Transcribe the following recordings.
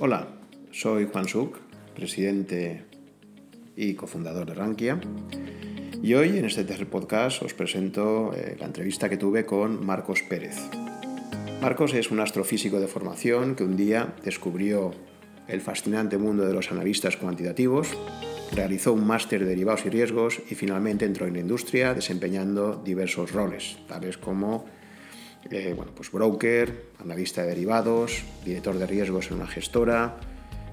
Hola, soy Juan Suc, presidente y cofundador de Rankia. Y hoy en este tercer podcast os presento eh, la entrevista que tuve con Marcos Pérez. Marcos es un astrofísico de formación que un día descubrió el fascinante mundo de los analistas cuantitativos, realizó un máster de derivados y riesgos y finalmente entró en la industria desempeñando diversos roles, tales como eh, bueno, pues broker, analista de derivados, director de riesgos en una gestora,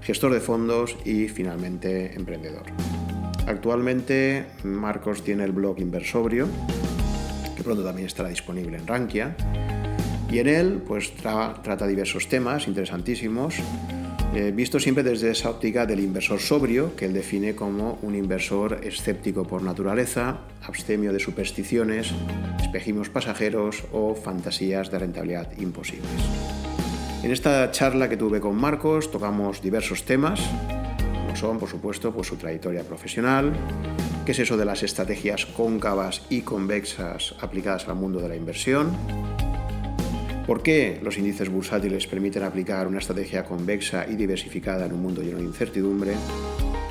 gestor de fondos y finalmente emprendedor. Actualmente Marcos tiene el blog Inversobrio, que pronto también estará disponible en Rankia, y en él pues trata diversos temas interesantísimos eh, visto siempre desde esa óptica del inversor sobrio, que él define como un inversor escéptico por naturaleza, abstemio de supersticiones, espejismos pasajeros o fantasías de rentabilidad imposibles. En esta charla que tuve con Marcos tocamos diversos temas, como son, por supuesto, pues, su trayectoria profesional, qué es eso de las estrategias cóncavas y convexas aplicadas al mundo de la inversión, ¿Por qué los índices bursátiles permiten aplicar una estrategia convexa y diversificada en un mundo lleno de incertidumbre?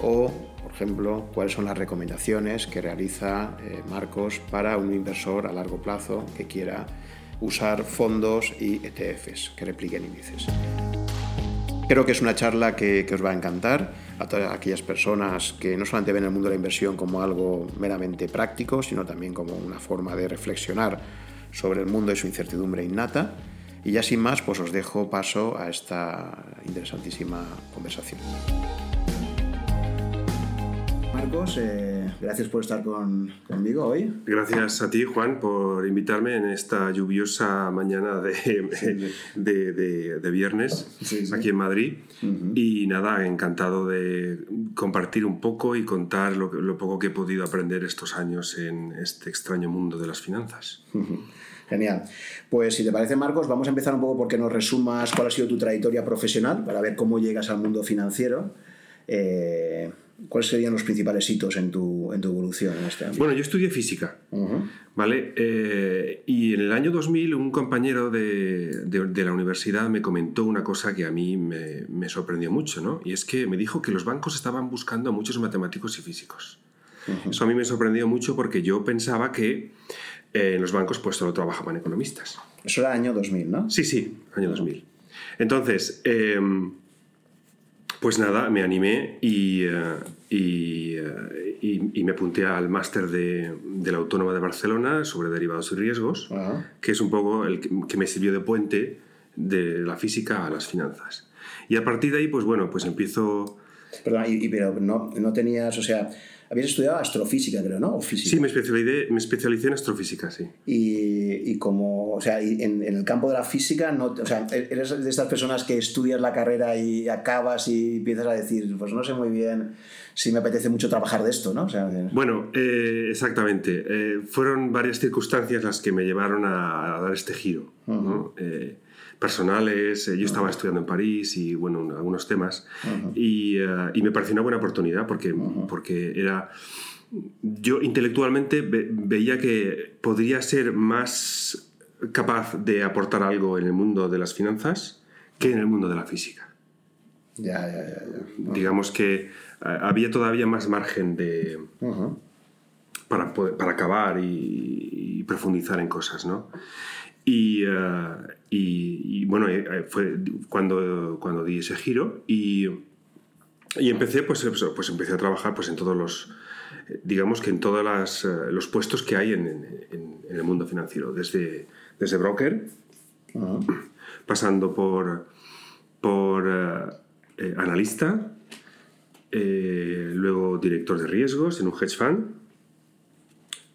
O, por ejemplo, cuáles son las recomendaciones que realiza eh, Marcos para un inversor a largo plazo que quiera usar fondos y ETFs que repliquen índices. Creo que es una charla que, que, os va a encantar a todas aquellas personas que no solamente ven el mundo de la inversión como algo meramente práctico, sino también como una forma de reflexionar sobre el mundo y su incertidumbre innata. Y ya sin más, pues os dejo paso a esta interesantísima conversación. Marcos, eh, gracias por estar conmigo hoy. Gracias a ti, Juan, por invitarme en esta lluviosa mañana de, de, viernes aquí en Madrid. Y nada, encantado de compartir un poco y contar lo, lo, poco que he podido aprender estos años en este extraño mundo de las finanzas. Genial. Pues si te parece, Marcos, vamos a empezar un poco porque nos resumas cuál ha sido tu trayectoria profesional para ver cómo llegas al mundo financiero. Eh, ¿Cuáles serían los principales hitos en tu, en tu evolución en este ámbito? Bueno, yo estudié física, ¿vale? Eh, y en el año 2000 un compañero de, de, la universidad me comentó una cosa que a mí me, me, sorprendió mucho, ¿no? Y es que me dijo que los bancos estaban buscando a muchos matemáticos y físicos. Eso a mí me sorprendió mucho porque yo pensaba que eh, en los bancos pues solo trabajaban economistas. Eso era año 2000, ¿no? Sí, sí, año 2000. Entonces, em, pues nada, me animé y, eh, eh, y, y, me apunté al máster de, de, la Autónoma de Barcelona sobre derivados y riesgos, que es un poco el que, me sirvió de puente de la física a las finanzas. Y a partir de ahí, pues bueno, pues empiezo... Perdón, y, pero no, no tenías, o sea, Habías estudiado astrofísica, creo, ¿no? ¿O física? Sí, me especialicé, me especialicé en astrofísica, sí. Y, y como, o sea, en, en, el campo de la física, no, o sea, eres de estas personas que estudias la carrera y acabas y empiezas a decir, pues no sé muy bien si me apetece mucho trabajar de esto, ¿no? O sea, bueno, eh, exactamente. Eh, fueron varias circunstancias las que me llevaron a, a dar este giro, ¿no? Eh, personales. Eh, yo estaba estudiando en París y, bueno, algunos temas. y, eh, y, me pareció una buena oportunidad porque, porque era... Yo intelectualmente veía que podría ser más capaz de aportar algo en el mundo de las finanzas que en el mundo de la física. Ya, ya, ya. Digamos que eh, había todavía más margen de... Para, para acabar y, y, profundizar en cosas, ¿no? Y, y, bueno, eh, eh, fue cuando, cuando di ese giro y, y empecé, pues, pues empecé a trabajar pues, en todos los, digamos que en todos eh, los puestos que hay en, en, el mundo financiero, desde, desde broker, pasando por, por analista, luego director de riesgos en un hedge fund,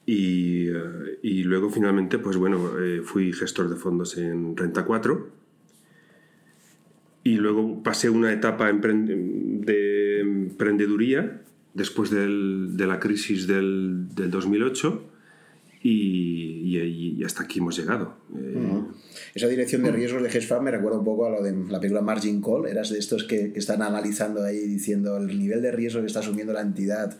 y, eh, y, luego finalmente, pues bueno, eh, fui gestor de fondos en Renta 4. Y luego pasé una etapa de emprendeduría después del, de la crisis del, del 2008 y, y, hasta aquí hemos llegado. Eh, Esa dirección de riesgos de hedge me recuerda un poco a lo de la película Margin Call. Eras de estos que, que están analizando ahí diciendo el nivel de riesgo que está asumiendo la entidad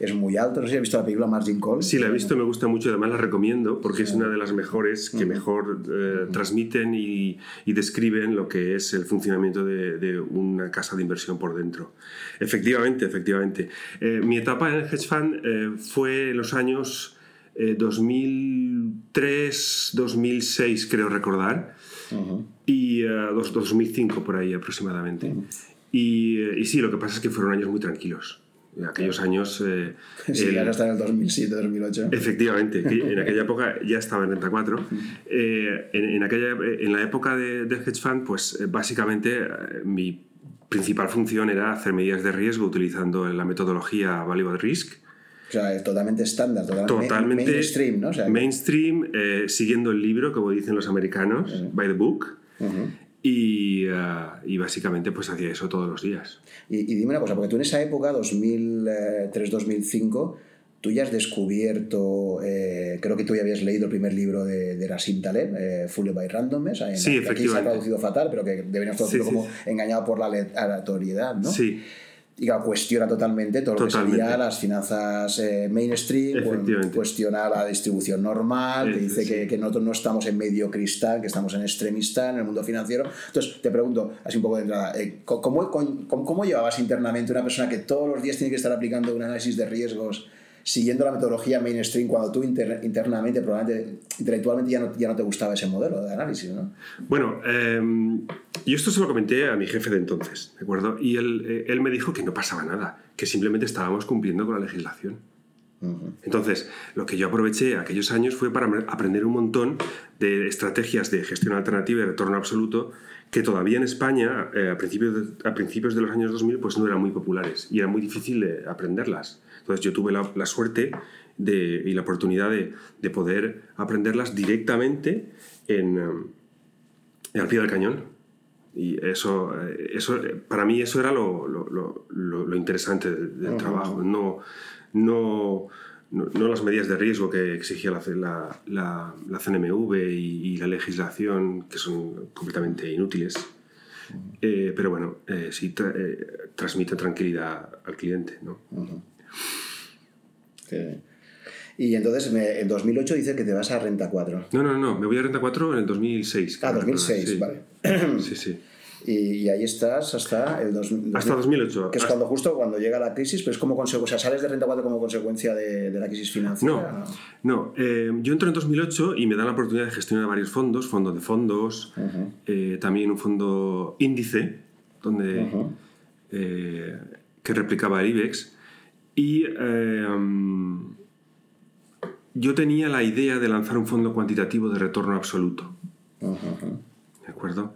es muy alto. No sé si has visto la película Margin Call. Sí, la he visto, me gusta mucho, además la recomiendo porque es una de las mejores que mejor eh, transmiten y, y, describen lo que es el funcionamiento de, de, una casa de inversión por dentro. Efectivamente, efectivamente. Eh, mi etapa en el hedge fund eh, fue en los años 2003, 2006, creo recordar, y 2005 por ahí aproximadamente. y, y sí, lo que pasa es que fueron años muy tranquilos en aquellos años... Eh, sí, el, hasta en el 2007, 2008. Efectivamente, en aquella época ya estaba en Renta 4. Eh, en, aquella, en la época de, del hedge fund, pues eh, básicamente eh, mi principal función era hacer medidas de riesgo utilizando la metodología Value at Risk. O sea, totalmente estándar, totalmente, mainstream, ¿no? O sea, mainstream, siguiendo el libro, como dicen los americanos, by the book. Y, uh, y, básicamente pues hacía eso todos los días. Y, y, dime una cosa, porque tú en esa época, 2003-2005, tú ya has descubierto, eh, creo que tú ya habías leído el primer libro de, de Nassim Taleb, eh, Full by Randomness, en, sí, que aquí se ha traducido fatal, pero que deberíamos traducirlo sí, sí. como engañado por la aleatoriedad, ¿no? Sí y claro, cuestiona totalmente todo totalmente. lo que sería las finanzas eh, mainstream, cuestiona la distribución normal, te dice sí. que, que, nosotros no estamos en medio cristal, que estamos en extremista en el mundo financiero. Entonces, te pregunto, así un poco de entrada, eh, ¿cómo, cómo, ¿cómo, llevabas internamente una persona que todos los días tiene que estar aplicando un análisis de riesgos? Siguiendo la metodología mainstream cuando tú inter, internamente, probablemente intelectualmente ya no, ya no te gustaba ese modelo de análisis, ¿no? Bueno, eh, y esto se lo comenté a mi jefe de entonces, ¿de acuerdo? Y él, eh, él me dijo que no pasaba nada, que simplemente estábamos cumpliendo con la legislación. Uh -huh. Entonces, lo que yo aproveché aquellos años fue para aprender un montón de estrategias de gestión alternativa y retorno absoluto que todavía en España, eh, a, principios de, a principios de los años 2000, pues no eran muy populares y era muy difícil de aprenderlas. Entonces yo tuve la, la suerte de, y la oportunidad de, de, poder aprenderlas directamente en, um, al pie del cañón. Y eso, eso, para mí eso era lo, lo, lo interesante del, del uh -huh. trabajo. No, no, no, no, las medidas de riesgo que exigía la, la, la, la CNMV y, y, la legislación, que son completamente inútiles. Eh, pero bueno, eh, sí tra eh, transmite tranquilidad al cliente. ¿no? Uh -huh. Y entonces me, en 2008 dice que te vas a Renta 4. No, no, no, me voy a Renta 4 en el 2006. Ah, 2006, sí. vale. Sí, sí. Y, y, ahí estás hasta el dos, hasta 2008. Que es hasta... cuando justo cuando llega la crisis, pero es como consecuencia, o sea, sales de Renta 4 como consecuencia de, de la crisis financiera. No, no eh, yo entro en 2008 y me dan la oportunidad de gestionar varios fondos, fondos de fondos, uh -huh. eh, también un fondo índice, donde, uh -huh. eh, que replicaba el IBEX. Y um, yo tenía la idea de lanzar un fondo cuantitativo de retorno absoluto. Uh -huh. ¿De acuerdo?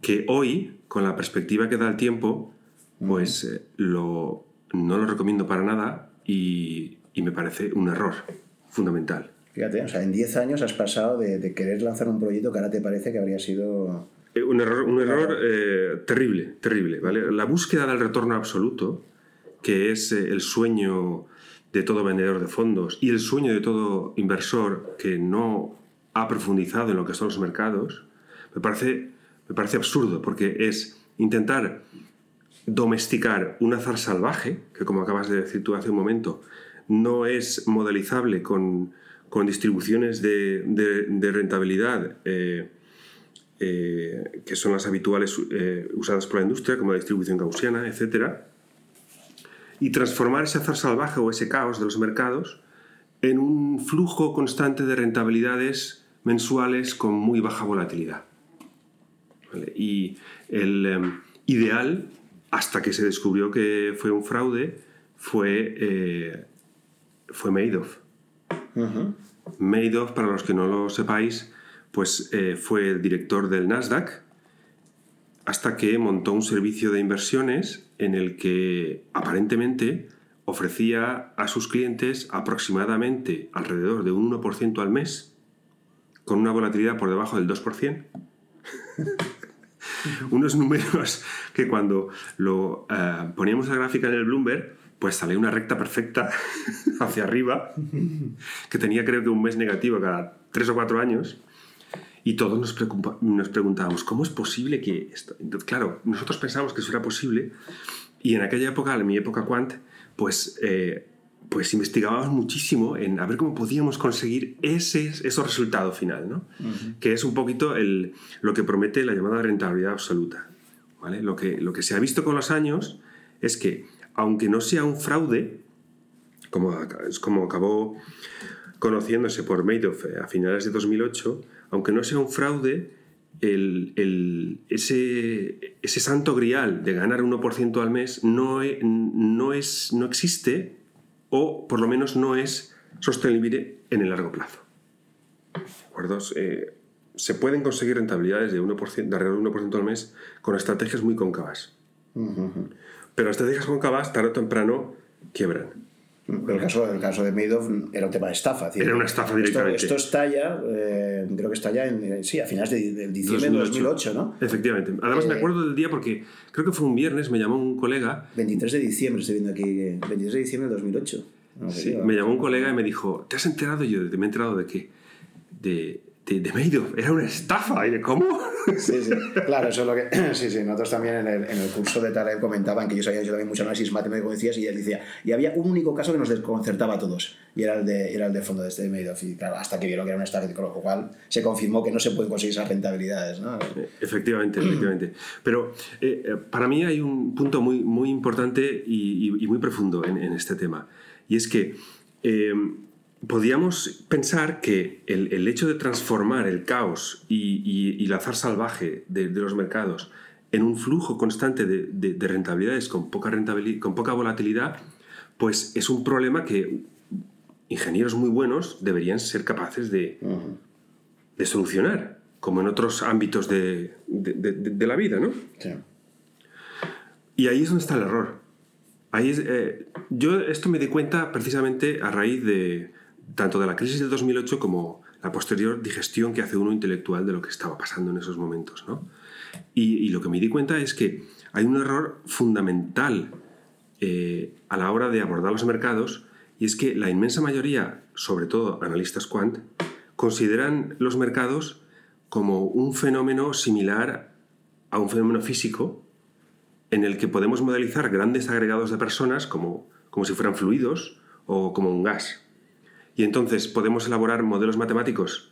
Que hoy, con la perspectiva que da el tiempo, pues uh -huh. lo, no lo recomiendo para nada y, y, me parece un error fundamental. Fíjate, o sea, en 10 años has pasado de, de, querer lanzar un proyecto que ahora te parece que habría sido... Eh, un error, un error eh, terrible, terrible. ¿vale? La búsqueda del retorno absoluto, que es eh, el sueño de todo vendedor de fondos y el sueño de todo inversor que no ha profundizado en lo que son los mercados, me parece, me parece absurdo porque es intentar domesticar un azar salvaje, que como acabas de decir tú hace un momento, no es modelizable con, con distribuciones de, rentabilidad eh, eh, que son las habituales usadas por la industria, como la distribución gaussiana, etcétera y transformar ese azar salvaje o ese caos de los mercados en un flujo constante de rentabilidades mensuales con muy baja volatilidad. ¿Vale? Y el eh, ideal, hasta que se descubrió que fue un fraude, fue, eh, fue Madoff. Uh -huh. Madoff, para los que no lo sepáis, pues eh, fue el director del Nasdaq hasta que montó un servicio de inversiones en el que aparentemente ofrecía a sus clientes aproximadamente alrededor de un 1% al mes, con una volatilidad por debajo del 2%. Unos números que cuando lo uh, poníamos la gráfica en el Bloomberg, pues salía una recta perfecta hacia arriba, que tenía creo que un mes negativo cada 3 o 4 años, y todos nos, nos, preguntábamos, ¿cómo es posible que esto? Entonces, claro, nosotros pensábamos que eso era posible y en aquella época, en mi época quant, pues eh, pues investigábamos muchísimo en a ver cómo podíamos conseguir ese, ese resultado final, ¿no? Que es un poquito el, lo que promete la llamada rentabilidad absoluta. ¿vale? Lo, que, lo que se ha visto con los años es que, aunque no sea un fraude, como, como acabó conociéndose por Madoff a finales de 2008, aunque no sea un fraude, el, ese, ese, santo grial de ganar 1% al mes no, no, es, no existe o por lo menos no es sostenible en el largo plazo. Eh, se pueden conseguir rentabilidades de, 1%, de alrededor de 1% al mes con estrategias muy cóncavas. Pero estrategias cóncavas tarde o temprano quiebran. Pero el caso, el caso de Madoff era un tema de estafa. Era una estafa directamente. Esto, estalla, eh, creo que estalla en, sí, a finales de, diciembre de 2008, ¿no? Efectivamente. Además me eh, acuerdo del día porque creo que fue un viernes, me llamó un colega. 23 de diciembre, estoy viendo aquí, 23 de diciembre de 2008. sí, me llamó un colega y me dijo, ¿te has enterado? yo, me he enterado de qué? De, de, de Madoff, era una estafa. ¿Y de cómo? Sí, sí, claro, eso es lo que. Sí, sí, nosotros también en el, en el curso de Taleb comentaban que ellos habían hecho también mucho análisis matemático, decías, y él decía, y había un único caso que nos desconcertaba a todos, y era el de, era el de fondo de este Madoff. Y claro, hasta que vieron que era una estafa, con lo cual se confirmó que no se pueden conseguir esas rentabilidades, ¿no? Efectivamente, efectivamente. Pero eh, eh, para mí hay un punto muy, muy importante y, y, muy profundo en, en, este tema, y es que. Eh, podríamos pensar que el, hecho de transformar el caos y, el azar salvaje de, los mercados en un flujo constante de, rentabilidades con poca, rentabilidad, con poca volatilidad, pues es un problema que ingenieros muy buenos deberían ser capaces de, solucionar, como en otros ámbitos de, la vida, ¿no? Y ahí es donde está el error. Ahí eh, yo esto me di cuenta precisamente a raíz de, tanto de la crisis del 2008 como la posterior digestión que hace uno intelectual de lo que estaba pasando en esos momentos. Y, lo que me di cuenta es que hay un error fundamental eh, a la hora de abordar los mercados y es que la inmensa mayoría, sobre todo analistas quant, consideran los mercados como un fenómeno similar a un fenómeno físico en el que podemos modelizar grandes agregados de personas como, como si fueran fluidos o como un gas. Y entonces podemos elaborar modelos matemáticos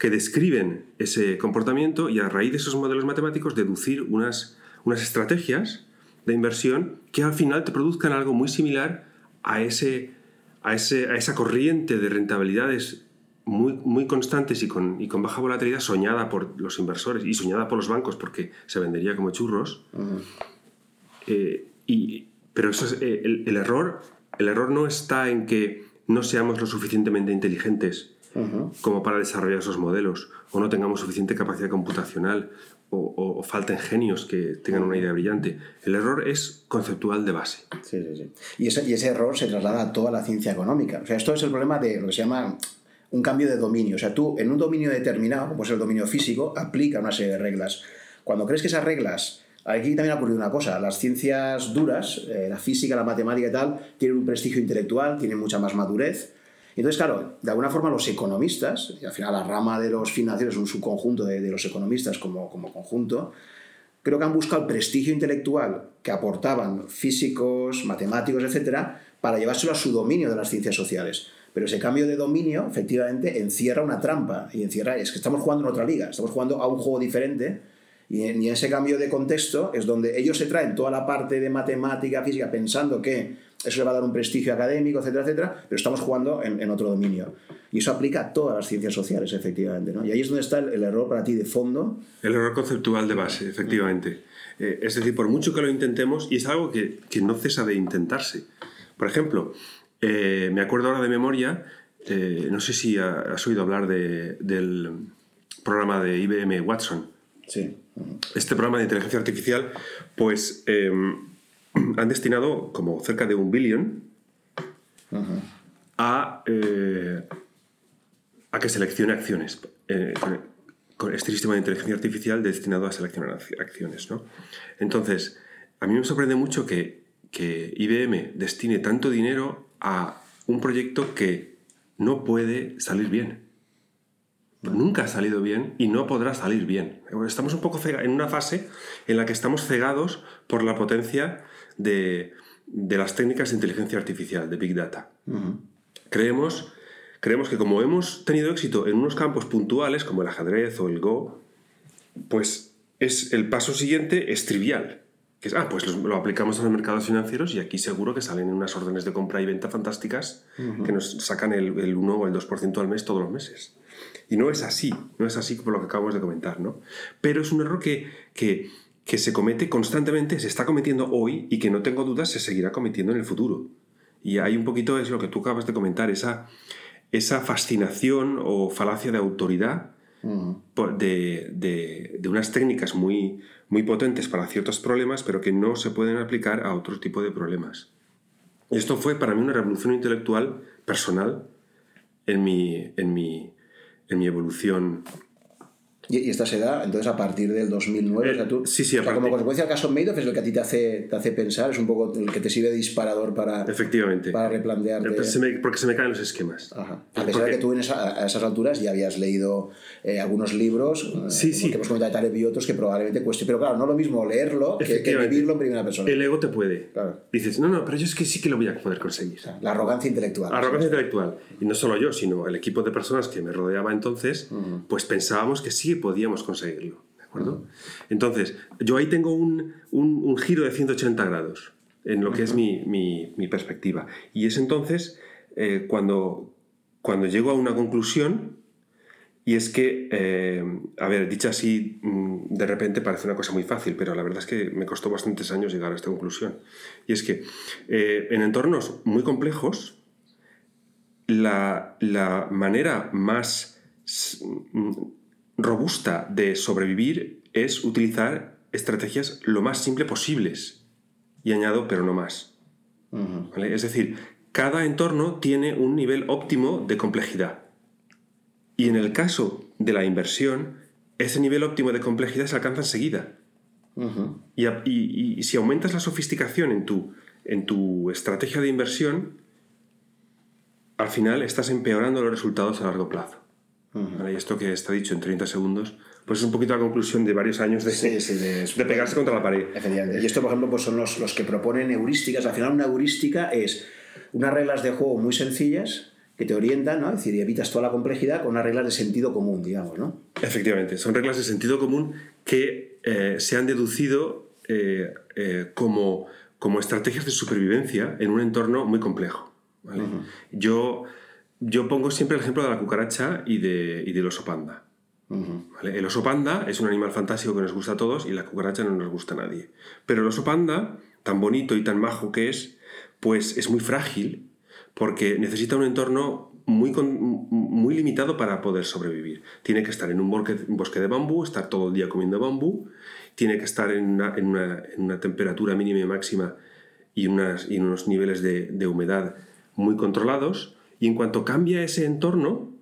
que describen ese comportamiento y a raíz de esos modelos matemáticos deducir unas, unas estrategias de inversión que al final te produzcan algo muy similar a, ese, a, ese, a esa corriente de rentabilidades muy, muy constantes y con, y con, baja volatilidad soñada por los inversores y soñada por los bancos porque se vendería como churros. Eh, y, pero eso es, eh, el, el, error, el error no está en que no seamos lo suficientemente inteligentes como para desarrollar esos modelos, o no tengamos suficiente capacidad computacional, o, falten genios que tengan una idea brillante. El error es conceptual de base. Sí, sí, sí. Y ese, y ese error se traslada a toda la ciencia económica. O sea, esto es el problema de lo que se llama un cambio de dominio. O sea, tú en un dominio determinado, como es el dominio físico, aplica una serie de reglas. Cuando crees que esas reglas Aquí también ha ocurrido una cosa, las ciencias duras, eh, la física, la matemática y tal, tienen un prestigio intelectual, tienen mucha más madurez. Entonces, claro, de alguna forma los economistas, y al final la rama de los financieros es un subconjunto de, los economistas como, como conjunto, creo que han buscado el prestigio intelectual que aportaban físicos, matemáticos, etcétera, para llevárselo a su dominio de las ciencias sociales. Pero ese cambio de dominio, efectivamente, encierra una trampa. Y encierra, es que estamos jugando en otra liga, estamos jugando a un juego diferente y en, ese cambio de contexto es donde ellos se traen toda la parte de matemática, física, pensando que eso le va a dar un prestigio académico, etcétera, etcétera, pero estamos jugando en, otro dominio. Y eso aplica a todas las ciencias sociales, efectivamente. ¿no? Y ahí es donde está el, error para ti de fondo. El error conceptual de base, efectivamente. Eh, es decir, por mucho que lo intentemos, y es algo que, que no cesa de intentarse. Por ejemplo, eh, me acuerdo ahora de memoria, eh, no sé si has oído hablar de, del programa de IBM Watson. Sí este programa de inteligencia artificial, pues em, han destinado como cerca de un billón a, eh, a que seleccione acciones. Eh, con este sistema de inteligencia artificial destinado a seleccionar acciones. ¿no? Entonces, a mí me sorprende mucho que, que IBM destine tanto dinero a un proyecto que no puede salir bien nunca ha salido bien y no podrá salir bien. Estamos un poco en una fase en la que estamos cegados por la potencia de, de las técnicas de inteligencia artificial, de Big Data. creemos, creemos que como hemos tenido éxito en unos campos puntuales, como el ajedrez o el Go, pues es el paso siguiente es trivial. Que es, ah, pues lo, aplicamos en los mercados financieros y aquí seguro que salen unas órdenes de compra y venta fantásticas que nos sacan el, el 1 o el 2% al mes todos los meses. Y no es así, no es así como lo que acabamos de comentar, ¿no? Pero es un error que, que, que se comete constantemente, se está cometiendo hoy y que no tengo dudas se seguirá cometiendo en el futuro. Y hay un poquito, es lo que tú acabas de comentar, esa, esa fascinación o falacia de autoridad de, de, de, unas técnicas muy, muy potentes para ciertos problemas, pero que no se pueden aplicar a otro tipo de problemas. Esto fue para mí una revolución intelectual personal en mi, en mi, en mi evolución y, esta se da, entonces, a partir del 2009. o sea, tú, sí, sí, como consecuencia del caso Madoff es lo que a ti te hace, te hace pensar, es un poco el que te sirve de disparador para, Efectivamente. para replantearte. porque se me caen los esquemas. Ajá. A pesar de que tú en a esas alturas ya habías leído eh, algunos libros, eh, sí, sí. que hemos comentado de Taleb y otros, que probablemente cueste. Pero claro, no lo mismo leerlo que, vivirlo en primera persona. El ego te puede. Claro. Dices, no, no, pero yo es que sí que lo voy a poder conseguir. la arrogancia intelectual. La arrogancia intelectual. Y no solo yo, sino el equipo de personas que me rodeaba entonces, pues pensábamos que sí podíamos conseguir ¿de acuerdo? Entonces, yo ahí tengo un, un, giro de 180 grados en lo que es mi, mi, perspectiva. Y es entonces eh, cuando, cuando llego a una conclusión, y es que, eh, a ver, dicha así, mm, de repente parece una cosa muy fácil, pero la verdad es que me costó bastantes años llegar a esta conclusión. Y es que eh, en entornos muy complejos, la, la manera más robusta de sobrevivir es utilizar estrategias lo más simple posibles. Y añado, pero no más. Es decir, cada entorno tiene un nivel óptimo de complejidad. Y en el caso de la inversión, ese nivel óptimo de complejidad se alcanza enseguida. y, si aumentas la sofisticación en tu, en tu estrategia de inversión, al final estás empeorando los resultados a largo plazo. Y esto que está dicho en 30 segundos, pues es un poquito la conclusión de varios años de, de, pegarse contra la pared. Y esto, por ejemplo, pues son los, los que proponen heurísticas. Al final, una heurística es unas reglas de juego muy sencillas que te orientan, ¿no? Es decir, y evitas toda la complejidad con unas reglas de sentido común, digamos, ¿no? Efectivamente, son reglas de sentido común que eh, se han deducido eh, eh, como, como estrategias de supervivencia en un entorno muy complejo. Yo yo pongo siempre el ejemplo de la cucaracha y, de, y del oso panda. El oso panda es un animal fantástico que nos gusta a todos y la cucaracha no nos gusta a nadie. Pero el oso panda, tan bonito y tan majo que es, pues es muy frágil porque necesita un entorno muy, muy limitado para poder sobrevivir. Tiene que estar en un bosque, de bambú, estar todo el día comiendo bambú, tiene que estar en una, en una, temperatura mínima y máxima y, unas, y unos niveles de, de humedad muy controlados y en cuanto cambia ese entorno,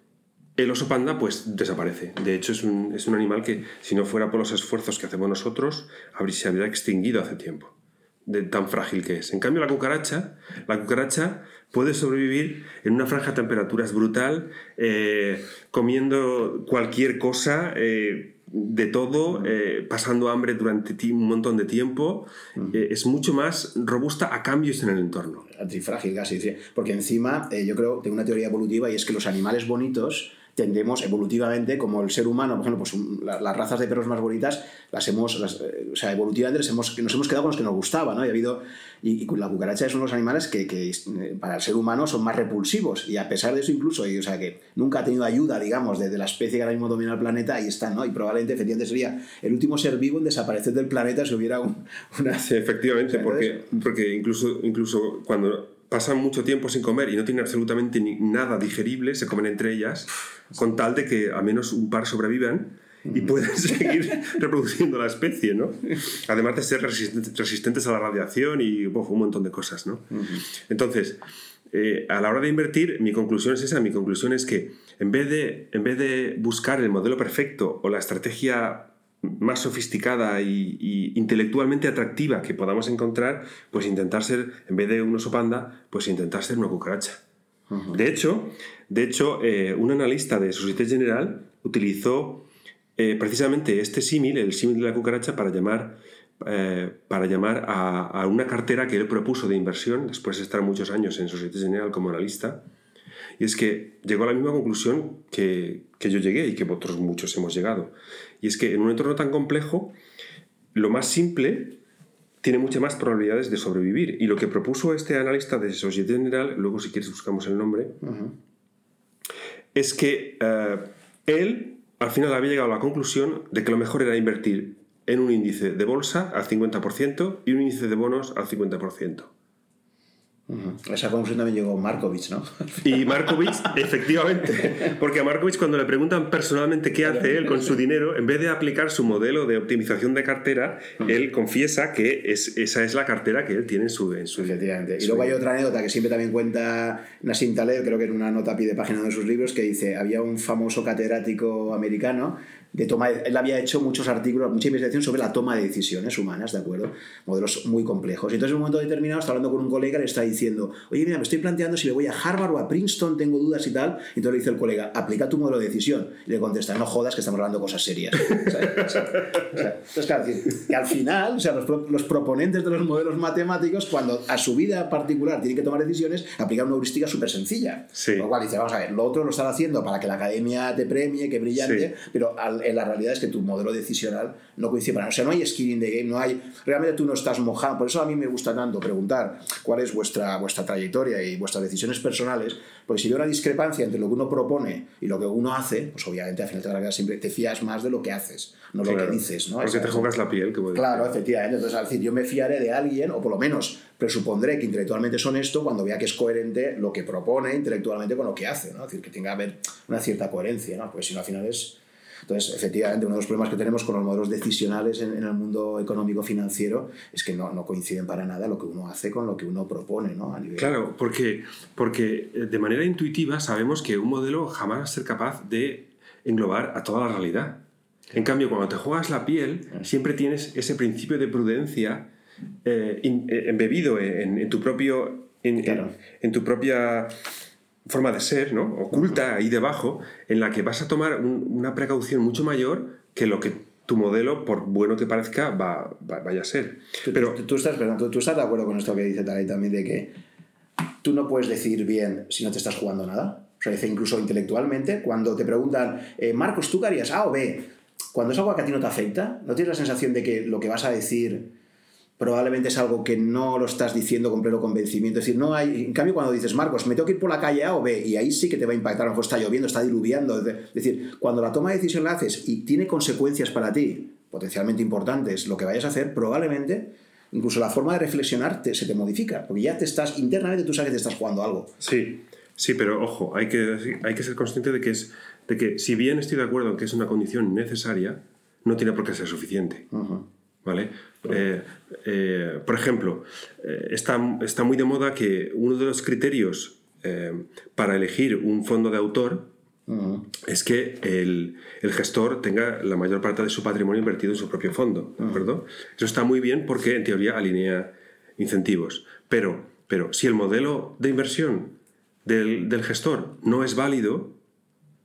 el oso panda pues desaparece. De hecho, es un, es un animal que, si no fuera por los esfuerzos que hacemos nosotros, se habría extinguido hace tiempo. De tan frágil que es. En cambio, la cucaracha, la cucaracha puede sobrevivir en una franja de temperaturas brutal, eh, comiendo cualquier cosa, eh, de todo, eh, pasando hambre durante un montón de tiempo, eh, es mucho más robusta a cambios en el entorno. Antifrágil casi, porque encima eh, yo creo, tengo una teoría evolutiva y es que los animales bonitos tendemos evolutivamente, como el ser humano, por ejemplo, pues las razas de perros más bonitas, las hemos, eh, o sea, evolutivamente hemos, nos hemos quedado con los que nos gustaban, ¿no? Y, ha habido, y, la cucaracha es uno de los animales que, que, eh, para el ser humano son más repulsivos, y a pesar de eso incluso, y, o sea, que nunca ha tenido ayuda, digamos, de, la especie que ahora mismo domina el planeta, ahí está, ¿no? Y probablemente, efectivamente, sería el último ser vivo en desaparecer del planeta si hubiera una... Sí, efectivamente, porque, porque incluso, incluso cuando pasan mucho tiempo sin comer y no tienen absolutamente nada digerible, se comen entre ellas, con tal de que al menos un par sobrevivan y puedan seguir reproduciendo la especie, ¿no? Además de ser resistentes a la radiación y un montón de cosas, ¿no? Entonces, eh, a la hora de invertir, mi conclusión es esa, mi conclusión es que en vez de, en vez de buscar el modelo perfecto o la estrategia más sofisticada y, intelectualmente atractiva que podamos encontrar, pues intentar ser, en vez de un oso panda, pues intentar ser una cucaracha. De hecho, de hecho eh, un analista de Societe General utilizó eh, precisamente este símil, el símil de la cucaracha, para llamar, eh, para llamar a, una cartera que él propuso de inversión, después de estar muchos años en Societe General como analista, y es que llegó a la misma conclusión que, que yo llegué y que otros muchos hemos llegado. Y es que en un entorno tan complejo, lo más simple tiene muchas más probabilidades de sobrevivir. Y lo que propuso este analista de Societe General, luego si quieres buscamos el nombre, es que eh, él al final había llegado a la conclusión de que lo mejor era invertir en un índice de bolsa al 50% y un índice de bonos al 50%. Esa conclusión también llegó Markovich, ¿no? Y Markovich, efectivamente, porque a Markovich cuando le preguntan personalmente qué hace él con su dinero, en vez de aplicar su modelo de optimización de cartera, él confiesa que es, esa es la cartera que él tiene en su... En su Efectivamente. Y luego hay otra anécdota que siempre también cuenta Nassim Taleb, creo que en una nota pie de página de sus libros, que dice, había un famoso catedrático americano de toma él había hecho muchos artículos, mucha investigación sobre la toma de decisiones humanas, ¿de acuerdo? Modelos muy complejos. Y entonces en un momento determinado está hablando con un colega le está diciendo, oye, mira, me estoy planteando si me voy a Harvard o a Princeton, tengo dudas y tal. Y entonces le dice el colega, aplica tu modelo de decisión. Y le contesta, no jodas que estamos hablando cosas serias. entonces, claro, que al final, o sea, los, proponentes de los modelos matemáticos, cuando a su vida particular tienen que tomar decisiones, aplican una heurística súper sencilla. Sí. Lo cual dice, vamos a ver, lo otro lo están haciendo para que la academia te premie, que brillante, pero al la realidad es que tu modelo decisional no coincide para O sea, no hay skin in the game, no hay. Realmente tú no estás mojado. Por eso a mí me gusta tanto preguntar cuál es vuestra, vuestra trayectoria y vuestras decisiones personales, porque si hay una discrepancia entre lo que uno propone y lo que uno hace, pues obviamente al final te, la siempre te fías más de lo que haces, no lo que dices. ¿no? Porque te juegas la piel. Que claro, efectivamente. Entonces, al decir, yo me fiaré de alguien, o por lo menos presupondré que intelectualmente es honesto cuando vea que es coherente lo que propone intelectualmente con lo que hace. ¿no? Es decir, que tenga una cierta coherencia, ¿no? Pues si no, al final es entonces, efectivamente, uno de los problemas que tenemos con los modelos decisionales en, el mundo económico-financiero es que no, no, coinciden para nada lo que uno hace con lo que uno propone. ¿no? Claro, porque, porque eh, de manera intuitiva sabemos que un modelo jamás va a ser capaz de englobar a toda la realidad. En cambio, cuando te juegas la piel, siempre tienes ese principio de prudencia eh, eh, embebido en, tu propio en, en, tu propia forma de ser, ¿no? Oculta ahí debajo, en la que vas a tomar una precaución mucho mayor que lo que tu modelo, por bueno que parezca, va, vaya a ser. Pero, ¿Tú, estás, ¿tú, estás de acuerdo con esto que dice Talay también de que tú no puedes decir bien si no te estás jugando nada? O sea, dice incluso intelectualmente, cuando te preguntan, eh, Marcos, ¿tú qué harías A o B? Cuando es algo que a ti no te afecta, ¿no tienes la sensación de que lo que vas a decir probablemente es algo que no lo estás diciendo con pleno convencimiento. Es decir, no hay. En cambio, cuando dices, Marcos, me tengo que ir por la calle A o B, y ahí sí que te va a impactar, a lo mejor está lloviendo, está diluviando. Es decir, cuando la toma de decisión la haces y tiene consecuencias para ti, potencialmente importantes, lo que vayas a hacer, probablemente incluso la forma de reflexionar se te modifica, porque ya te estás, internamente tú sabes que te estás jugando algo. Sí, sí, pero ojo, hay que, hay que ser consciente de que, es, de que si bien estoy de acuerdo en que es una condición necesaria, no tiene por qué ser suficiente. ¿Vale? Eh, eh, por ejemplo, eh, está, está, muy de moda que uno de los criterios para elegir un fondo de autor es que el, el, gestor tenga la mayor parte de su patrimonio invertido en su propio fondo. ¿de acuerdo? Eso está muy bien porque en teoría alinea incentivos. Pero, pero si el modelo de inversión del, del gestor no es válido,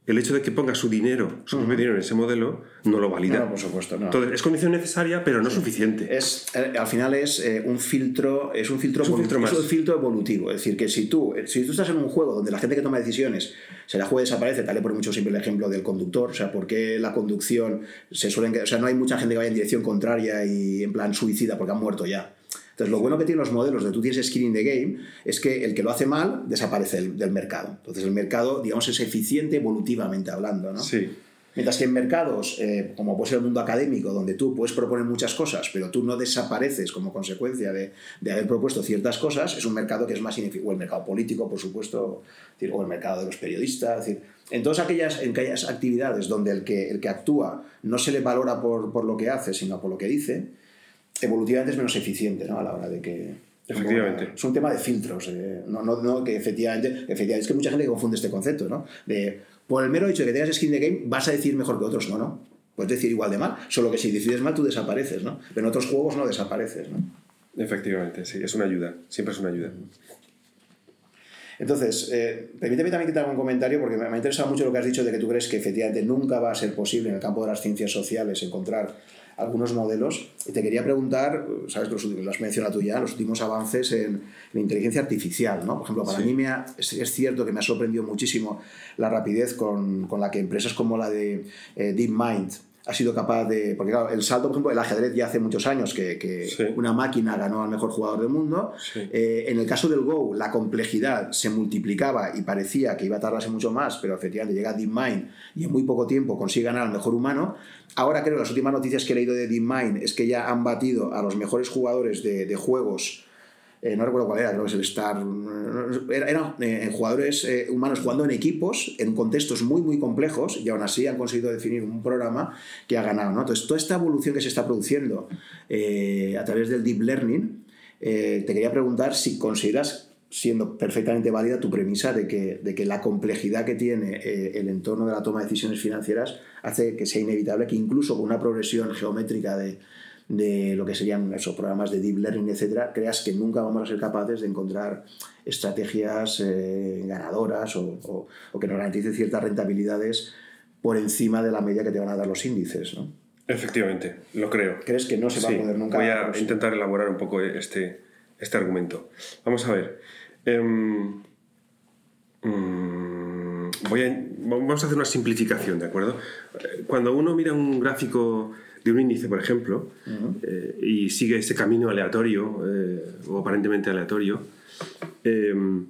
el hecho de que ponga su dinero, su propio dinero en ese modelo, no lo valida. No, por supuesto, no. Entonces, es condición necesaria, pero no suficiente. Es, eh, al final es eh, un filtro, es un filtro, es un filtro, más. Es un filtro evolutivo. Es decir, que si tú, eh, si tú estás en un juego donde la gente que toma decisiones se la juega y desaparece, tal y por mucho siempre el ejemplo del conductor, o sea, ¿por qué la conducción se suelen... O sea, no hay mucha gente que vaya en dirección contraria y en plan suicida porque han muerto ya. Entonces, lo bueno que tienen los modelos de tú tienes skin in the game es que el que lo hace mal desaparece del, mercado. Entonces, el mercado, digamos, es eficiente evolutivamente hablando, ¿no? Sí. Mientras que en mercados, eh, como puede ser el mundo académico, donde tú puedes proponer muchas cosas, pero tú no desapareces como consecuencia de, de haber propuesto ciertas cosas, es un mercado que es más ineficiente. O el mercado político, por supuesto, o el mercado de los periodistas. Decir, en todas aquellas, en aquellas actividades donde el que, el que actúa no se le valora por, por lo que hace, sino por lo que dice, evolutivamente es menos eficiente ¿no? a la hora de que... Efectivamente. es un tema de filtros. Eh, no, no, no, que efectivamente, efectivamente, es que mucha gente confunde este concepto, ¿no? De, por el mero hecho de que tengas skin de game, vas a decir mejor que otros. No, no. Puedes decir igual de mal. Solo que si decides mal, tú desapareces, ¿no? Pero en otros juegos no desapareces, ¿no? Efectivamente, sí. Es una ayuda. Siempre es una ayuda. Entonces, eh, permíteme también que te haga un comentario porque me, me ha interesado mucho lo que has dicho de que tú crees que efectivamente nunca va a ser posible en el campo de las ciencias sociales encontrar algunos modelos. Y te quería preguntar, sabes, los, lo has mencionado tú ya, los últimos avances en, inteligencia artificial, ¿no? Por ejemplo, para mí me es, cierto que me ha sorprendido muchísimo la rapidez con, con la que empresas como la de eh, DeepMind ha sido capaz de. Porque, claro, el salto, por ejemplo, el ajedrez ya hace muchos años que, una máquina ganó al mejor jugador del mundo. Eh, en el caso del Go, la complejidad se multiplicaba y parecía que iba a tardarse mucho más, pero efectivamente llega DeepMind y en muy poco tiempo consigue ganar al mejor humano. Ahora creo que las últimas noticias que he leído de DeepMind es que ya han batido a los mejores jugadores de, de juegos eh, no recuerdo cuál era, creo que es el Star. Eran eh, jugadores eh, humanos jugando en equipos, en contextos muy, muy complejos, y aún así han conseguido definir un programa que ha ganado. ¿no? Entonces, toda esta evolución que se está produciendo a través del deep learning, te quería preguntar si consideras siendo perfectamente válida tu premisa de que, de que la complejidad que tiene el entorno de la toma de decisiones financieras hace que sea inevitable que incluso con una progresión geométrica de, de lo que serían esos programas de deep learning, etcétera, creas que nunca vamos a ser capaces de encontrar estrategias eh, ganadoras o, que nos garanticen ciertas rentabilidades por encima de la media que te van a dar los índices, ¿no? Efectivamente, lo creo. ¿Crees que no se va a poder nunca? Voy a intentar elaborar un poco este, este argumento. Vamos a ver. Em, mm, voy a, vamos a hacer una simplificación, ¿de acuerdo? Cuando uno mira un gráfico de un índice, por ejemplo, eh, y sigue ese camino aleatorio, eh, o aparentemente aleatorio, em,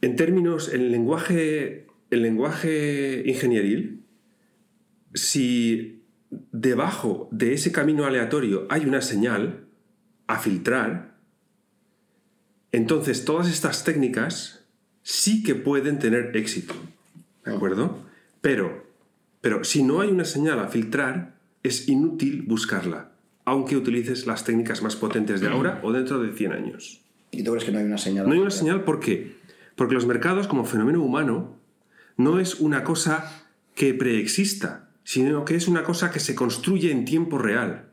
en términos, en el lenguaje, el lenguaje ingenieril, si debajo de ese camino aleatorio hay una señal a filtrar, entonces todas estas técnicas sí que pueden tener éxito. ¿De acuerdo? Pero pero si no hay una señal a filtrar, es inútil buscarla, aunque utilices las técnicas más potentes de ahora o dentro de 100 años. ¿Y tú crees que no hay una señal? No hay una señal, ¿por qué? Porque los mercados como fenómeno humano no es una cosa que preexista, sino que es una cosa que se construye en tiempo real.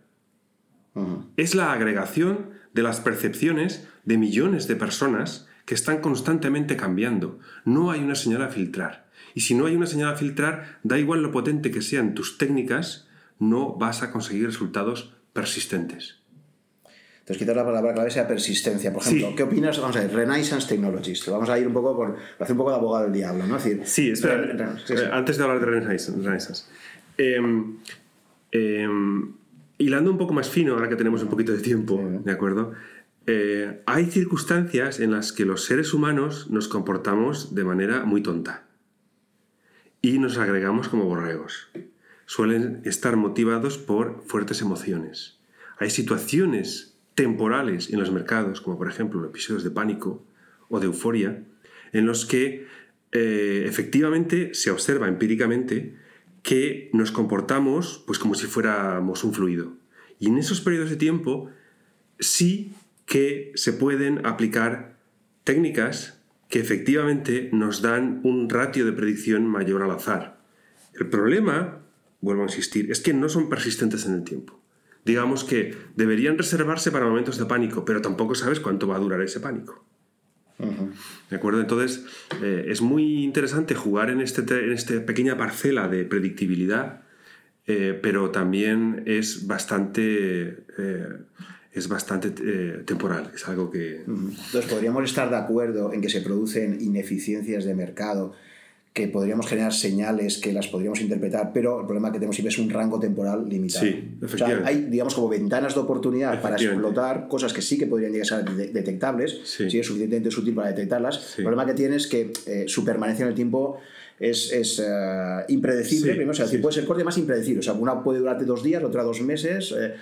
Es la agregación de las percepciones de millones de personas que están constantemente cambiando. No hay una señal a filtrar. Y si no hay una señal a filtrar, da igual lo potente que sean tus técnicas, no vas a conseguir resultados persistentes. Entonces, quizás la palabra clave sea persistencia. Por ejemplo, ¿qué opinas? Vamos a ver, Renaissance Technologies. Vamos a ir un poco por, hacer un poco de abogado del diablo, ¿no? decir, sí, espera, eh, antes de hablar de Renaissance. Em, em, hilando un poco más fino, ahora que tenemos un poquito de tiempo, ¿de acuerdo? Eh, hay circunstancias en las que los seres humanos nos comportamos de manera muy tonta y nos agregamos como borregos. Suelen estar motivados por fuertes emociones. Hay situaciones temporales en los mercados, como por ejemplo episodios de pánico o de euforia, en los que eh, efectivamente se observa empíricamente que nos comportamos pues como si fuéramos un fluido. Y en esos periodos de tiempo sí que se pueden aplicar técnicas que efectivamente nos dan un ratio de predicción mayor al azar. El problema, vuelvo a insistir, es que no son persistentes en el tiempo. Digamos que deberían reservarse para momentos de pánico, pero tampoco sabes cuánto va a durar ese pánico. ¿De acuerdo? Entonces, eh, es muy interesante jugar en, este, en esta pequeña parcela de predictibilidad, eh, pero también es bastante eh, es bastante eh, temporal, es algo que... Entonces, podríamos estar de acuerdo en que se producen ineficiencias de mercado, que podríamos generar señales que las podríamos interpretar, pero el problema que tenemos siempre es un rango temporal limitado. Sí, efectivamente. hay, digamos, como ventanas de oportunidad para explotar cosas que sí que podrían llegar a ser detectables, si es suficientemente sutil para detectarlas. El problema que tiene es que eh, su permanencia en el tiempo es, es uh, impredecible. o sea, puede ser corte más impredecible. O sea, una puede durarte dos días, otra dos meses. Eh,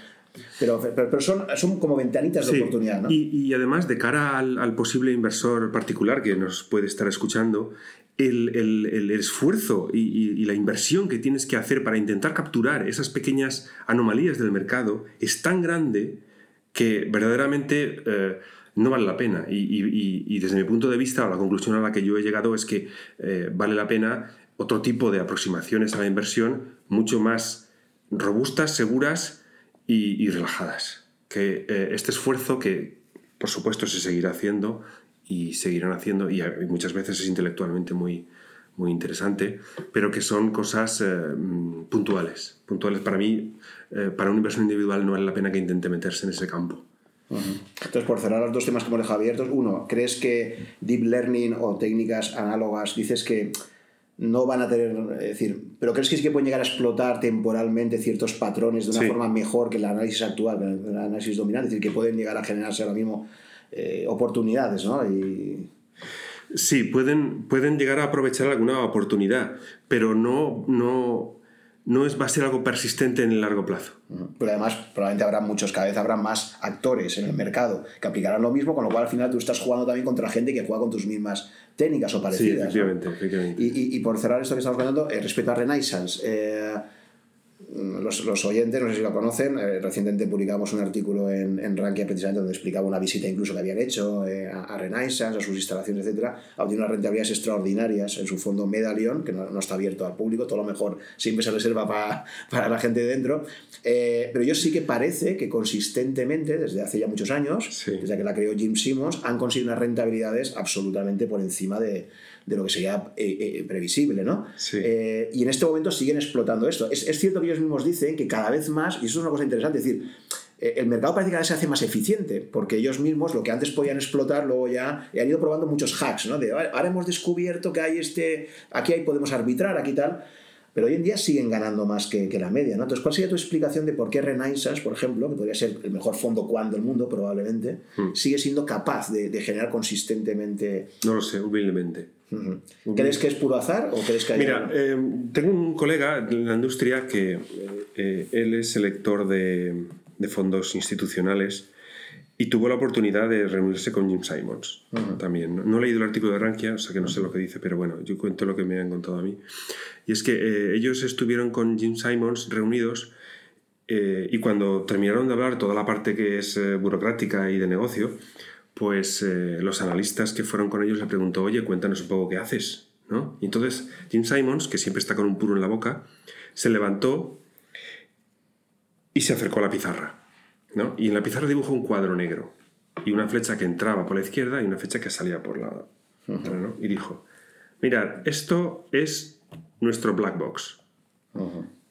pero, pero, son, son, como ventanitas de oportunidad. ¿no? Y, y, además, de cara al, al, posible inversor particular que nos puede estar escuchando, el, el, el esfuerzo y, y, la inversión que tienes que hacer para intentar capturar esas pequeñas anomalías del mercado es tan grande que verdaderamente eh, no vale la pena. Y, desde mi punto de vista, la conclusión a la que yo he llegado es que eh, vale la pena otro tipo de aproximaciones a la inversión mucho más robustas, seguras y, relajadas. Que eh, este esfuerzo que, por supuesto, se seguirá haciendo y seguirán haciendo, y muchas veces es intelectualmente muy, muy interesante, pero que son cosas eh, mm, puntuales. Puntuales para mí, eh, para un inversor individual no vale la pena que intente meterse en ese campo. Entonces, por cerrar los dos temas que hemos dejado abiertos, uno, ¿crees que deep learning o técnicas análogas, dices que no van a tener, es decir, pero crees que sí que pueden llegar a explotar temporalmente ciertos patrones de una forma mejor que el análisis actual, que el análisis dominante, es decir, que pueden llegar a generarse ahora mismo eh, oportunidades, ¿no? Y... Sí, pueden, pueden llegar a aprovechar alguna oportunidad, pero no, no, no es, va a ser algo persistente en el largo plazo. Pero además, probablemente habrá muchos, cada vez habrá más actores en el mercado que aplicarán lo mismo, con lo cual al final tú estás jugando también contra gente que juega con tus mismas técnicas o parecidas. Sí, efectivamente. Y, por cerrar esto que estamos hablando, eh, respecto a Renaissance, eh, los, los, oyentes, no sé si lo conocen, eh, recientemente publicamos un artículo en, en Rankia precisamente donde explicaba una visita incluso que habían hecho eh, a, Renaissance, a sus instalaciones, etc. Obtiene unas rentabilidades extraordinarias en su fondo Medallion, que no, no, está abierto al público, todo lo mejor siempre se reserva para, para la gente de dentro. Eh, pero yo sí que parece que consistentemente, desde hace ya muchos años, desde que la creó Jim Simmons, han conseguido unas rentabilidades absolutamente por encima de, de lo que sería eh, eh, previsible, ¿no? Eh, y en este momento siguen explotando esto. Es, es, cierto que ellos mismos dicen que cada vez más, y eso es una cosa interesante, es decir, el mercado parece que cada vez se hace más eficiente, porque ellos mismos lo que antes podían explotar, luego ya han ido probando muchos hacks, ¿no? De ahora hemos descubierto que hay este, aquí ahí podemos arbitrar, aquí tal pero hoy en día siguen ganando más que, que, la media. ¿no? Entonces, ¿cuál sería tu explicación de por qué Renaissance, por ejemplo, que podría ser el mejor fondo cuando del mundo probablemente, hmm. sigue siendo capaz de, de, generar consistentemente... No lo sé, humildemente. ¿Crees que es puro azar o crees que hay Mira, eh, tengo un colega en la industria que eh, él es selector de, de, fondos institucionales y tuvo la oportunidad de reunirse con Jim Simons también. No, he leído el artículo de Rankia, o sea que no sé lo que dice, pero bueno, yo cuento lo que me han contado a mí. Y es que eh, ellos estuvieron con Jim Simons reunidos y cuando terminaron de hablar toda la parte que es burocrática y de negocio, pues eh, los analistas que fueron con ellos le preguntó, oye, cuéntanos un poco qué haces. ¿no? Y entonces Jim Simons, que siempre está con un puro en la boca, se levantó y se acercó a la pizarra. ¿no? Y en la pizarra dibujó un cuadro negro y una flecha que entraba por la izquierda y una flecha que salía por la otra. ¿no? Y dijo, mirad, esto es nuestro black box.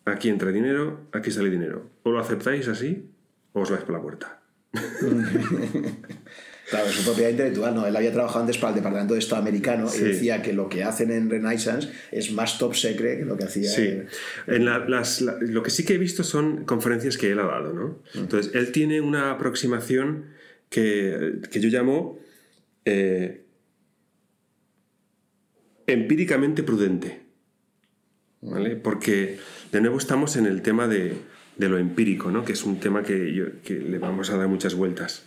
Aquí entra dinero, aquí sale dinero. O lo aceptáis así o os vais por la puerta. Claro, su propiedad intelectual, no. Él había trabajado antes para el Departamento de Estado americano y decía que lo que hacen en Renaissance es más top secret que lo que hacía. Sí. En las, lo que sí que he visto son conferencias que él ha dado, ¿no? Mm. Entonces, él tiene una aproximación que, que yo llamo eh, empíricamente prudente. ¿Vale? Porque, de nuevo, estamos en el tema de, de lo empírico, ¿no? Que es un tema que, que le vamos a dar muchas vueltas.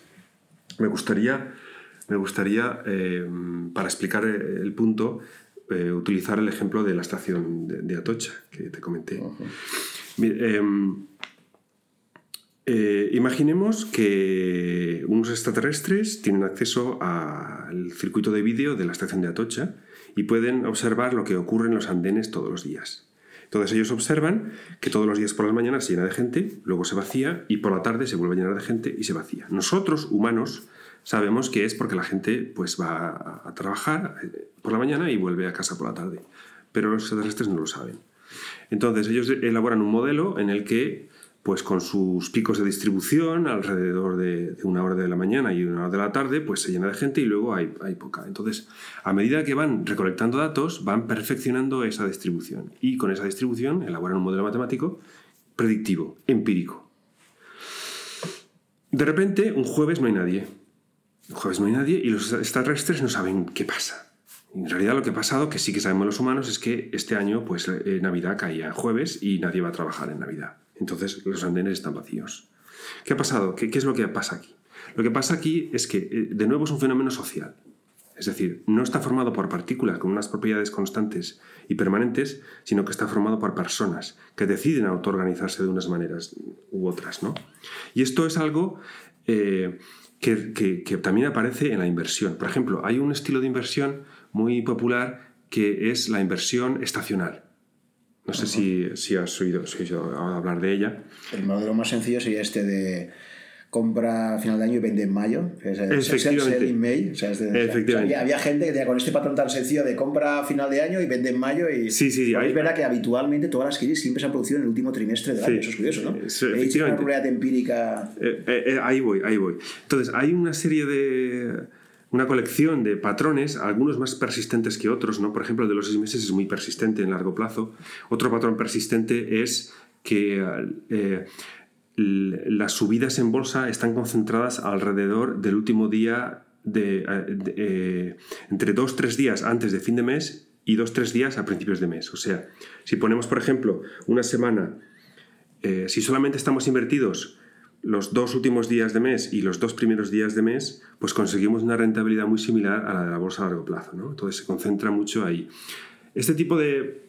Me gustaría, me gustaría eh, para explicar el punto, eh, utilizar el ejemplo de la estación de, Atocha que te comenté. Em, eh, imaginemos que unos extraterrestres tienen acceso al circuito de vídeo de la estación de Atocha y pueden observar lo que ocurre en los andenes todos los días. Entonces ellos observan que todos los días por la mañana se llena de gente, luego se vacía y por la tarde se vuelve a llenar de gente y se vacía. Nosotros, humanos, sabemos que es porque la gente pues, va a trabajar eh, por la mañana y vuelve a casa por la tarde. Pero los extraterrestres no lo saben. Entonces ellos elaboran un modelo en el que pues con sus picos de distribución alrededor de, una hora de la mañana y una hora de la tarde, pues se llena de gente y luego hay, hay, poca. Entonces, a medida que van recolectando datos, van perfeccionando esa distribución y con esa distribución elaboran un modelo matemático predictivo, empírico. De repente, un jueves no hay nadie. Un jueves no hay nadie y los extraterrestres no saben qué pasa. En realidad lo que ha pasado, que sí que sabemos los humanos, es que este año pues eh, Navidad caía jueves y nadie va a trabajar en Navidad. Entonces los andenes están vacíos. ¿Qué ha pasado? ¿Qué, es lo que pasa aquí? Lo que pasa aquí es que, eh, de nuevo, es un fenómeno social. Es decir, no está formado por partículas con unas propiedades constantes y permanentes, sino que está formado por personas que deciden autoorganizarse de unas maneras u otras. ¿no? Y esto es algo eh, que, que, también aparece en la inversión. Por ejemplo, hay un estilo de inversión muy popular que es la inversión estacional. No sé si, si, has oído, hablar de ella. El modelo más sencillo sería este de compra a final de año y vende en mayo. Efectivamente. May. Efectivamente. había, gente que tenía con este patrón tan sencillo de compra a final de año y vende en mayo. Y sí, sí, Es verdad que habitualmente todas las crisis siempre se han producido en el último trimestre del año. Eso es curioso, ¿no? una probabilidad empírica. Eh, eh, eh, ahí voy, ahí voy. Entonces, hay una serie de una colección de patrones, algunos más persistentes que otros, ¿no? Por ejemplo, el de los seis meses es muy persistente en largo plazo. Otro patrón persistente es que las subidas en bolsa están concentradas alrededor del último día de, eh, entre dos tres días antes de fin de mes y dos tres días a principios de mes. O sea, si ponemos, por ejemplo, una semana, eh, si solamente estamos invertidos los dos últimos días de mes y los dos primeros días de mes, pues conseguimos una rentabilidad muy similar a la de la bolsa a largo plazo. ¿no? Entonces se concentra mucho ahí. Este tipo de,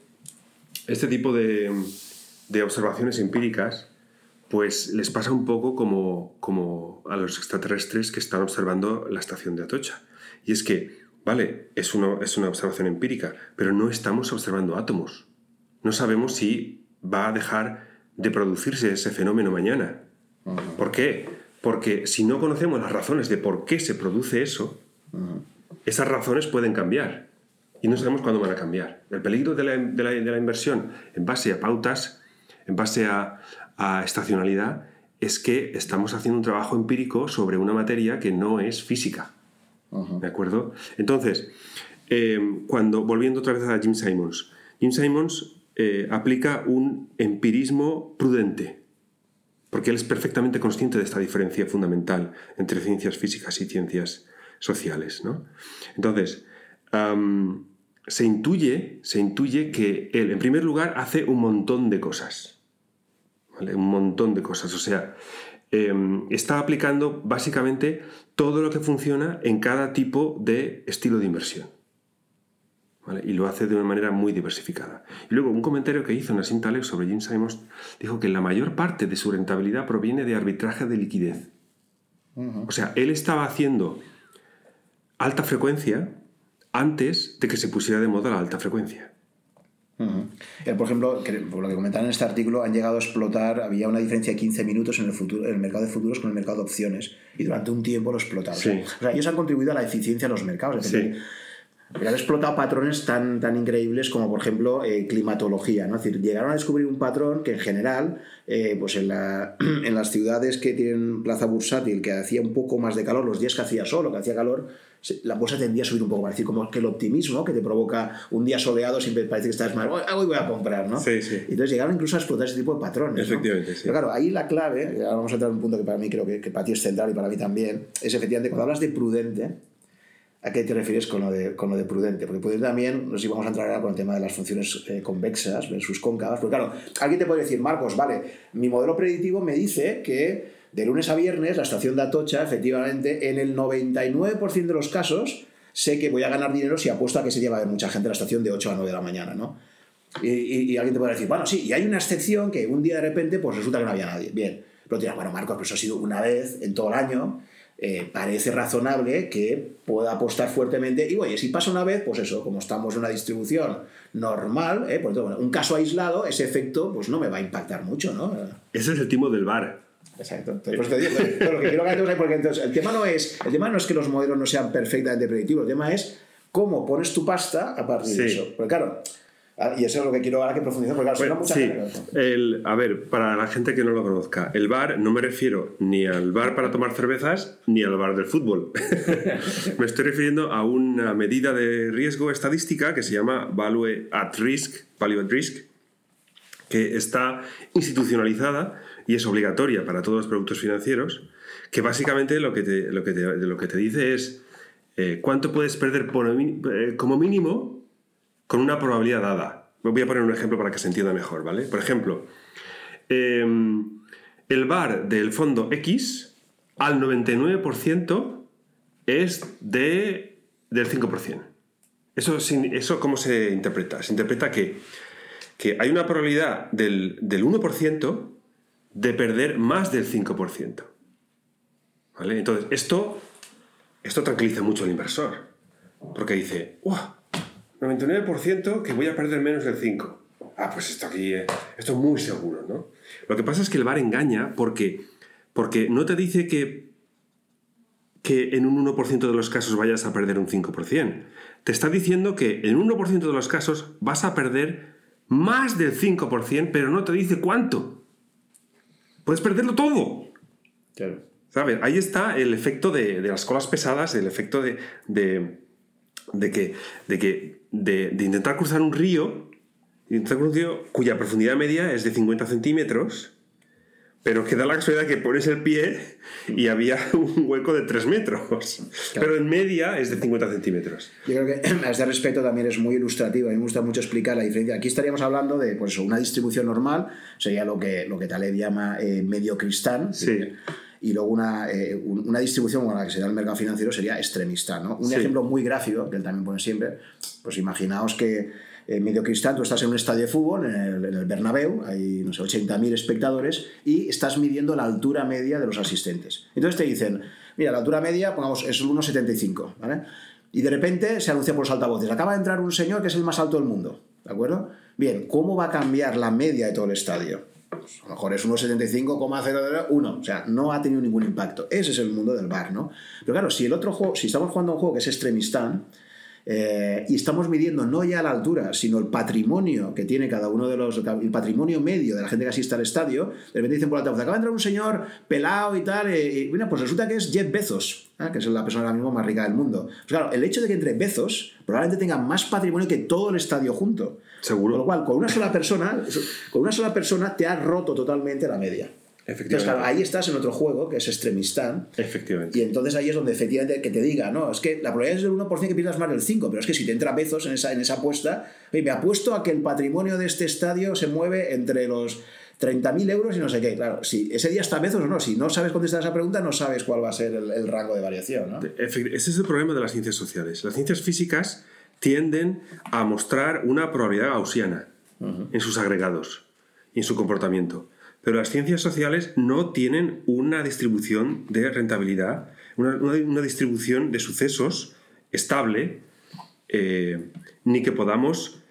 este tipo de, de observaciones empíricas pues les pasa un poco como, como a los extraterrestres que están observando la estación de Atocha. Y es que, vale, es, es una observación empírica, pero no estamos observando átomos. No sabemos si va a dejar de producirse ese fenómeno mañana. ¿Por qué? Porque si no conocemos las razones de por qué se produce eso, esas razones pueden cambiar. Y no sabemos cuándo van a cambiar. El peligro de la, de la inversión en base a pautas, en base a, a estacionalidad es que estamos haciendo un trabajo empírico sobre una materia que no es física. ¿De acuerdo? Entonces, em, cuando, volviendo otra vez a Jim Simons, Jim Simons eh, aplica un empirismo prudente, porque él es perfectamente consciente de esta diferencia fundamental entre ciencias físicas y ciencias sociales. ¿no? Entonces, se, intuye, se intuye que él, en primer lugar, hace un montón de cosas un montón de cosas. O sea, em, está aplicando básicamente todo lo que funciona en cada tipo de estilo de inversión. Y lo hace de una manera muy diversificada. Y luego, un comentario que hizo Nassim Taleb sobre Jim Simons dijo que la mayor parte de su rentabilidad proviene de arbitraje de liquidez. O sea, él estaba haciendo alta frecuencia antes de que se pusiera de moda la alta frecuencia. Eh, por ejemplo, por lo que comentaban en este artículo, han llegado a explotar, había una diferencia de 15 minutos en el, futuro, en el mercado de futuros con el mercado de opciones y durante un tiempo lo explotaron. O sea, ellos han contribuido a la eficiencia de los mercados. Sí. Han explotado patrones tan, tan increíbles como, por ejemplo, eh, climatología. ¿no? Es decir, llegaron a descubrir un patrón que, en general, eh, pues en, la, en las ciudades que tienen plaza bursátil, que hacía un poco más de calor, los días que hacía sol que hacía calor, la bolsa tendría a subir un poco, para decir, como que el optimismo que te provoca un día soleado siempre parece que estás mal, hoy voy a comprar, ¿no? Sí, sí. Entonces llegaron incluso a explotar ese tipo de patrones. Efectivamente, sí. Pero claro, ahí la clave, ahora vamos a entrar en un punto que para mí creo que, que para ti es central y para mí también, es efectivamente cuando hablas de prudente, ¿A qué te refieres con lo de, con lo de prudente? Porque prudente también, no sé si vamos a entrar ahora con el tema de las funciones eh, convexas versus cóncavas. Porque claro, alguien te puede decir, Marcos, vale, mi modelo predictivo me dice que de lunes a viernes la estación de Atocha, efectivamente, en el 99% de los casos, sé que voy a ganar dinero si apuesto a que se lleva a mucha gente a la estación de 8 a 9 de la mañana, ¿no? Y, alguien te puede decir, bueno, sí, y hay una excepción que un día de repente pues resulta que no había nadie. Bien, pero te dirás, bueno, Marcos, pero eso ha sido una vez en todo el año. Eh, parece razonable que pueda apostar fuertemente. Y oye, si pasa una vez, pues eso, como estamos en una distribución normal, eh, pues, bueno, un caso aislado, ese efecto pues no me va a impactar mucho, ¿no? Ese es el timo del bar. Exacto. Pues te digo, lo que quiero que porque entonces, el tema no es el tema no es que los modelos no sean perfectamente predictivos, el tema es cómo pones tu pasta a partir de eso. Porque claro, y eso es lo que quiero ahora que profundice, porque claro, mucha sí. el, A ver, para la gente que no lo conozca, el bar no me refiero ni al bar para tomar cervezas ni al bar del fútbol. me estoy refiriendo a una medida de riesgo estadística que se llama Value at Risk, Value at Risk, que está institucionalizada y es obligatoria para todos los productos financieros, que básicamente lo que te, lo que te, lo que te dice es eh, cuánto puedes perder eh, como mínimo con una probabilidad dada. Voy a poner un ejemplo para que se entienda mejor, ¿vale? Por ejemplo, em, el VAR del fondo X al 99% es de, del 5%. Eso, ¿Eso cómo se interpreta? Se interpreta que, que hay una probabilidad del, del 1% de perder más del 5%. ¿Vale? Entonces, esto, esto tranquiliza mucho al inversor, porque dice, ¡Wow! 99% que voy a perder menos del 5%. Ah, pues esto aquí, esto es muy seguro, ¿no? Lo que pasa es que el VAR engaña porque porque no te dice que, que en un 1% de los casos vayas a perder un 5%. Te está diciendo que en un 1% de los casos vas a perder más del 5%, pero no te dice cuánto. Puedes perderlo todo. Claro. ¿Sabes? Ahí está el efecto de, las colas pesadas, el efecto de, de, que, de, que de, intentar cruzar un río, intentar cruzar un río cuya profundidad media es de 50 centímetros, pero que da la casualidad que pones el pie y había un hueco de 3 metros. Pero en media es de 50 centímetros. Yo creo que a este respecto también es muy ilustrativo. A mí me gusta mucho explicar la diferencia. Aquí estaríamos hablando de pues, una distribución normal, sería lo que, lo que Taleb llama eh, medio cristal. Sí. Y luego una, eh, una distribución como la que se da el mercado financiero sería extremista. ¿no? Un ejemplo muy gráfico, que él también pone siempre, pues imaginaos que en medio cristal, tú estás en un estadio de fútbol, en el, en el Bernabéu, hay, no sé, 80.000 espectadores, y estás midiendo la altura media de los asistentes. Entonces te dicen, mira, la altura media, pongamos, es el 1,75, ¿vale? Y de repente se anuncia por los altavoces, acaba de entrar un señor que es el más alto del mundo, ¿de acuerdo? Bien, ¿cómo va a cambiar la media de todo el estadio? Pues a lo mejor es 1,75,001, o sea, no ha tenido ningún impacto. Ese es el mundo del bar, ¿no? Pero claro, si el otro juego, si estamos jugando a un juego que es extremistán, eh, y estamos midiendo no ya la altura, sino el patrimonio que tiene cada uno de los. el patrimonio medio de la gente que asiste al estadio. De repente dicen por la tabla, acaba de entrar un señor pelado y tal. Eh, y, bueno, pues resulta que es Jeff Bezos, ¿eh? que es la persona ahora mismo más rica del mundo. Pues claro, el hecho de que entre Bezos probablemente tenga más patrimonio que todo el estadio junto. Seguro. Con lo cual, con una sola persona, con una sola persona te ha roto totalmente la media. Entonces, claro, ahí estás en otro juego que es Extremistán. Efectivamente. Y entonces ahí es donde efectivamente que te diga, no, es que la probabilidad es del 1% que pierdas más del 5%, pero es que si te entra Bezos en esa, en esa apuesta, oye, me apuesto a que el patrimonio de este estadio se mueve entre los 30.000 euros y no sé qué. Claro, si ese día está Bezos o no, si no sabes contestar esa pregunta, no sabes cuál va a ser el, rango de variación. ¿no? Ese es el problema de las ciencias sociales. Las ciencias físicas tienden a mostrar una probabilidad gaussiana en sus agregados y en su comportamiento. Pero las ciencias sociales no tienen una distribución de rentabilidad, una, distribución de sucesos estable, eh, ni que podamos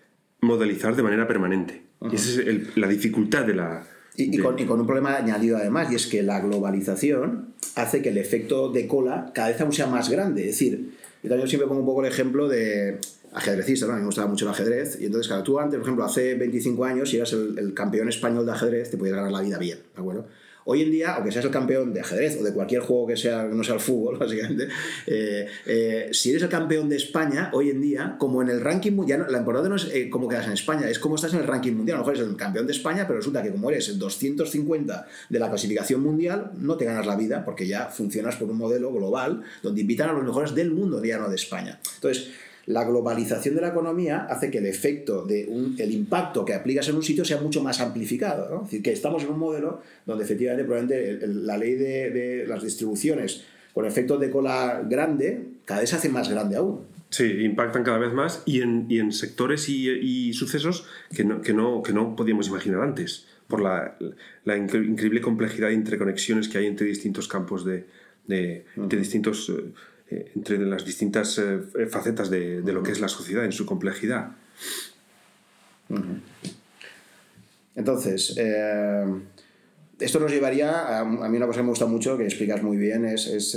modelizar de manera permanente. esa es la dificultad de la... Y, con, un problema añadido además, y es que la globalización hace que el efecto de cola cada vez aún sea más grande. Es decir, yo también siempre pongo un poco el ejemplo de ajedrecista. A mí me gustaba mucho el ajedrez. Y entonces, claro, tú antes, por ejemplo, hace 25 años, si eras el, campeón español de ajedrez, te podías ganar la vida bien, ¿de acuerdo? Hoy en día, aunque seas el campeón de ajedrez o de cualquier juego que sea no sea el fútbol, básicamente, eh, eh, si eres el campeón de España, hoy en día, como en el ranking mundial, la importante no es eh, cómo quedas en España, es cómo estás en el ranking mundial. A lo mejor eres el campeón de España, pero resulta que como eres el 250 de la clasificación mundial, no te ganas la vida porque ya funcionas por un modelo global donde invitan a los mejores del mundo, ya no de España. Entonces, la globalización de la economía hace que el efecto de el impacto que aplicas en un sitio sea mucho más amplificado. ¿no? Es decir, que estamos en un modelo donde efectivamente probablemente la ley de, las distribuciones con efectos de cola grande cada vez se hace más grande aún. Sí, impactan cada vez más y en, y en sectores y, sucesos que no, que, no, que no podíamos imaginar antes, por la, la increíble complejidad de interconexiones que hay entre distintos campos de, de, de distintos eh, entre las distintas eh, facetas de, lo que es la sociedad en su complejidad. Entonces, eh, esto nos llevaría a, mí una cosa que me gusta mucho, que explicas muy bien, es,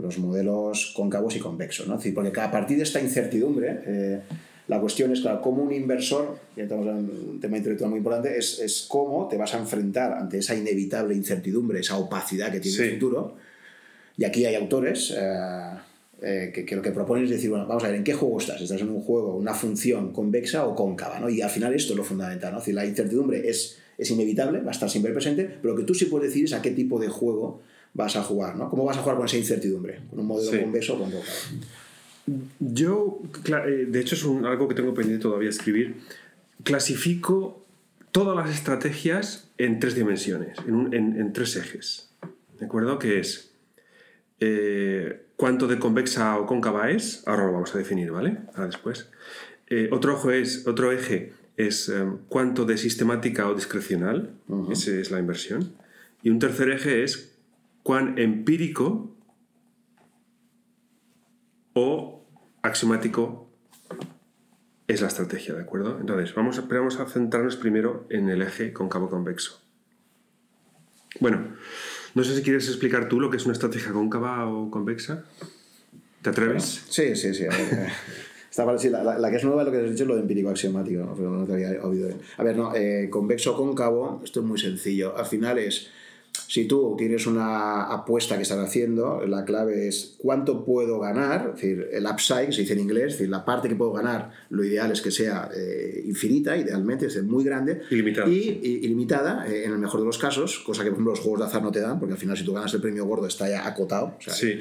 los modelos cóncavos y convexos. ¿no? porque a partir de esta incertidumbre, la cuestión es, claro, cómo un inversor, ya estamos en un tema intelectual muy importante, es, es, cómo te vas a enfrentar ante esa inevitable incertidumbre, esa opacidad que tiene el futuro y aquí hay autores eh, eh, que, lo que proponen es decir, bueno, vamos a ver, ¿en qué juego estás? ¿Estás en un juego, una función convexa o cóncava? ¿no? Y al final esto es lo fundamental. ¿no? Es decir, la incertidumbre es, es inevitable, va a estar siempre presente, pero lo que tú sí puedes decir es a qué tipo de juego vas a jugar. ¿no? ¿Cómo vas a jugar con esa incertidumbre? ¿Con un modelo convexo o cóncavo? Yo, eh, de hecho, es algo que tengo pendiente todavía escribir. Clasifico todas las estrategias en tres dimensiones, en, en tres ejes. ¿De acuerdo? Que es eh, cuánto de convexa o cóncava es, ahora lo vamos a definir, ¿vale? Ahora después. Eh, otro, ojo es, otro eje es eh, cuánto de sistemática o discrecional, esa es la inversión. Y un tercer eje es cuán empírico o axiomático es la estrategia, ¿de acuerdo? Entonces, vamos a, vamos a centrarnos primero en el eje cóncavo-convexo. Bueno, no sé si quieres explicar tú lo que es una estrategia cóncava o convexa. ¿Te atreves? Sí, sí, sí. A ver, la, que es nueva, lo que has dicho es lo de empírico axiomático, ¿no? te había oído. A ver, no, eh, convexo cóncavo, esto es muy sencillo. Al final es, si tú tienes una apuesta que estás haciendo, la clave es cuánto puedo ganar, es decir, el upside, que se dice en inglés, es decir, la parte que puedo ganar, lo ideal es que sea eh, infinita, idealmente, es muy grande. Ilimitada. Y, ilimitada, eh, en el mejor de los casos, cosa que por ejemplo los juegos de azar no te dan, porque al final si tú ganas el premio gordo está ya acotado. sí.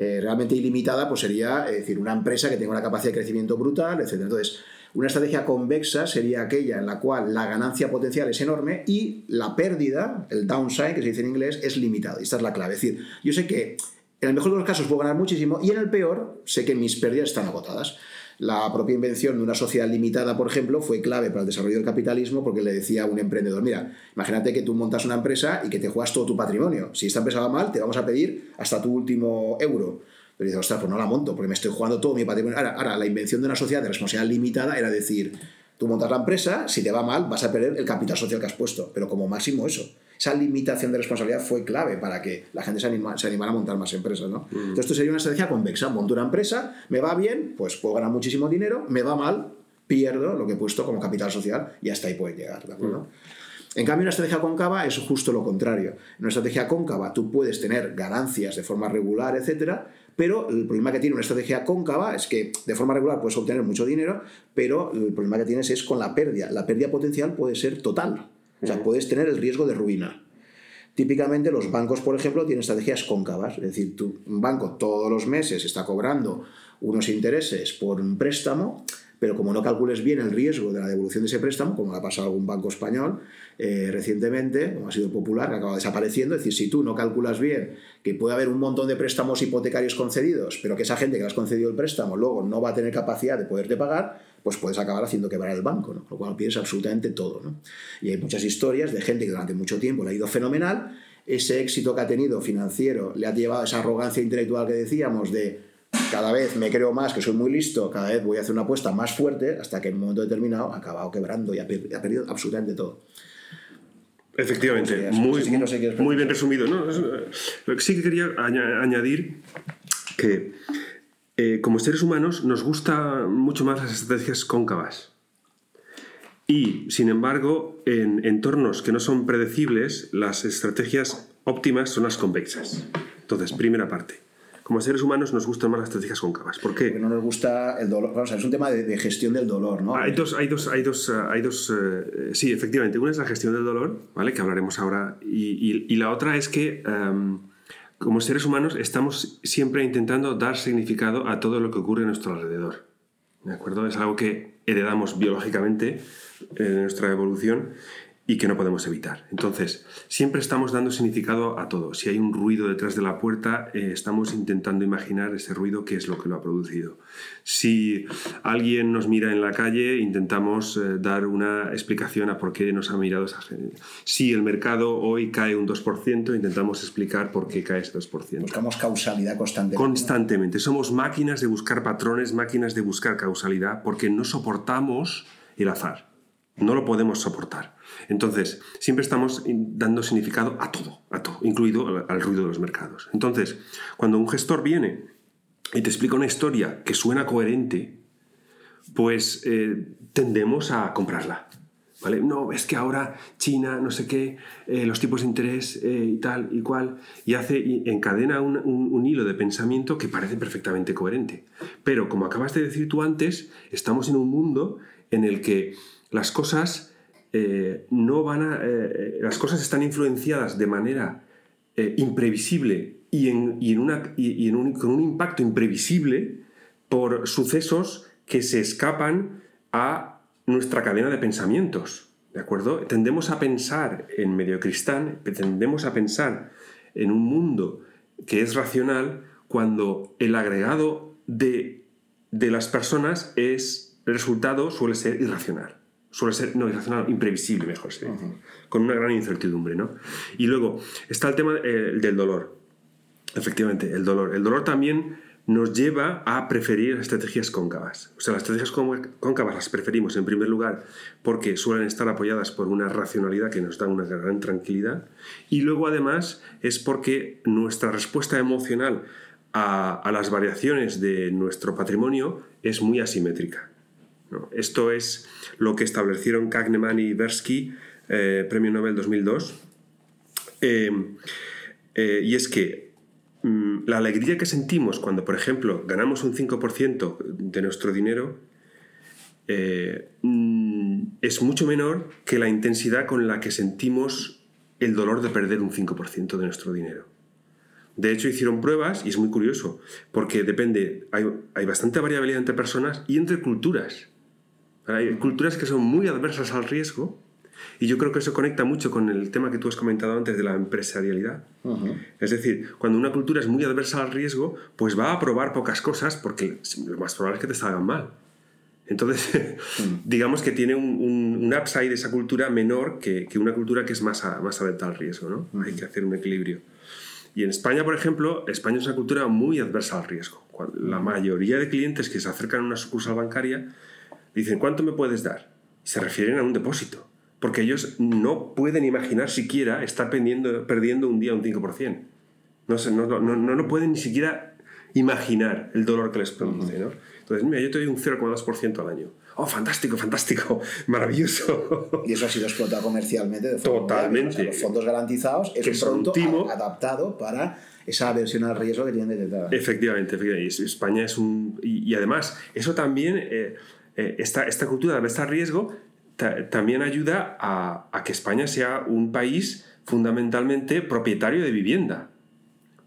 Eh, realmente ilimitada, pues sería decir, una empresa que tenga una capacidad de crecimiento brutal, etc. Entonces, una estrategia convexa sería aquella en la cual la ganancia potencial es enorme y la pérdida, el downside, que se dice en inglés, es limitado. Y esta es la clave. Es decir, yo sé que en el mejor de los casos puedo ganar muchísimo y en el peor sé que mis pérdidas están agotadas. La propia invención de una sociedad limitada, por ejemplo, fue clave para el desarrollo del capitalismo porque le decía a un emprendedor, mira, imagínate que tú montas una empresa y que te juegas todo tu patrimonio. Si esta empresa va mal, te vamos a pedir hasta tu último euro. Pero dices, ostras, pues no la monto porque me estoy jugando todo mi patrimonio. Ahora, ahora, la invención de una sociedad de responsabilidad limitada era decir, tú montas la empresa, si te va mal, vas a perder el capital social que has puesto, pero como máximo eso esa limitación de responsabilidad fue clave para que la gente se, anima, se animara a montar más empresas. ¿no? Mm. Entonces, esto sería una estrategia convexa. Monto una empresa, me va bien, pues puedo ganar muchísimo dinero, me va mal, pierdo lo que he puesto como capital social y hasta ahí puede llegar. ¿de acuerdo? Mm. En cambio, una estrategia cóncava es justo lo contrario. En una estrategia cóncava tú puedes tener ganancias de forma regular, etcétera, pero el problema que tiene una estrategia cóncava es que de forma regular puedes obtener mucho dinero, pero el problema que tienes es con la pérdida. La pérdida potencial puede ser total. O sea, puedes tener el riesgo de ruina. Típicamente los bancos, por ejemplo, tienen estrategias cóncavas. Es decir, un banco todos los meses está cobrando unos intereses por un préstamo, pero como no calcules bien el riesgo de la devolución de ese préstamo, como ha pasado a algún banco español eh, recientemente, ha sido popular, que acaba desapareciendo, es decir, si tú no calculas bien que puede haber un montón de préstamos hipotecarios concedidos, pero que esa gente que le has concedido el préstamo luego no va a tener capacidad de poderte pagar, pues puedes acabar haciendo quebrar el banco, ¿no? lo cual pierdes absolutamente todo. ¿no? Y hay muchas historias de gente que durante mucho tiempo le ha ido fenomenal, ese éxito que ha tenido financiero le ha llevado a esa arrogancia intelectual que decíamos de cada vez me creo más, que soy muy listo, cada vez voy a hacer una apuesta más fuerte, hasta que en un momento determinado ha acabado quebrando y ha, perdido absolutamente todo. Efectivamente, muy, muy bien resumido. ¿no? Sí que quería añadir que eh, como seres humanos nos gustan mucho más las estrategias cóncavas. Y, sin embargo, en entornos que no son predecibles, las estrategias óptimas son las convexas. Entonces, primera parte como seres humanos nos gustan más las estrategias cóncavas. ¿Por qué? Porque no nos gusta el dolor. es un tema de, gestión del dolor, ¿no? Hay dos, hay dos, hay dos, eh, hay dos eh, sí, efectivamente. Una es la gestión del dolor, ¿vale? Que hablaremos ahora. Y, la otra es que em, como seres humanos estamos siempre intentando dar significado a todo lo que ocurre a nuestro alrededor. ¿De acuerdo? Es algo que heredamos biológicamente en nuestra evolución y que no podemos evitar. Entonces, siempre estamos dando significado a todo. Si hay un ruido detrás de la puerta, eh, estamos intentando imaginar ese ruido, qué es lo que lo ha producido. Si alguien nos mira en la calle, intentamos eh, dar una explicación a por qué nos ha mirado esa gente. Si el mercado hoy cae un 2%, intentamos explicar por qué cae ese 2%. Buscamos causalidad constantemente. Constantemente. Somos máquinas de buscar patrones, máquinas de buscar causalidad, porque no soportamos el azar. No lo podemos soportar. Entonces, siempre estamos dando significado a todo, a todo, incluido al, ruido de los mercados. Entonces, cuando un gestor viene y te explica una historia que suena coherente, pues eh, tendemos a comprarla. ¿Vale? No, es que ahora China, no sé qué, eh, los tipos de interés eh, y tal y cual, y hace, y encadena un, un, hilo de pensamiento que parece perfectamente coherente. Pero como acabas de decir tú antes, estamos en un mundo en el que las cosas eh, no van a, eh, eh, las cosas están influenciadas de manera imprevisible y, en, una, y, con un impacto imprevisible por sucesos que se escapan a nuestra cadena de pensamientos. ¿De acuerdo? Tendemos a pensar en mediocristán, tendemos a pensar en un mundo que es racional cuando el agregado de, de las personas es, el resultado suele ser irracional suele ser, no, irracional, imprevisible, mejor, sí, con una gran incertidumbre, ¿no? Y luego está el tema eh, del dolor. Efectivamente, el dolor. El dolor también nos lleva a preferir estrategias cóncavas. O sea, las estrategias cóncavas las preferimos en primer lugar porque suelen estar apoyadas por una racionalidad que nos da una gran tranquilidad y luego además es porque nuestra respuesta emocional a, las variaciones de nuestro patrimonio es muy asimétrica. Esto es lo que establecieron Kahneman y Versky, eh, Premio Nobel 2002. Eh, eh, y es que Mm, la alegría que sentimos cuando, por ejemplo, ganamos un 5% de nuestro dinero mm, es mucho menor que la intensidad con la que sentimos el dolor de perder un 5% de nuestro dinero. De hecho, hicieron pruebas y es muy curioso, porque depende, hay bastante variabilidad entre personas y entre culturas. Hay culturas que son muy adversas al riesgo y yo creo que eso conecta mucho con el tema que tú has comentado antes de la empresarialidad. Es decir, cuando una cultura es muy adversa al riesgo, pues va a probar pocas cosas porque lo más probable es que te salgan mal. Entonces, digamos que tiene un, un, upside esa cultura menor que, que, una cultura que es más, más adepta al riesgo. ¿no? Hay que hacer un equilibrio. Y en España, por ejemplo, España es una cultura muy adversa al riesgo. La mayoría de clientes que se acercan a una sucursal bancaria dicen, ¿cuánto me puedes dar? Y se refieren a un depósito porque ellos no pueden imaginar siquiera estar perdiendo, perdiendo un día un 5%. No, no, no, no, no pueden ni siquiera imaginar el dolor que les produce. ¿no? Entonces, mira, yo te doy un 0,2% al año. Oh, fantástico, fantástico, maravilloso. Y eso ha sido explotado comercialmente de forma Totalmente. los fondos garantizados es un producto adaptado para esa aversión al riesgo que tiene detectada. Efectivamente, efectivamente. España es un... Y, además, eso también, eh, eh, esta, esta cultura de estar riesgo también ayuda a, que España sea un país fundamentalmente propietario de vivienda.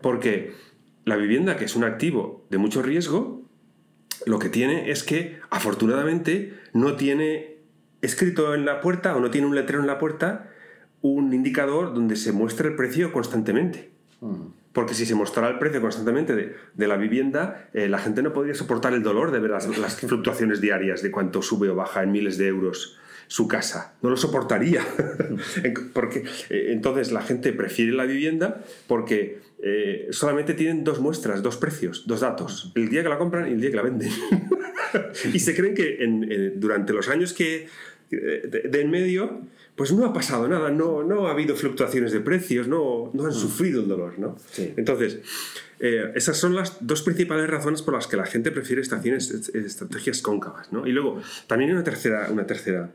Porque la vivienda, que es un activo de mucho riesgo, lo que tiene es que, afortunadamente, no tiene escrito en la puerta o no tiene un letrero en la puerta un indicador donde se muestre el precio constantemente. Porque si se mostrara el precio constantemente de, la vivienda, eh, la gente no podría soportar el dolor de ver las, las, fluctuaciones diarias de cuánto sube o baja en miles de euros su casa, no lo soportaría. porque, eh, entonces la gente prefiere la vivienda porque eh, solamente tienen dos muestras, dos precios, dos datos, el día que la compran y el día que la venden. y se creen que durante los años que de, en medio, pues no ha pasado nada, no, no ha habido fluctuaciones de precios, no, no han mm. sufrido el dolor. ¿no? Entonces, eh, esas son las dos principales razones por las que la gente prefiere estaciones, estrategias cóncavas. ¿no? Y luego, también hay una tercera, una tercera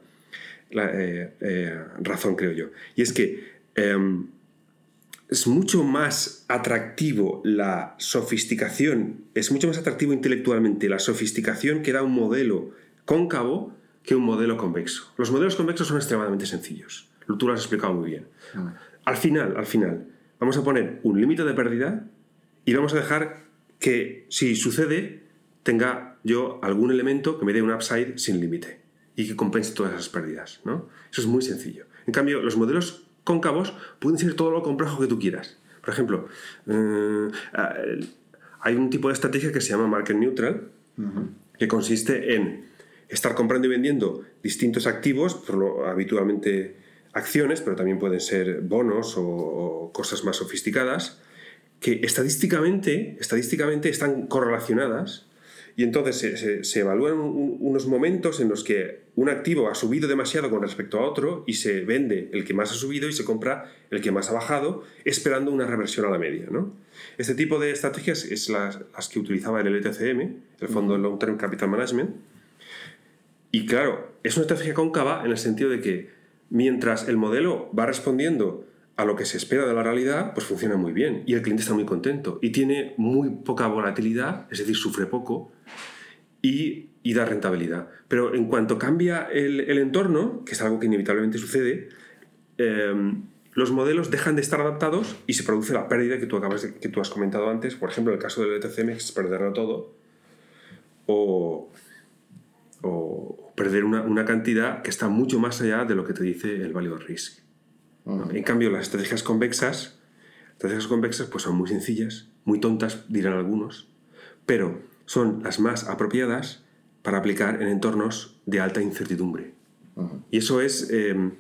la, eh, eh, razón, creo yo. Y es que em, es mucho más atractivo la sofisticación, es mucho más atractivo intelectualmente la sofisticación que da un modelo cóncavo que un modelo convexo. Los modelos convexos son extremadamente sencillos. Tú lo has explicado muy bien. Ah. Al final, al final, vamos a poner un límite de pérdida y vamos a dejar que, si sucede, tenga yo algún elemento que me dé un upside sin límite y que compense todas esas pérdidas. ¿no? Eso es muy sencillo. En cambio, los modelos cóncavos pueden ser todo lo complejo que tú quieras. Por ejemplo, eh, hay un tipo de estrategia que se llama market neutral, que consiste en estar comprando y vendiendo distintos activos, habitualmente acciones, pero también pueden ser bonos o, cosas más sofisticadas, que estadísticamente, estadísticamente están correlacionadas y entonces se, evalúan unos momentos en los que un activo ha subido demasiado con respecto a otro y se vende el que más ha subido y se compra el que más ha bajado, esperando una reversión a la media. ¿no? Este tipo de estrategias es las, que utilizaba el LTCM, el Fondo Long Term Capital Management. Y claro, es una estrategia cóncava en el sentido de que mientras el modelo va respondiendo a lo que se espera de la realidad, pues funciona muy bien y el cliente está muy contento y tiene muy poca volatilidad, es decir, sufre poco y, da rentabilidad. Pero en cuanto cambia el, entorno, que es algo que inevitablemente sucede, em, los modelos dejan de estar adaptados y se produce la pérdida que tú, acabas que tú has comentado antes, por ejemplo, el caso del ETCM, es perderlo todo, o, perder una, una, cantidad que está mucho más allá de lo que te dice el value risk. En cambio, las estrategias convexas, estrategias convexas pues son muy sencillas, muy tontas, dirán algunos, pero son las más apropiadas para aplicar en entornos de alta incertidumbre. Y eso es em,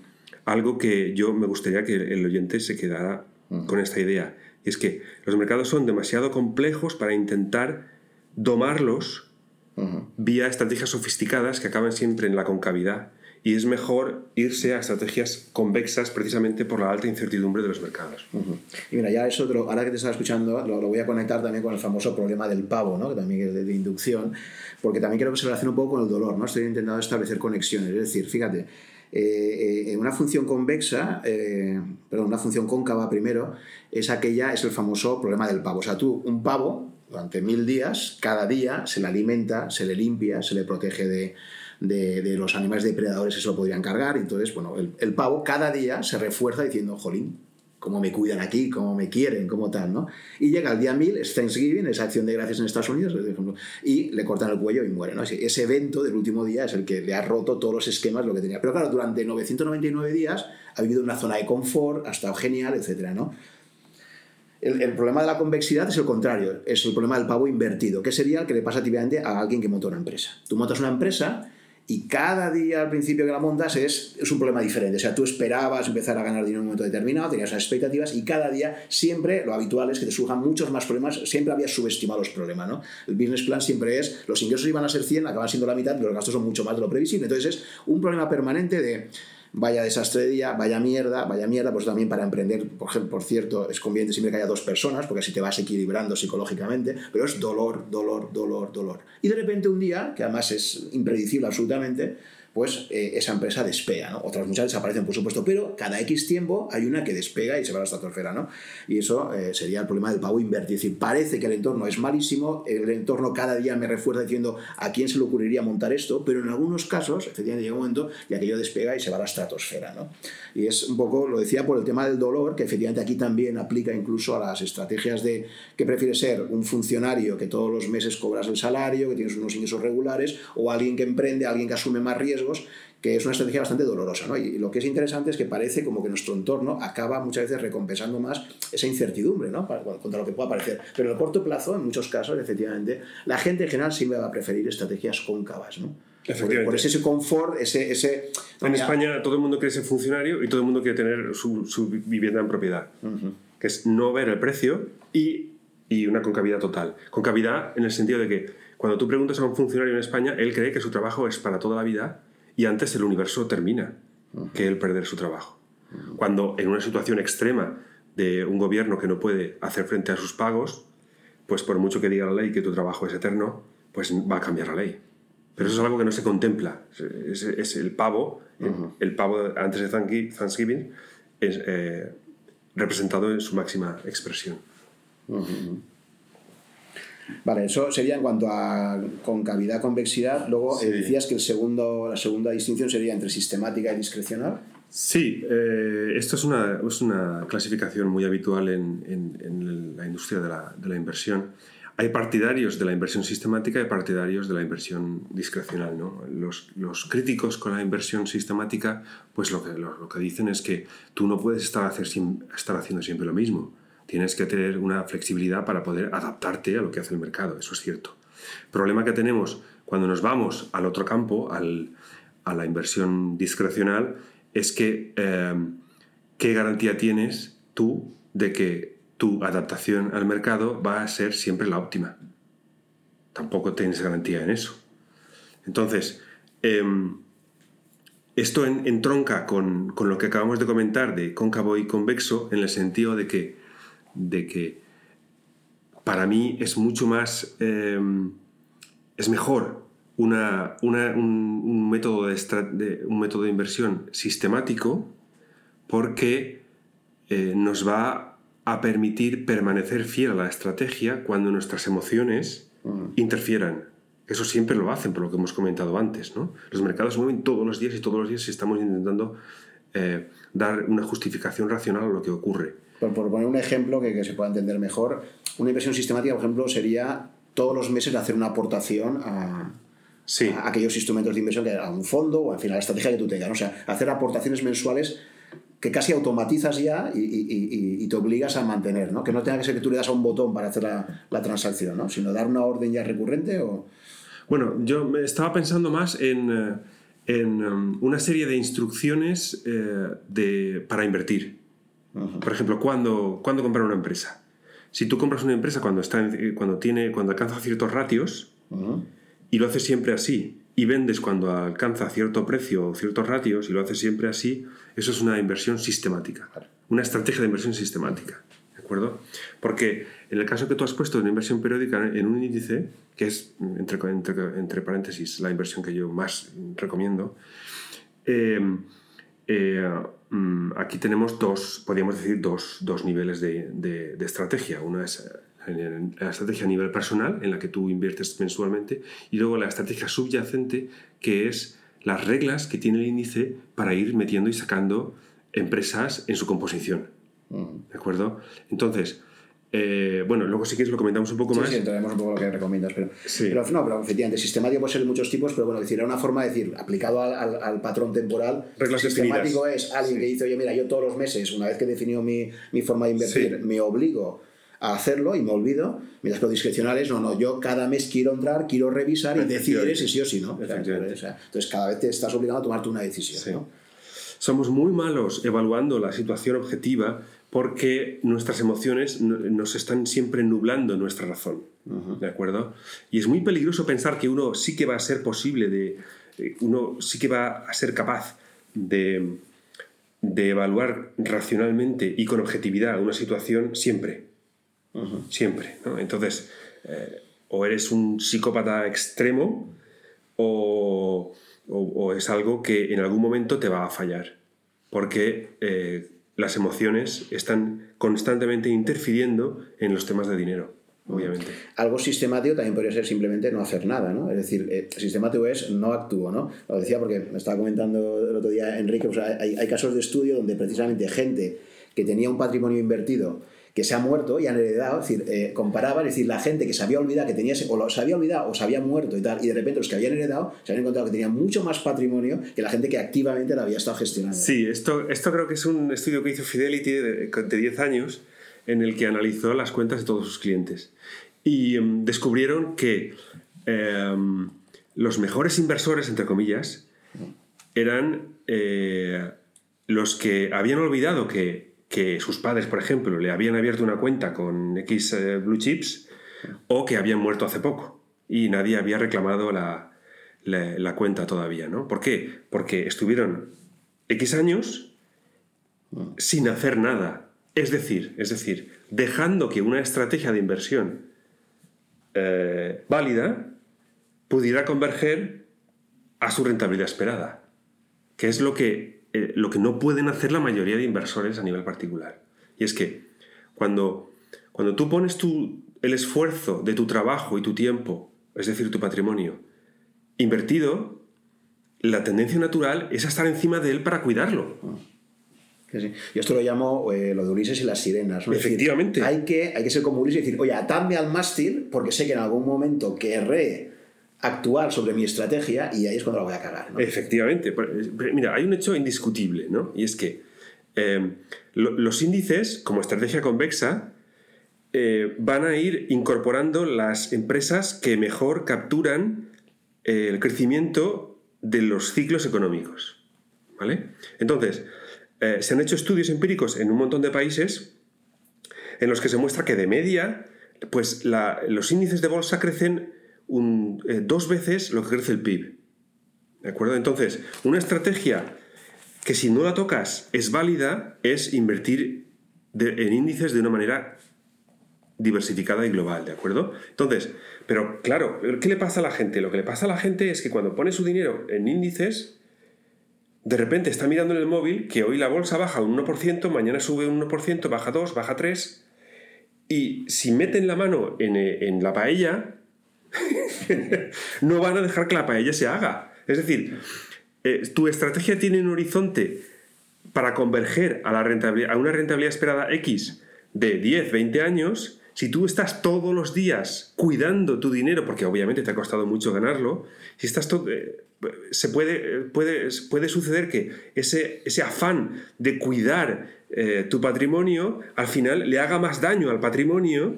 algo que yo me gustaría que el oyente se quedara con esta idea. Y es que los mercados son demasiado complejos para intentar domarlos vía estrategias sofisticadas que acaban siempre en la concavidad y es mejor irse a estrategias convexas precisamente por la alta incertidumbre de los mercados. Y mira, ya eso, ahora que te estaba escuchando, lo, voy a conectar también con el famoso problema del pavo, ¿no? que también es de, inducción, porque también quiero que se relacione un poco con el dolor. ¿no? Estoy intentando establecer conexiones, es decir, fíjate, eh, eh, una función convexa, eh, perdón, una función cóncava primero, es aquella, es el famoso problema del pavo. O sea, tú, un pavo, durante mil días, cada día se le alimenta, se le limpia, se le protege de de, los animales depredadores eso lo podrían cargar. Entonces, bueno, el, pavo cada día se refuerza diciendo, jolín, cómo me cuidan aquí, cómo me quieren, cómo tal, ¿no? Y llega el día 1000, es Thanksgiving, es acción de gracias en Estados Unidos, y le cortan el cuello y muere, ¿no? Ese, evento del último día es el que le ha roto todos los esquemas, lo que tenía. Pero claro, durante 999 días ha vivido una zona de confort, ha estado genial, etcétera, ¿no? El, problema de la convexidad es el contrario, es el problema del pavo invertido, que sería el que le pasa típicamente a alguien que monta una empresa. Tú montas una empresa y cada día al principio que la montas es, es un problema diferente. O sea, tú esperabas empezar a ganar dinero en un momento determinado, tenías expectativas y cada día siempre lo habitual es que te surjan muchos más problemas. Siempre habías subestimado los problemas, ¿no? El business plan siempre es, los ingresos iban a ser 100, acaban siendo la mitad, pero los gastos son mucho más de lo previsible. Entonces es un problema permanente de vaya desastre de día, vaya mierda, vaya mierda, pues también para emprender, por, ejemplo, por cierto, es conveniente siempre que haya dos personas, porque así te vas equilibrando psicológicamente, pero es dolor, dolor, dolor, dolor. Y de repente un día, que además es impredecible absolutamente, pues eh, esa empresa despega, ¿no? Otras muchas desaparecen, por supuesto, pero cada X tiempo hay una que despega y se va a la estratosfera, ¿no? Y eso eh, sería el problema del pago invertido. Es decir, parece que el entorno es malísimo, el entorno cada día me refuerza diciendo a quién se le ocurriría montar esto, pero en algunos casos, efectivamente, llega un momento y aquello despega y se va a la estratosfera, ¿no? Y es un poco, lo decía por el tema del dolor, que efectivamente aquí también aplica incluso a las estrategias de que prefiere ser un funcionario que todos los meses cobras el salario, que tienes unos ingresos regulares, o alguien que emprende, alguien que asume más riesgos que es una estrategia bastante dolorosa. ¿no? Y lo que es interesante es que parece como que nuestro entorno acaba muchas veces recompensando más esa incertidumbre ¿no? contra lo que pueda parecer. Pero en el corto plazo, en muchos casos, efectivamente, la gente en general siempre va a preferir estrategias cóncavas. ¿no? Por, ese, confort, ese... ese en España todo el mundo quiere ser funcionario y todo el mundo quiere tener su, su vivienda en propiedad, que es no ver el precio y, y una concavidad total. Concavidad en el sentido de que cuando tú preguntas a un funcionario en España, él cree que su trabajo es para toda la vida y antes el universo termina que el perder su trabajo. Cuando en una situación extrema de un gobierno que no puede hacer frente a sus pagos, pues por mucho que diga la ley que tu trabajo es eterno, pues va a cambiar la ley. Pero eso es algo que no se contempla. Es, el pavo, el, pavo antes de Thanksgiving, es eh, representado en su máxima expresión. Vale, eso sería en cuanto a concavidad, convexidad. Luego eh, decías que el segundo, la segunda distinción sería entre sistemática y discrecional. Sí, eh, esto es una, es una, clasificación muy habitual en, en, la industria de la, de la, inversión. Hay partidarios de la inversión sistemática y partidarios de la inversión discrecional. ¿no? Los, los, críticos con la inversión sistemática, pues lo que, lo, lo que dicen es que tú no puedes estar, hacer, estar haciendo siempre lo mismo Tienes que tener una flexibilidad para poder adaptarte a lo que hace el mercado, eso es cierto. Problema que tenemos cuando nos vamos al otro campo, a la inversión discrecional, es que em, qué garantía tienes tú de que tu adaptación al mercado va a ser siempre la óptima. Tampoco tienes garantía en eso. Entonces, em, esto entronca con, con, lo que acabamos de comentar de cóncavo y convexo en el sentido de que de que para mí es mucho más, eh, es mejor una, un, método de, un método de inversión sistemático porque eh, nos va a permitir permanecer fiel a la estrategia cuando nuestras emociones interfieran. Eso siempre lo hacen, por lo que hemos comentado antes. ¿no? Los mercados mueven todos los días y todos los días estamos intentando eh, dar una justificación racional a lo que ocurre. Por, poner un ejemplo que, se pueda entender mejor, una inversión sistemática, por ejemplo, sería todos los meses hacer una aportación a, aquellos instrumentos de inversión, que a un fondo o en fin, a la estrategia que tú tengas. O sea, hacer aportaciones mensuales que casi automatizas ya y, te obligas a mantener, ¿no? Que no tenga que ser que tú le das a un botón para hacer la, transacción, ¿no? Sino dar una orden ya recurrente o... Bueno, yo estaba pensando más en, eh, en um, una serie de instrucciones eh, de, para invertir. Por ejemplo, ¿cuándo, comprar una empresa? si tú compras una empresa cuando, está cuando, tiene, cuando alcanza ciertos ratios y lo haces siempre así, y vendes cuando alcanza cierto precio o ciertos ratios y lo haces siempre así, eso es una inversión sistemática, una estrategia de inversión sistemática. ¿De acuerdo? Porque en el caso que tú has puesto de una inversión periódica en un índice, que es, entre, entre, paréntesis, la inversión que yo más recomiendo, eh, eh, aquí tenemos dos, podríamos decir, dos, dos niveles de, de, estrategia. Una es eh, la estrategia a nivel personal, en la que tú inviertes mensualmente, y luego la estrategia subyacente, que es las reglas que tiene el índice para ir metiendo y sacando empresas en su composición. ¿De acuerdo? Entonces, eh, bueno, luego si quieres lo comentamos un poco más. Sí, entraremos un poco lo que recomiendas, pero, pero no, pero efectivamente, sistemático puede ser de muchos tipos, pero bueno, decir, era una forma de decir, aplicado al, al, patrón temporal, Reglas sistemático es alguien que dice, oye, mira, yo todos los meses, una vez que he definido mi, mi forma de invertir, me obligo a hacerlo y me olvido, mientras que los discrecionales, no, no, yo cada mes quiero entrar, quiero revisar y decidir si sí o sí no. entonces cada vez te estás obligado a tomarte una decisión. Somos muy malos evaluando la situación objetiva porque nuestras emociones nos están siempre nublando nuestra razón. ¿De acuerdo? Y es muy peligroso pensar que uno sí que va a ser posible de. Eh, uno sí que va a ser capaz de, de evaluar racionalmente y con objetividad una situación siempre. Siempre. ¿no? Entonces, eh, o eres un psicópata extremo o, o, es algo que en algún momento te va a fallar. Porque eh, las emociones están constantemente interfiriendo en los temas de dinero, obviamente. Algo sistemático también podría ser simplemente no hacer nada, ¿no? Es decir, eh, sistemático es no actúo, ¿no? Lo decía porque me estaba comentando el otro día Enrique, hay, hay casos de estudio donde precisamente gente que tenía un patrimonio invertido que se ha muerto y han heredado, es decir, eh, comparaban, es decir, la gente que se había olvidado que tenía, o se había olvidado o se había muerto y tal, y de repente los que habían heredado se habían encontrado que tenían mucho más patrimonio que la gente que activamente la había estado gestionando. Sí, esto, esto creo que es un estudio que hizo Fidelity de, 10 años en el que analizó las cuentas de todos sus clientes. Y em, descubrieron que em, los mejores inversores, entre comillas, eran eh, los que habían olvidado que que sus padres, por ejemplo, le habían abierto una cuenta con X eh, blue chips o que habían muerto hace poco y nadie había reclamado la, la, cuenta todavía, ¿no? ¿Por qué? Porque estuvieron X años sin hacer nada. Es decir, es decir, dejando que una estrategia de inversión eh, válida pudiera converger a su rentabilidad esperada, que es lo que eh, lo que no pueden hacer la mayoría de inversores a nivel particular. Y es que cuando, cuando tú pones tu, el esfuerzo de tu trabajo y tu tiempo, es decir, tu patrimonio, invertido, la tendencia natural es estar encima de él para cuidarlo. Sí, Yo esto lo llamo eh, lo de Ulises y las sirenas. Efectivamente. hay, que, hay que ser como Ulises y decir, oye, atadme al mástil porque sé que en algún momento querré actuar sobre mi estrategia y ahí es cuando la voy a cagar. Efectivamente. Mira, hay un hecho indiscutible, ¿no? Y es que eh, los índices, como estrategia convexa, eh, van a ir incorporando las empresas que mejor capturan eh, el crecimiento de los ciclos económicos. ¿Vale? Entonces, se han hecho estudios empíricos en un montón de países en los que se muestra que de media, pues los índices de bolsa crecen eh, dos veces lo que crece el PIB. ¿De acuerdo? Entonces, una estrategia que si no la tocas es válida es invertir en índices de una manera diversificada y global, ¿de acuerdo? Entonces, pero claro, ¿qué le pasa a la gente? Lo que le pasa a la gente es que cuando pone su dinero en índices, de repente está mirando en el móvil que hoy la bolsa baja un 1%, mañana sube un 1%, baja 2, baja 3, y si meten la mano en la paella, no van a dejar que la paella se haga. Es decir, eh, tu estrategia tiene un horizonte para converger a, la rentabilidad, a una rentabilidad esperada X de 10, 20 años. Si tú estás todos los días cuidando tu dinero, porque obviamente te ha costado mucho ganarlo, si estás todo, eh, se puede, puede, puede suceder que ese, ese afán de cuidar eh, tu patrimonio al final le haga más daño al patrimonio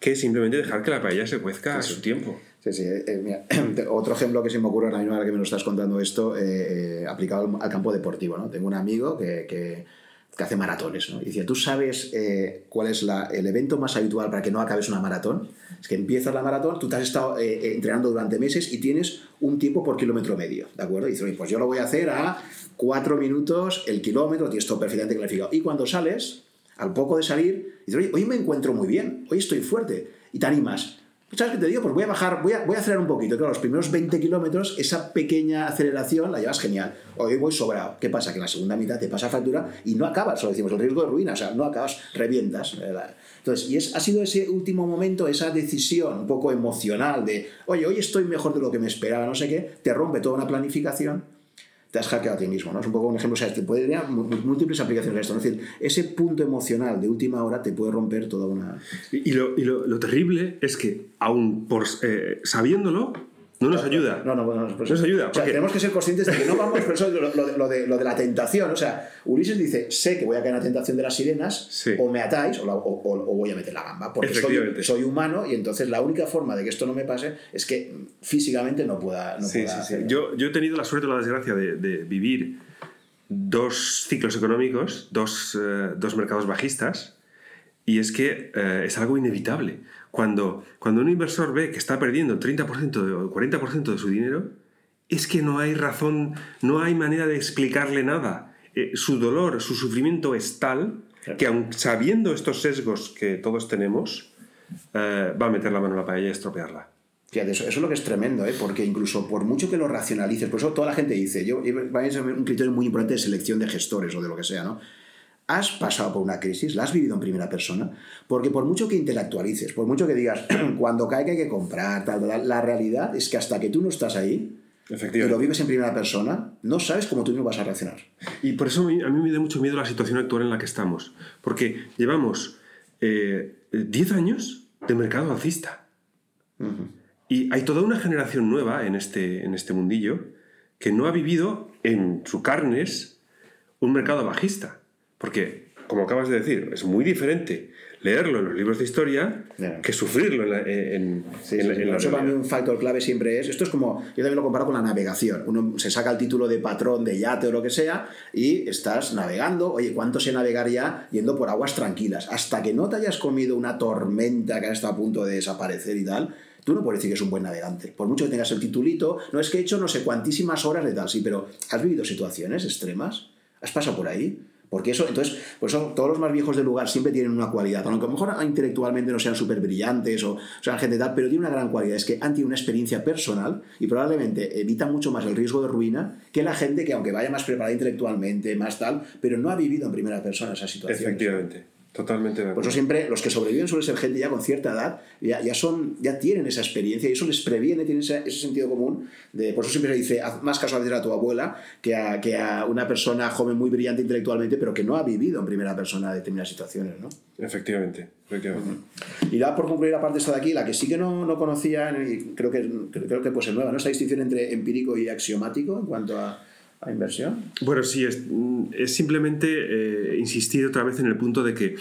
que simplemente dejar que la paella se cuezca a su tiempo. Sí, sí. Eh, otro ejemplo que se me ocurre ahora mismo, ahora que me lo estás contando esto, eh, aplicado al, campo deportivo. ¿no? Tengo un amigo que, que hace maratones, ¿no? Y decía, ¿tú sabes eh, cuál es el evento más habitual para que no acabes una maratón? Es que empiezas la maratón, tú te has estado eh, eh, entrenando durante meses y tienes un tiempo por kilómetro medio, ¿de acuerdo? Y dices, oye, pues yo lo voy a hacer a cuatro minutos el kilómetro, tienes todo perfectamente clasificado. Y cuando sales, al poco de salir, dices, oye, hoy me encuentro muy bien, hoy estoy fuerte. Y te animas. ¿Sabes qué te digo? Pues voy a bajar, voy a, voy a acelerar un poquito. Claro, los primeros 20 kilómetros, esa pequeña aceleración la llevas genial. Hoy voy sobrado. ¿Qué pasa? Que la segunda mitad te pasa factura y no acabas, lo decimos, el riesgo de ruina, o sea, no acabas, revientas. Entonces, y es, ha sido ese último momento, esa decisión un poco emocional de, oye, hoy estoy mejor de lo que me esperaba, no sé qué, te rompe toda una planificación te has hackeado a ti mismo, ¿no? Es un poco un ejemplo, o sea, te puede tener múltiples aplicaciones de esto, Es decir, ese punto emocional de última hora te puede romper toda una... Y, lo, y lo, lo, terrible es que, aún por, eh, sabiéndolo, no nos ayuda. No, no, bueno, no nos ayuda. O sea, tenemos que ser conscientes de que no vamos, por eso lo, de, lo, de, la tentación. O sea, Ulises dice, sé que voy a caer en la tentación de las sirenas, o me atáis o, o, voy a meter la gamba, porque soy, soy, humano y entonces la única forma de que esto no me pase es que físicamente no pueda... No sí, sí, yo, yo, he tenido la suerte o la desgracia de, de vivir dos ciclos económicos, dos, eh, dos mercados bajistas, y es que eh, es algo inevitable. Cuando, cuando un inversor ve que está perdiendo el 30% o el 40% de su dinero, es que no hay razón, no hay manera de explicarle nada. Eh, su dolor, su sufrimiento es tal que aun sabiendo estos sesgos que todos tenemos, eh, va a meter la mano en la paella y estropearla. Fíjate, eso, eso, es lo que es tremendo, ¿eh? porque incluso por mucho que lo racionalices, por eso toda la gente dice, yo, ser un criterio muy importante de selección de gestores o de lo que sea, ¿no? Has pasado por una crisis, la has vivido en primera persona, porque por mucho que intelectualices, por mucho que digas, cuando cae que hay que comprar, tal, tal, la realidad es que hasta que tú no estás ahí, y lo vives en primera persona, no sabes cómo tú no vas a reaccionar. Y por eso a mí me da mucho miedo la situación actual en la que estamos, porque llevamos 10 eh, años de mercado alcista. Y hay toda una generación nueva en este, en este mundillo que no ha vivido en su carnes un mercado bajista. Porque, como acabas de decir, es muy diferente leerlo en los libros de historia que sufrirlo en, la, Eso para mí un factor clave siempre es, esto es como, yo también lo comparo con la navegación, uno se saca el título de patrón de yate o lo que sea y estás navegando, oye, ¿cuánto se navegaría yendo por aguas tranquilas? Hasta que no te hayas comido una tormenta que está a punto de desaparecer y tal, tú no puedes decir que es un buen navegante. Por mucho que tengas el titulito, no es que he hecho no sé cuantísimas horas de tal, sí, pero ¿has vivido situaciones extremas? ¿Has pasado por ahí? Porque eso, entonces, por eso todos los más viejos del lugar siempre tienen una cualidad, aunque a lo mejor intelectualmente no sean súper brillantes o, sean gente tal, pero tiene una gran cualidad, es que han tenido una experiencia personal y probablemente evitan mucho más el riesgo de ruina que la gente que aunque vaya más preparada intelectualmente, más tal, pero no ha vivido en primera persona esa situación. Efectivamente. Totalmente. Por eso siempre los que sobreviven suelen ser gente ya con cierta edad, ya, ya, son, ya tienen esa experiencia y eso les previene, tienen ese, ese sentido común. De, por eso siempre se dice, haz más caso a veces a tu abuela que a, que a una persona joven muy brillante intelectualmente, pero que no ha vivido en primera persona determinadas situaciones. ¿no? Efectivamente. efectivamente. Y ya por concluir la parte esta de aquí, la que sí que no, no conocía, y creo que, creo que pues es nueva, ¿no? esta distinción entre empírico y axiomático en cuanto a inversión? Bueno, sí, es, es simplemente eh, insistir otra vez en el punto de que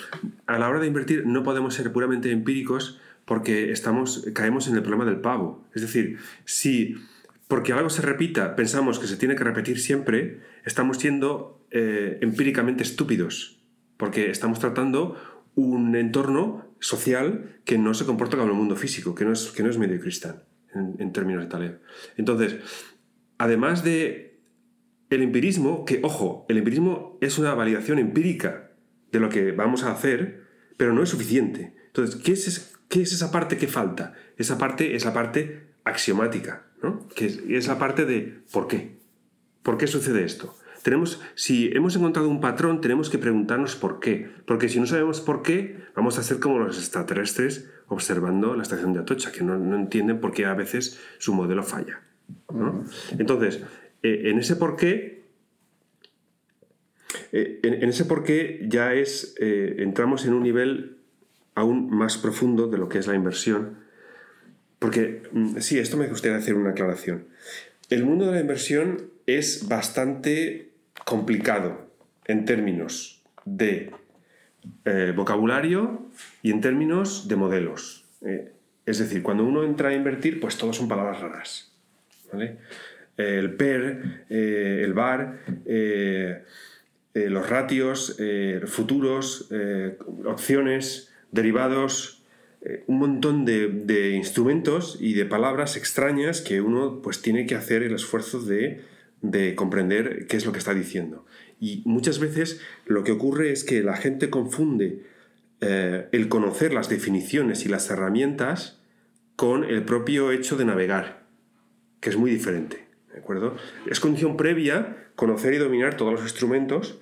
a la hora de invertir no podemos ser puramente empíricos porque estamos, caemos en el problema del pavo. Es decir, si porque algo se repita pensamos que se tiene que repetir siempre, estamos siendo eh, empíricamente estúpidos porque estamos tratando un entorno social que no se comporta como el mundo físico, que no es, que no es medio cristal en, términos de taleo. Entonces, además de el empirismo, que ojo, el empirismo es una validación empírica de lo que vamos a hacer, pero no es suficiente. Entonces, ¿qué es, qué es esa parte que falta? Esa parte es parte axiomática, ¿no? que es, la parte de ¿por qué? ¿Por qué sucede esto? Tenemos, si hemos encontrado un patrón, tenemos que preguntarnos por qué. Porque si no sabemos por qué, vamos a ser como los extraterrestres observando la estación de Atocha, que no, entienden por qué a veces su modelo falla. Entonces, eh, en ese porqué, eh, en, ese porqué ya es, eh, entramos en un nivel aún más profundo de lo que es la inversión. Porque, mm, sí, esto me gustaría hacer una aclaración. El mundo de la inversión es bastante complicado en términos de vocabulario y en términos de modelos. es decir, cuando uno entra a invertir, pues todo son palabras raras. ¿vale? El PER, eh, el VAR, eh, eh, los ratios, futuros, opciones, derivados, un montón de, instrumentos y de palabras extrañas que uno pues tiene que hacer el esfuerzo de, de comprender qué es lo que está diciendo. Y muchas veces lo que ocurre es que la gente confunde el conocer las definiciones y las herramientas con el propio hecho de navegar, que es muy diferente. ¿De acuerdo? Es condición previa conocer y dominar todos los instrumentos,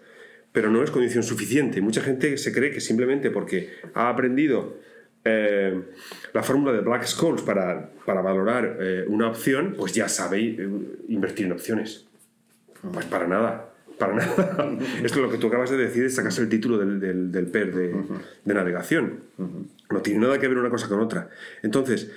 pero no es condición suficiente. Mucha gente se cree que simplemente porque ha aprendido eh, la fórmula de Black Scholes para, para valorar eh, una opción, pues ya sabe eh, invertir en opciones. Pues para nada, para nada. Es lo que tú acabas de decir, es sacarse el título del, del, PER de, navegación. No tiene nada que ver una cosa con otra. Entonces,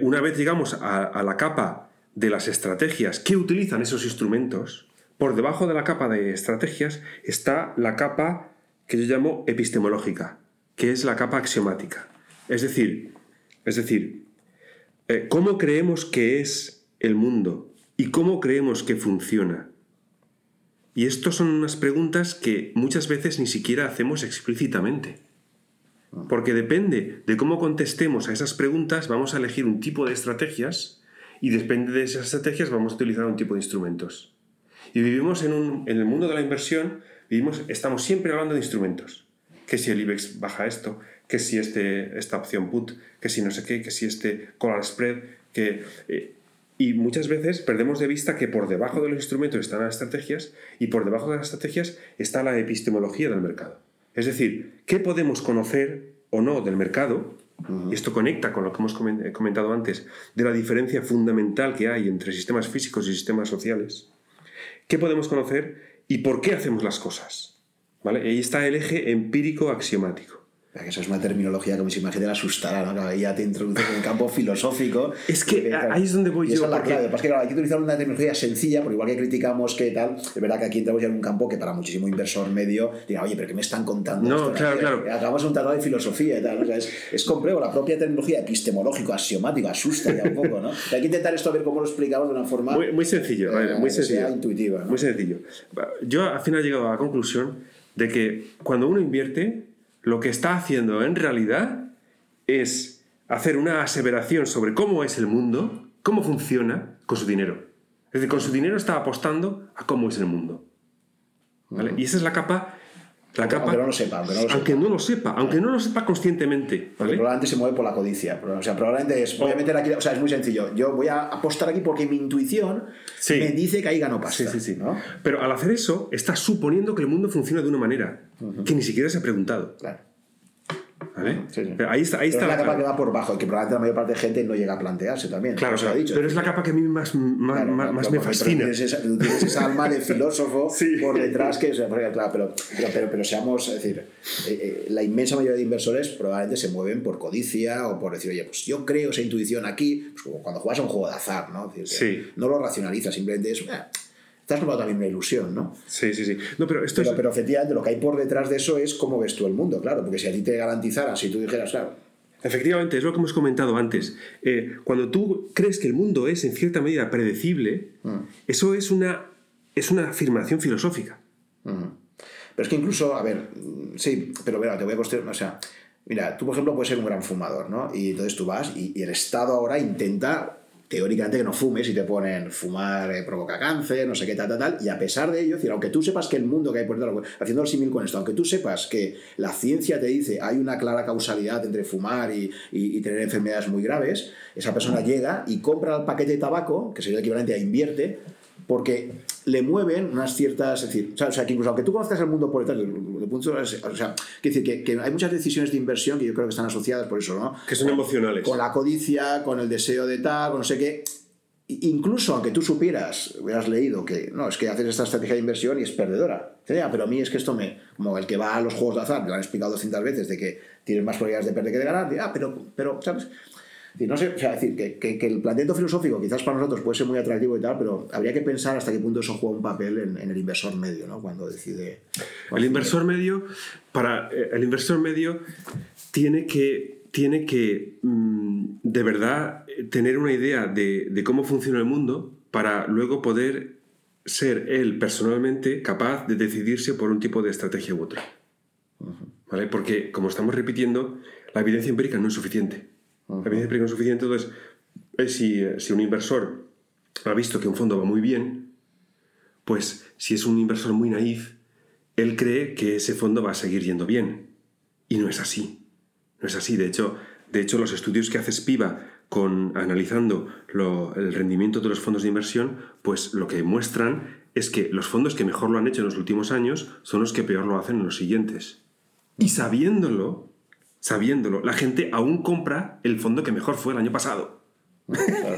una vez llegamos a la capa de las estrategias que utilizan esos instrumentos, por debajo de la capa de estrategias está la capa que yo llamo epistemológica, que es la capa axiomática. Es decir, es decir, eh, cómo creemos que es el mundo y cómo creemos que funciona. Y estas son unas preguntas que muchas veces ni siquiera hacemos explícitamente. Porque depende de cómo contestemos a esas preguntas, vamos a elegir un tipo de estrategias y depende de esas estrategias vamos a utilizar un tipo de instrumentos. Y vivimos en, un, en el mundo de la inversión, vivimos, estamos siempre hablando de instrumentos. Que si el IBEX baja esto, que si este, esta opción put, que si no sé qué, que si este call spread, que... Eh, y muchas veces perdemos de vista que por debajo de los instrumentos están las estrategias y por debajo de las estrategias está la epistemología del mercado. Es decir, ¿qué podemos conocer o no del mercado? Y esto conecta con lo que hemos comentado antes, de la diferencia fundamental que hay entre sistemas físicos y sistemas sociales qué podemos conocer y por qué hacemos las cosas. ¿Vale? ahí está el eje empírico axiomático. Eso es una terminología que me imagino la asustará, ¿no? Ya te introduces en el campo filosófico. Es que ahí es donde voy yo. Esa es la clave. Porque claro, hay que utilizar una terminología sencilla, porque igual que criticamos que tal, es verdad que aquí entramos ya en un campo que para muchísimo inversor medio diga, oye, pero ¿qué me están contando? No, claro, claro. Acabamos un tratado de filosofía y tal. O sea, es, es complejo. La propia terminología epistemológico, axiomático, asusta ya un poco, ¿no? Hay que intentar esto a ver cómo lo explicamos de una forma. Muy, sencillo, eh, muy sencillo. intuitiva. Muy sencillo. Yo al final he llegado a la conclusión de que cuando uno invierte lo que está haciendo en realidad es hacer una aseveración sobre cómo es el mundo, cómo funciona con su dinero. Es decir, con su dinero está apostando a cómo es el mundo. Y esa es la capa la capa, aunque no lo sepa. Aunque no lo sepa, aunque no lo sepa, aunque no lo sepa conscientemente. Probablemente se mueve por la codicia. O sea, probablemente es, voy a meter aquí, o sea, es muy sencillo. Yo voy a apostar aquí porque mi intuición me dice que ahí gano pasta. Sí, sí, sí. Pero al hacer eso, estás suponiendo que el mundo funciona de una manera que ni siquiera se ha preguntado. Claro. ¿Vale? Pero ahí está, ahí está es la, capa que va por bajo, que probablemente la mayor parte de gente no llega a plantearse también. Claro, ha dicho, pero es la capa que a mí más, más, me fascina. Tienes esa, alma de filósofo por detrás que. claro, pero, pero, pero, seamos. Es decir, eh, eh, la inmensa mayoría de inversores probablemente se mueven por codicia o por decir, oye, pues yo creo esa intuición aquí, pues como cuando juegas a un juego de azar, ¿no? No lo racionaliza, simplemente es estás robando también una ilusión, ¿no? Sí, sí, sí. No, pero, esto pero, pero efectivamente lo que hay por detrás de eso es cómo ves tú el mundo, claro, porque si a ti te garantizaran, si tú dijeras, claro, Efectivamente, es lo que hemos comentado antes. Eh, cuando tú crees que el mundo es en cierta medida predecible, mm. eso es una, es una afirmación filosófica. Mm. Pero es que incluso, a ver, sí, pero verá, te voy a cuestionar, o sea, mira, tú por ejemplo puedes ser un gran fumador, ¿no? Y entonces tú vas y el Estado ahora intenta teóricamente que no fumes y te ponen fumar eh, provoca cáncer, no sé qué, tal, tal, tal. Y a pesar de ello, decir, aunque tú sepas que el mundo que hay por detrás, haciendo el símil con esto, aunque tú sepas que la ciencia te dice hay una clara causalidad entre fumar y, y, tener enfermedades muy graves, esa persona llega y compra el paquete de tabaco, que sería el equivalente a invierte, porque le mueven unas ciertas. Es decir, o sea, que incluso aunque tú conozcas el mundo por detrás, de, punto, o sea, decir que, que, hay muchas decisiones de inversión que yo creo que están asociadas por eso, ¿no? Que son emocionales. Con la codicia, con el deseo de tal, con no sé qué. Incluso aunque tú supieras, hubieras leído que no, es que haces esta estrategia de inversión y es perdedora. Pero a mí es que esto me. Como el que va a los juegos de azar, me lo han explicado 200 veces de que tienes más probabilidades de perder que de ganar. ah, pero, pero, ¿sabes? No sé, o sea, decir, que, que, el planteamiento filosófico quizás para nosotros puede ser muy atractivo y tal, pero habría que pensar hasta qué punto eso juega un papel en, el inversor medio, ¿no? Cuando decide... El inversor medio, para, eh, el inversor medio tiene que, tiene que mm, de verdad tener una idea de, de, cómo funciona el mundo para luego poder ser él personalmente capaz de decidirse por un tipo de estrategia u otra. ¿Vale? Porque, como estamos repitiendo, la evidencia empírica no es suficiente. La evidencia empírica no es suficiente, entonces, si, si un inversor ha visto que un fondo va muy bien, pues si es un inversor muy naif, él cree que ese fondo va a seguir yendo bien. Y no es así. No es así. De hecho, de hecho los estudios que hace Spiva con, analizando el rendimiento de los fondos de inversión, pues lo que muestran es que los fondos que mejor lo han hecho en los últimos años son los que peor lo hacen en los siguientes. Y sabiéndolo, sabiéndolo, la gente aún compra el fondo que mejor fue el año pasado.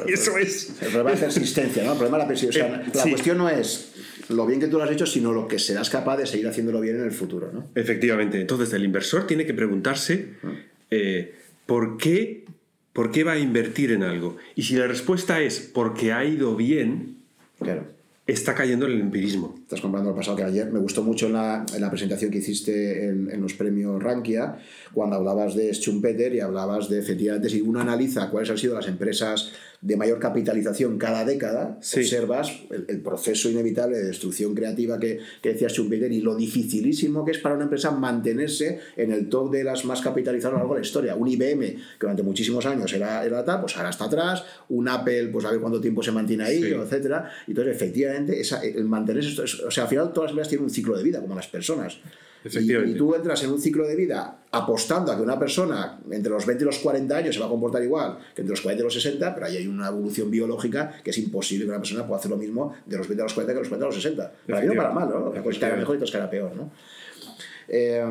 Eso es. El problema es la persistencia, ¿no? El problema la persistencia. Eh, la cuestión no es lo bien que tú lo has hecho, sino lo que serás capaz de seguir haciéndolo bien en el futuro, ¿no? Efectivamente. Entonces, el inversor tiene que preguntarse ah. eh, ¿por qué ¿Por qué va a invertir en algo? Y si la respuesta es porque ha ido bien, claro. Está cayendo en el empirismo. Estás comprando el pasado que ayer. Me gustó mucho en la, en la presentación que hiciste en, en, los premios Rankia, cuando hablabas de Schumpeter y hablabas de, efectivamente, si uno analiza cuáles han sido las empresas de mayor capitalización cada década, observas el, proceso inevitable de destrucción creativa que, que decía Schumpeter y lo dificilísimo que es para una empresa mantenerse en el top de las más capitalizadas a lo largo de la historia. Un IBM, que durante muchísimos años era, era tal, pues ahora está atrás. Un Apple, pues a ver cuánto tiempo se mantiene ahí, etcétera. Entonces, efectivamente, esa, el mantenerse, o sea, al final todas las empresas tienen un ciclo de vida, como las personas. Y, tú entras en un ciclo de vida apostando a que una persona entre los 20 y los 40 años se va a comportar igual que entre los 40 y los 60, pero ahí hay una evolución biológica que es imposible que una persona pueda hacer lo mismo de los 20 a los 40 que de los 40 a los 60. Para mí no para mal, ¿no? Pues que mejor y que era peor, ¿no? Eh,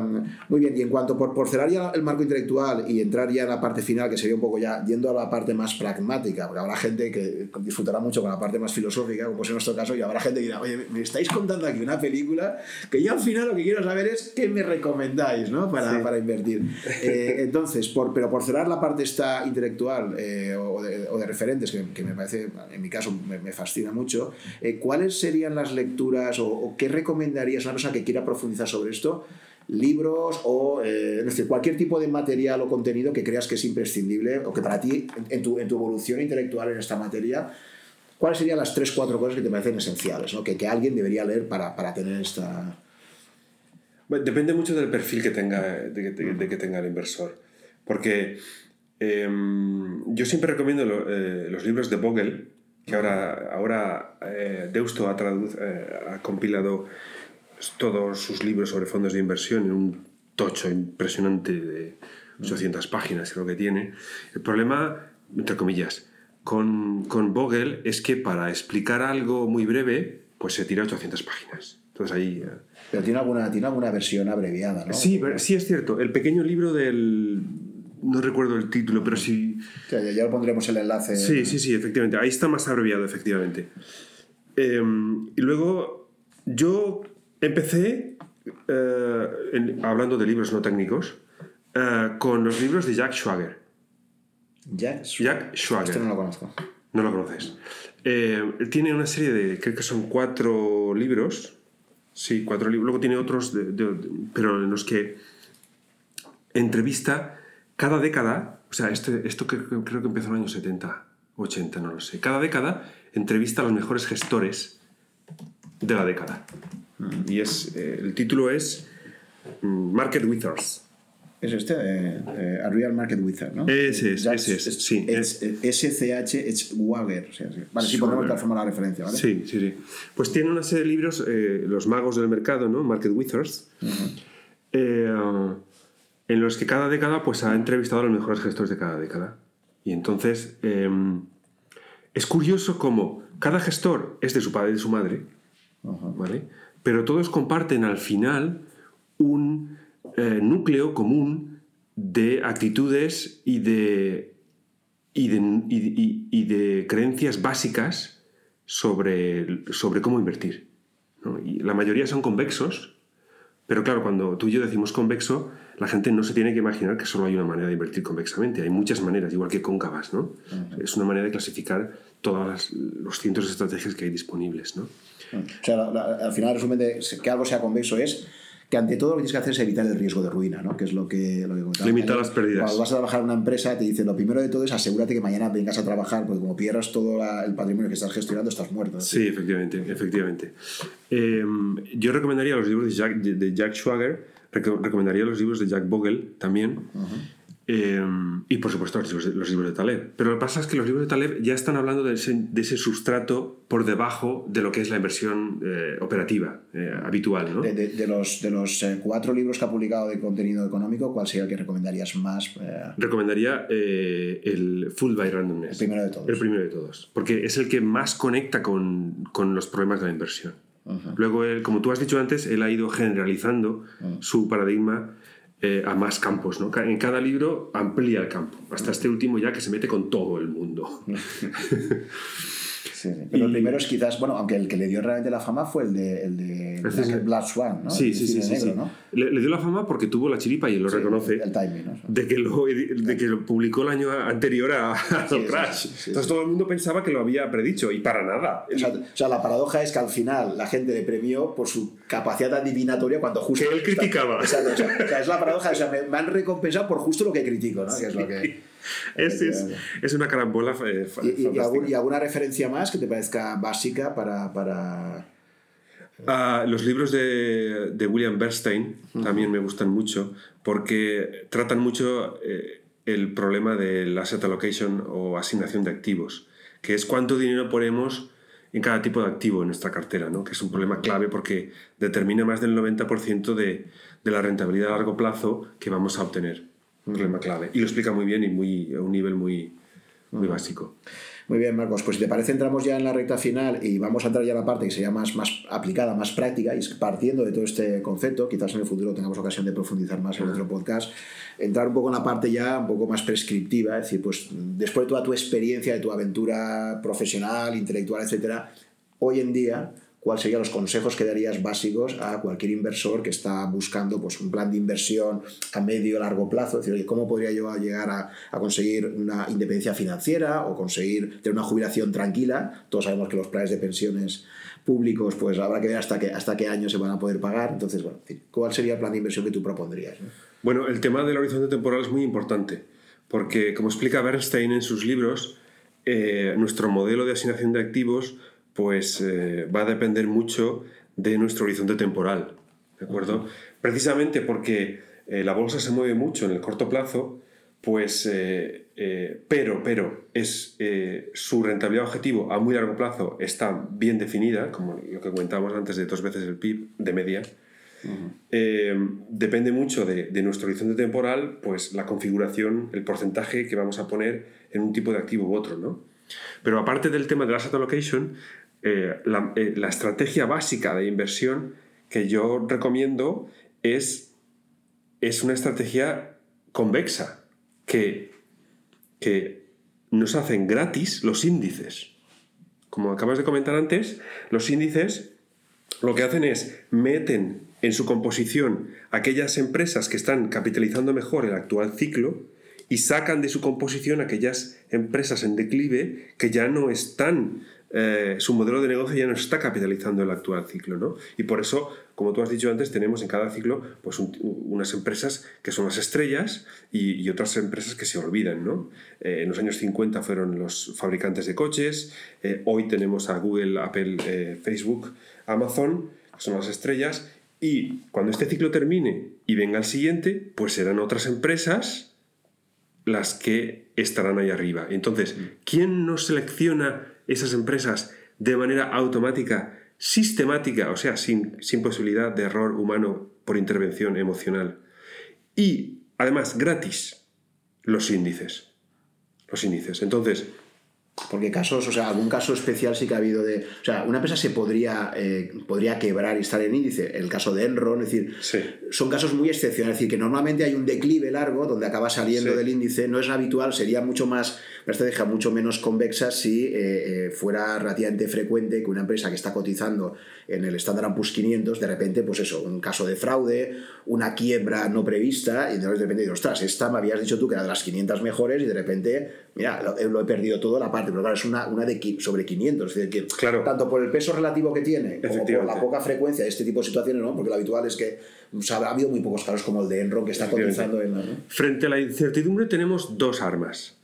muy bien, y en cuanto por, por cerrar ya el marco intelectual y entrar ya en la parte final, que sería un poco ya yendo a la parte más pragmática, porque habrá gente que disfrutará mucho con la parte más filosófica, como es en nuestro caso, y habrá gente que dirá, oye, me estáis contando aquí una película que yo al final lo que quiero saber es qué me recomendáis ¿no? para, para invertir. Eh, entonces, por, pero por cerrar la parte esta intelectual eh, o, de, o, de, referentes, que, que, me parece, en mi caso, me, me fascina mucho, ¿cuáles serían las lecturas o, o qué recomendarías a una persona que quiera profundizar sobre esto? Libros o eh, cualquier tipo de material o contenido que creas que es imprescindible o que para ti, en tu, en tu evolución intelectual en esta materia, ¿cuáles serían las tres, cuatro cosas que te parecen esenciales, ¿no? que, que alguien debería leer para, para tener esta... Depende mucho del perfil que tenga, de, que tenga el inversor. Porque eh, yo siempre recomiendo eh, los libros de Vogel, que ahora, ahora eh, Deusto ha, ha compilado todos sus libros sobre fondos de inversión en un tocho impresionante de 800 páginas, creo que tiene. El problema, entre comillas, con, con Vogel es que para explicar algo muy breve, pues se tira 800 páginas. Entonces ahí... Eh, Pero tiene alguna, tiene alguna versión abreviada, ¿no? Sí, sí es cierto. El pequeño libro del... No recuerdo el título, pero sí... ya, ya, pondremos el enlace. Sí, sí, sí, efectivamente. Ahí está más abreviado, efectivamente. Eh, y luego, yo Empecé, eh, hablando de libros no técnicos, eh, con los libros de Jack Schwager. Jack Schwager. Jack Schwager. Este no lo conozco. No lo conoces. Eh, tiene una serie de, creo que son cuatro libros. Sí, cuatro libros. Luego tiene otros, pero en los que entrevista cada década, o sea, este, esto que, creo que empezó en los años 70, 80, no lo sé. Cada década entrevista a los mejores gestores de la década. Y es, eh, el título es mm, Market Wizards. Es este, eh, eh, A Real Market Wizard, ¿no? Ese es, ese es, sí. SCH es Wager. O sea, vale, sí, ponemos de tal forma la referencia, ¿vale? Sí, sí, sí. Pues tiene una serie de libros, Los magos del mercado, ¿no? Market Wizards, en los que cada década pues, ha entrevistado a los mejores gestores de cada década. Y entonces em, es curioso cómo cada gestor es de su padre y de su madre, ¿vale? Pero todos comparten al final un eh, núcleo común de actitudes y de, y de, creencias básicas sobre, sobre cómo invertir. Y la mayoría son convexos, pero claro, cuando tú y yo decimos convexo, la gente no se tiene que imaginar que solo hay una manera de invertir convexamente. Hay muchas maneras, igual que cóncavas. ¿no? Es una manera de clasificar todos los cientos de estrategias que hay disponibles. ¿no? O sea, al final, resumen de que algo sea convexo es que ante todo lo que tienes que hacer es evitar el riesgo de ruina, ¿no? que es lo que, lo que Limitar las pérdidas. Cuando vas a trabajar en una empresa, te dicen lo primero de todo es asegúrate que mañana vengas a trabajar, porque como pierdas todo el patrimonio que estás gestionando, estás muerto. Sí, efectivamente. efectivamente. Em, yo recomendaría los libros de Jack, de Jack Schwager, recomendaría los libros de Jack Bogle también. Em, y por supuesto los libros, de, Taleb. Pero lo que pasa es que los libros de Taleb ya están hablando de ese, sustrato por debajo de lo que es la inversión eh, operativa eh, habitual. ¿no? De, los, de los eh, cuatro libros que ha publicado de contenido económico, ¿cuál sería el que recomendarías más? Recomendaría el Full by Randomness. El primero de todos. El primero de todos. Porque es el que más conecta con, con los problemas de la inversión. Luego, como tú has dicho antes, él ha ido generalizando su paradigma eh, a más campos. ¿no? En cada libro amplía el campo, hasta este último ya que se mete con todo el mundo. Pero el primero es quizás, bueno, aunque el que le dio realmente la fama fue el de, el de Black, Swan, ¿no? Sí, sí, sí. sí, le, dio la fama porque tuvo la chiripa y él lo reconoce. El timing, ¿no? De que, lo, de que lo publicó el año anterior a, Crash. Entonces todo el mundo pensaba que lo había predicho y para nada. O sea, la paradoja es que al final la gente le premió por su capacidad adivinatoria cuando justo. Que él criticaba. o, sea, es la paradoja, o sea, me, han recompensado por justo lo que critico, ¿no? Que es lo que. Es, es, es, una carambola. Eh, ¿Y, y, alguna referencia más que te parezca básica para. para... Ah, los libros de, de William Bernstein también me gustan mucho porque tratan mucho eh, el problema del asset allocation o asignación de activos, que es cuánto dinero ponemos en cada tipo de activo en nuestra cartera, ¿no? que es un problema clave porque determina más del 90% de, de la rentabilidad a largo plazo que vamos a obtener un problema clave. Y lo explica muy bien y muy, a un nivel muy, muy básico. Muy bien, Marcos. Pues si te parece, entramos ya en la recta final y vamos a entrar ya a la parte que sería más, más aplicada, más práctica, y partiendo de todo este concepto, quizás en el futuro tengamos ocasión de profundizar más en otro podcast, entrar un poco en la parte ya un poco más prescriptiva, es decir, pues después de toda tu experiencia, de tu aventura profesional, intelectual, etcétera, hoy en día, cuáles serían los consejos que darías básicos a cualquier inversor que está buscando pues, un plan de inversión a medio o largo plazo, es decir, cómo podría yo llegar a, conseguir una independencia financiera o conseguir tener una jubilación tranquila. Todos sabemos que los planes de pensiones públicos, pues habrá que ver hasta qué, hasta qué año se van a poder pagar. Entonces, ¿cuál sería el plan de inversión que tú propondrías? Bueno, el tema del horizonte temporal es muy importante, porque como explica Bernstein en sus libros, eh, nuestro modelo de asignación de activos pues eh, va a depender mucho de nuestro horizonte temporal. ¿De acuerdo? Precisamente porque eh, la bolsa se mueve mucho en el corto plazo, pues, eh, pero, pero es, su rentabilidad objetivo a muy largo plazo está bien definida, como lo que comentábamos antes de dos veces el PIB de media. depende mucho de, de, nuestro horizonte temporal, pues la configuración, el porcentaje que vamos a poner en un tipo de activo u otro, ¿no? Pero aparte del tema de la asset allocation, eh, eh, la, estrategia básica de inversión que yo recomiendo es, es una estrategia convexa, que, que nos hacen gratis los índices. Como acabas de comentar antes, los índices lo que hacen es meten en su composición aquellas empresas que están capitalizando mejor el actual ciclo y sacan de su composición aquellas empresas en declive que ya no están eh, su modelo de negocio ya no está capitalizando el actual ciclo. ¿no? Y por eso, como tú has dicho antes, tenemos en cada ciclo pues, unas empresas que son las estrellas y, otras empresas que se olvidan. ¿no? Eh, en los años 50 fueron los fabricantes de coches, eh, hoy tenemos a Google, Apple, Facebook, Amazon, que son las estrellas, y cuando este ciclo termine y venga el siguiente, pues serán otras empresas las que estarán ahí arriba. Entonces, ¿quién nos selecciona esas empresas de manera automática, sistemática, o sea, sin, sin posibilidad de error humano por intervención emocional. Y además, gratis, los índices. Los índices. Entonces, porque casos, o sea, algún caso especial sí que ha habido de. O sea, una empresa se podría, eh, podría quebrar y estar en índice. El caso de Enron, es decir, son casos muy excepcionales. Es decir, que normalmente hay un declive largo donde acaba saliendo del índice. No es habitual, sería mucho más, una estrategia mucho menos convexa si eh, eh, fuera relativamente frecuente que una empresa que está cotizando en el Standard Poor's 500, de repente, pues eso, un caso de fraude, una quiebra no prevista, y de repente, ostras, esta me habías dicho tú que era de las 500 mejores y de repente, mira, lo, lo he perdido todo, la parte pero claro, es una, una de sobre 500. Es decir, que claro. tanto por el peso relativo que tiene como por la poca frecuencia de este tipo de situaciones, ¿no? porque lo habitual es que ha habido muy pocos casos como el de Enron que está cotizando en... ¿no? Frente a la incertidumbre tenemos dos armas.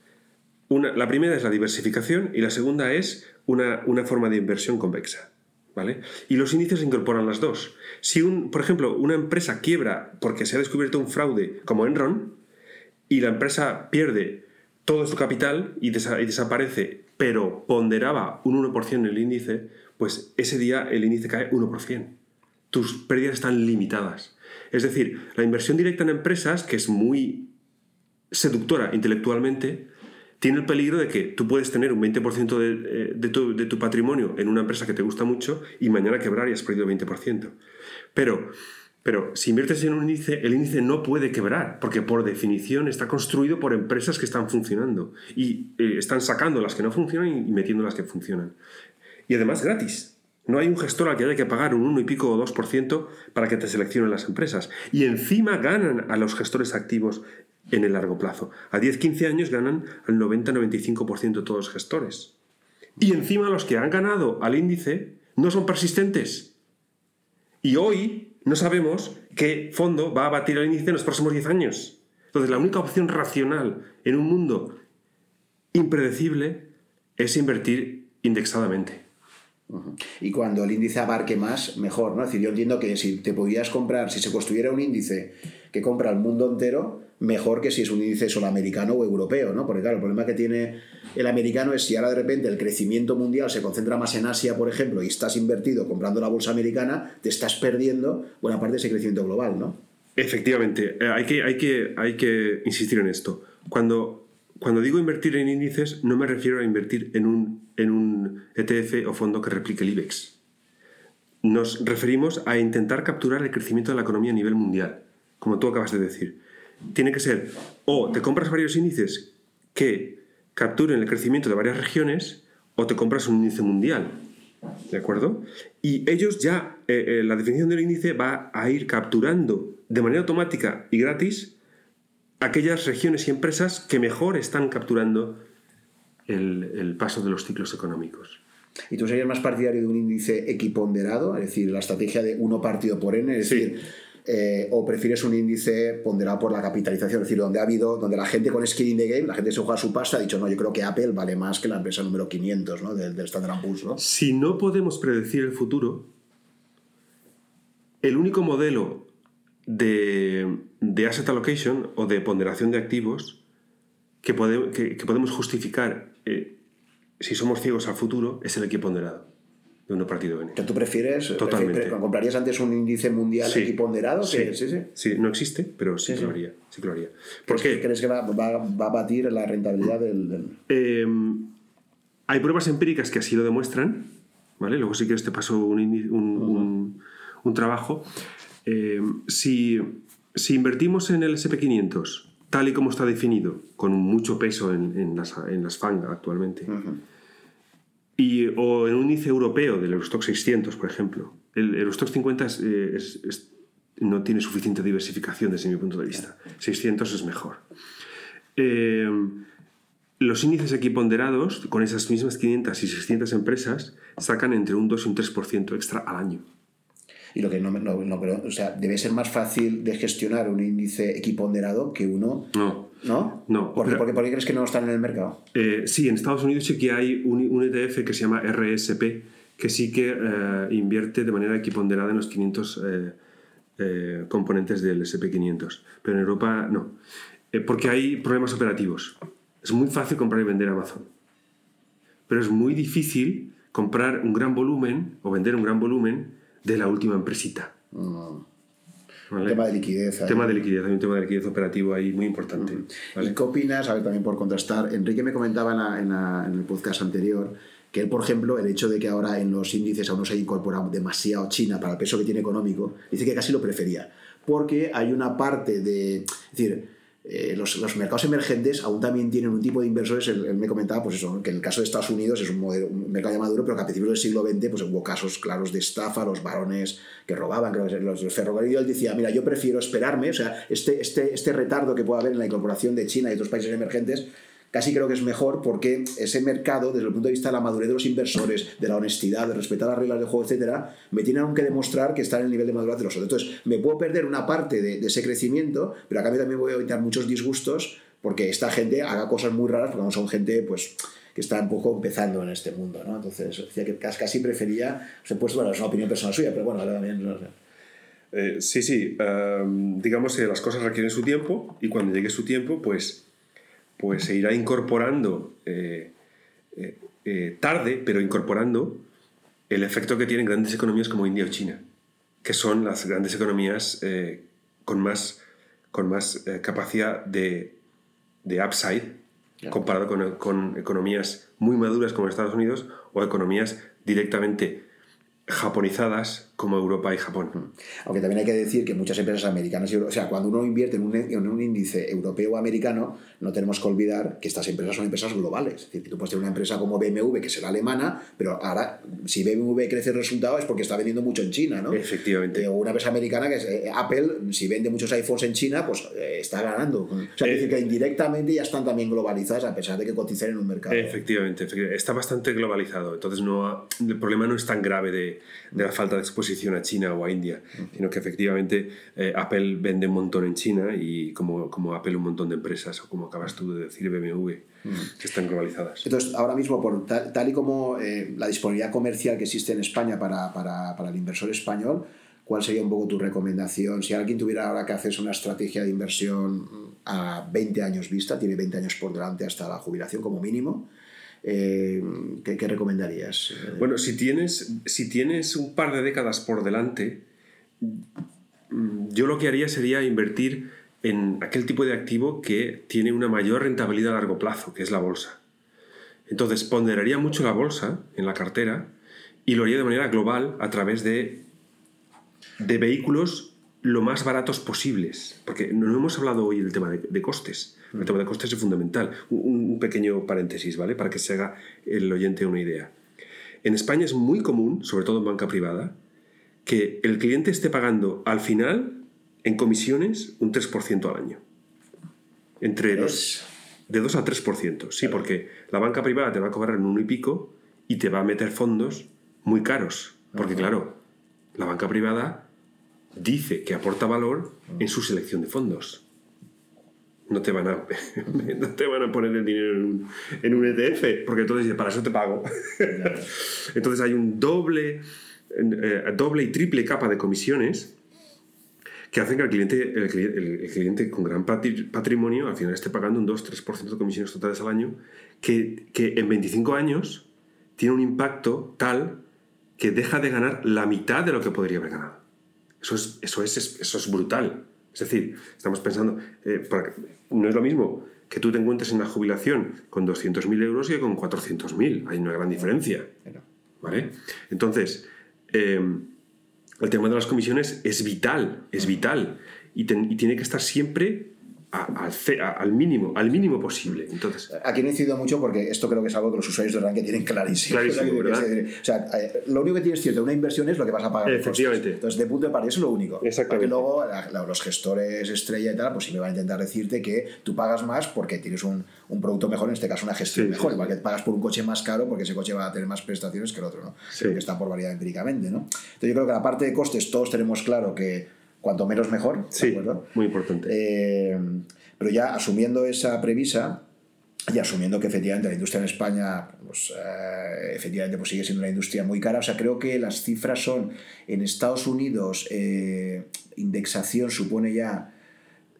Una, la primera es la diversificación y la segunda es una, una forma de inversión convexa. ¿Vale? Y los índices incorporan las dos. Si, un, por ejemplo, una empresa quiebra porque se ha descubierto un fraude como Enron y la empresa pierde todo su capital y, desaparece, pero ponderaba un 1% en el índice, pues ese día el índice cae 1%. Tus pérdidas están limitadas. Es decir, la inversión directa en empresas, que es muy seductora intelectualmente, tiene el peligro de que tú puedes tener un 20% de, de, tu, de, tu, patrimonio en una empresa que te gusta mucho y mañana quebrar y has perdido 20%. Pero, pero si inviertes en un índice, el índice no puede quebrar, porque por definición está construido por empresas que están funcionando y eh, están sacando las que no funcionan y metiendo las que funcionan. Y además gratis. No hay un gestor al que haya que pagar un 1 y pico o 2% para que te seleccionen las empresas. Y encima ganan a los gestores activos en el largo plazo. A 10-15 años ganan al 90-95% de todos los gestores. Y encima los que han ganado al índice no son persistentes. Y hoy no sabemos qué fondo va a batir el índice en los próximos 10 años. Entonces la única opción racional en un mundo impredecible es invertir indexadamente. Y cuando el índice abarque más, mejor, ¿no? Es decir, yo entiendo que si te podías comprar, si se construyera un índice que compra el mundo entero, mejor que si es un índice solo americano o europeo, ¿no? Porque claro, el problema que tiene el americano es si ahora de repente el crecimiento mundial se concentra más en Asia, por ejemplo, y estás invertido comprando la bolsa americana, te estás perdiendo buena parte de ese crecimiento global, ¿no? Efectivamente, eh, hay que, hay que, hay que insistir en esto. Cuando, cuando digo invertir en índices, no me refiero a invertir en un, en un ETF o fondo que replique el IBEX. Nos referimos a intentar capturar el crecimiento de la economía a nivel mundial, como tú acabas de decir tiene que ser o te compras varios índices que capturen el crecimiento de varias regiones o te compras un índice mundial. ¿De acuerdo? Y ellos ya, eh, eh, la definición del índice va a ir capturando de manera automática y gratis aquellas regiones y empresas que mejor están capturando el, paso de los ciclos económicos. ¿Y tú serías más partidario de un índice equiponderado? Es decir, la estrategia de uno partido por n, es decir, eh, o prefieres un índice ponderado por la capitalización, es decir, donde ha habido, donde la gente con skin in the game, la gente se juega su pasta, ha dicho, no, yo creo que Apple vale más que la empresa número 500 ¿no? del, del Standard Poor's. ¿no? Si no podemos predecir el futuro, el único modelo de, asset allocation o de ponderación de activos que, podemos justificar eh, si somos ciegos al futuro es el equiponderado de uno partido ¿Que tú prefieres? Totalmente. ¿Comprarías antes un índice mundial sí. equiponderado? Sí. sí, sí, no existe, pero sí, que lo haría. Sí lo haría. ¿Por qué? ¿Crees que va, va, a batir la rentabilidad del...? Em, hay pruebas empíricas que así lo demuestran, ¿vale? Luego si quieres te paso un, un, un, trabajo. Em, si, si invertimos en el SP500 tal y como está definido, con mucho peso en, en, las, en las FANG actualmente, o en un índice europeo del Eurostock 600, por ejemplo. El Eurostock 50 eh, no tiene suficiente diversificación desde mi punto de vista. 600 es mejor. Eh, los índices equiponderados, con esas mismas 500 y 600 empresas, sacan entre un 2 y un 3% extra al año. Y lo que no, no, no o sea, debe ser más fácil de gestionar un índice equiponderado que uno. No. ¿No? No. ¿Por, qué, crees que no están en el mercado? Eh, sí, en Estados Unidos sí que hay un, un, ETF que se llama RSP, que sí que eh, invierte de manera equiponderada en los 500 eh, componentes del SP500. Pero en Europa no. porque hay problemas operativos. Es muy fácil comprar y vender Amazon. Pero es muy difícil comprar un gran volumen o vender un gran volumen de la última empresita. Mm. Tema de liquidez. Tema de liquidez, hay un tema de liquidez operativo ahí muy importante. ¿Y qué opinas? A ver, también por contrastar. Enrique me comentaba en, en, el podcast anterior que él, por ejemplo, el hecho de que ahora en los índices aún no se haya incorporado demasiado China para el peso que tiene económico, dice que casi lo prefería. Porque hay una parte de. Es decir, eh, los, los, mercados emergentes aún también tienen un tipo de inversores, él, me comentaba pues eso, que en el caso de Estados Unidos es un, modelo, mercado ya maduro, pero que a principios del siglo XX pues, hubo casos claros de estafa, los varones que robaban, creo que los del ferrocarril, él decía, mira, yo prefiero esperarme, o sea, este, este, este retardo que pueda haber en la incorporación de China y otros países emergentes, casi creo que es mejor porque ese mercado, desde el punto de vista de la madurez de los inversores, de la honestidad, de respetar las reglas del juego, etcétera, me tienen aún que demostrar que están en el nivel de madurez de los otros. Entonces, me puedo perder una parte de, ese crecimiento, pero a cambio también voy a evitar muchos disgustos porque esta gente haga cosas muy raras, porque son gente, pues que está un poco empezando en este mundo, ¿no? Entonces, decía que casi prefería, se pues bueno, es una opinión personal suya, pero bueno, ahora también... No sé. Eh, sí, sí, digamos que las cosas requieren su tiempo y cuando llegue su tiempo, pues pues se irá incorporando eh, eh, eh, tarde, pero incorporando el efecto que tienen grandes economías como India o China, que son las grandes economías con más, con más capacidad de, de upside comparado con, con, economías muy maduras como Estados Unidos o economías directamente japonizadas como Europa y Japón. Aunque también hay que decir que muchas empresas americanas, o sea, cuando uno invierte en un, en un índice europeo o americano, no tenemos que olvidar que estas empresas son empresas globales. Es decir, que tú puedes tener una empresa como BMW, que será alemana, pero ahora, si BMW crece el resultado es porque está vendiendo mucho en China, ¿no? Efectivamente. Eh, o una empresa americana que es eh, Apple, si vende muchos iPhones en China, pues eh, está ganando. O sea, es decir, que indirectamente ya están también globalizadas a pesar de que cotizan en un mercado. Efectivamente, efectivamente. está bastante globalizado. Entonces, no, el problema no es tan grave de, de la falta de exposición a China o a India, sino que efectivamente Apple vende un montón en China y como, como Apple un montón de empresas, o como acabas tú de decir, BMW, que están globalizadas. Entonces, ahora mismo, por tal, y como eh, la disponibilidad comercial que existe en España para, para, para, el inversor español, ¿cuál sería un poco tu recomendación? Si alguien tuviera ahora que hacer una estrategia de inversión a 20 años vista, tiene 20 años por delante hasta la jubilación como mínimo, eh, ¿qué, ¿qué, recomendarías? Bueno, si tienes, si tienes un par de décadas por delante, mm, yo lo que haría sería invertir en aquel tipo de activo que tiene una mayor rentabilidad a largo plazo, que es la bolsa. Entonces ponderaría mucho la bolsa en la cartera y lo haría de manera global a través de, de vehículos lo más baratos posibles. Porque no hemos hablado hoy del tema de, costes. El tema de costes es fundamental. Un, un, pequeño paréntesis, ¿vale? Para que se haga el oyente una idea. En España es muy común, sobre todo en banca privada, que el cliente esté pagando al final en comisiones un 3% al año. Entre dos, de 2 a 3%. Sí, porque la banca privada te va a cobrar en uno y pico y te va a meter fondos muy caros. Porque claro, la banca privada dice que aporta valor en su selección de fondos. No te van a, no te van a poner el dinero en un, en un ETF, porque entonces dices, para eso te pago. entonces hay un doble, eh, doble y triple capa de comisiones que hacen que el cliente, el, cliente con gran patrimonio al final esté pagando un 2-3% de comisiones totales al año, que, que en 25 años tiene un impacto tal que deja de ganar la mitad de lo que podría haber ganado. Eso es, eso es, eso es brutal. Es decir, estamos pensando, eh, no es lo mismo que tú te encuentres en la jubilación con 200.000 euros que con 400.000. Hay una gran diferencia. ¿Vale? Entonces, eh, el tema de las comisiones es vital, es vital. Y, tiene que estar siempre al, mínimo, al mínimo posible. Entonces, Aquí no incido mucho porque esto creo que es algo que los usuarios de Rankia tienen clarísimo. clarísimo ¿verdad? O sea, eh, lo único que tienes cierto, una inversión es lo que vas a pagar. Efectivamente. Entonces, de punto de partida, eso es lo único. Exactamente. Porque luego los gestores estrella y tal, pues sí me van a intentar decirte que tú pagas más porque tienes un, un producto mejor, en este caso una gestión mejor. Igual que pagas por un coche más caro porque ese coche va a tener más prestaciones que el otro, ¿no? Que está por variedad empíricamente, ¿no? Entonces, yo creo que la parte de costes, todos tenemos claro que cuanto menos mejor. Sí, muy importante. Eh, pero ya asumiendo esa premisa y asumiendo que efectivamente la industria en España pues, eh, efectivamente pues sigue siendo una industria muy cara, o sea, creo que las cifras son en Estados Unidos eh, indexación supone ya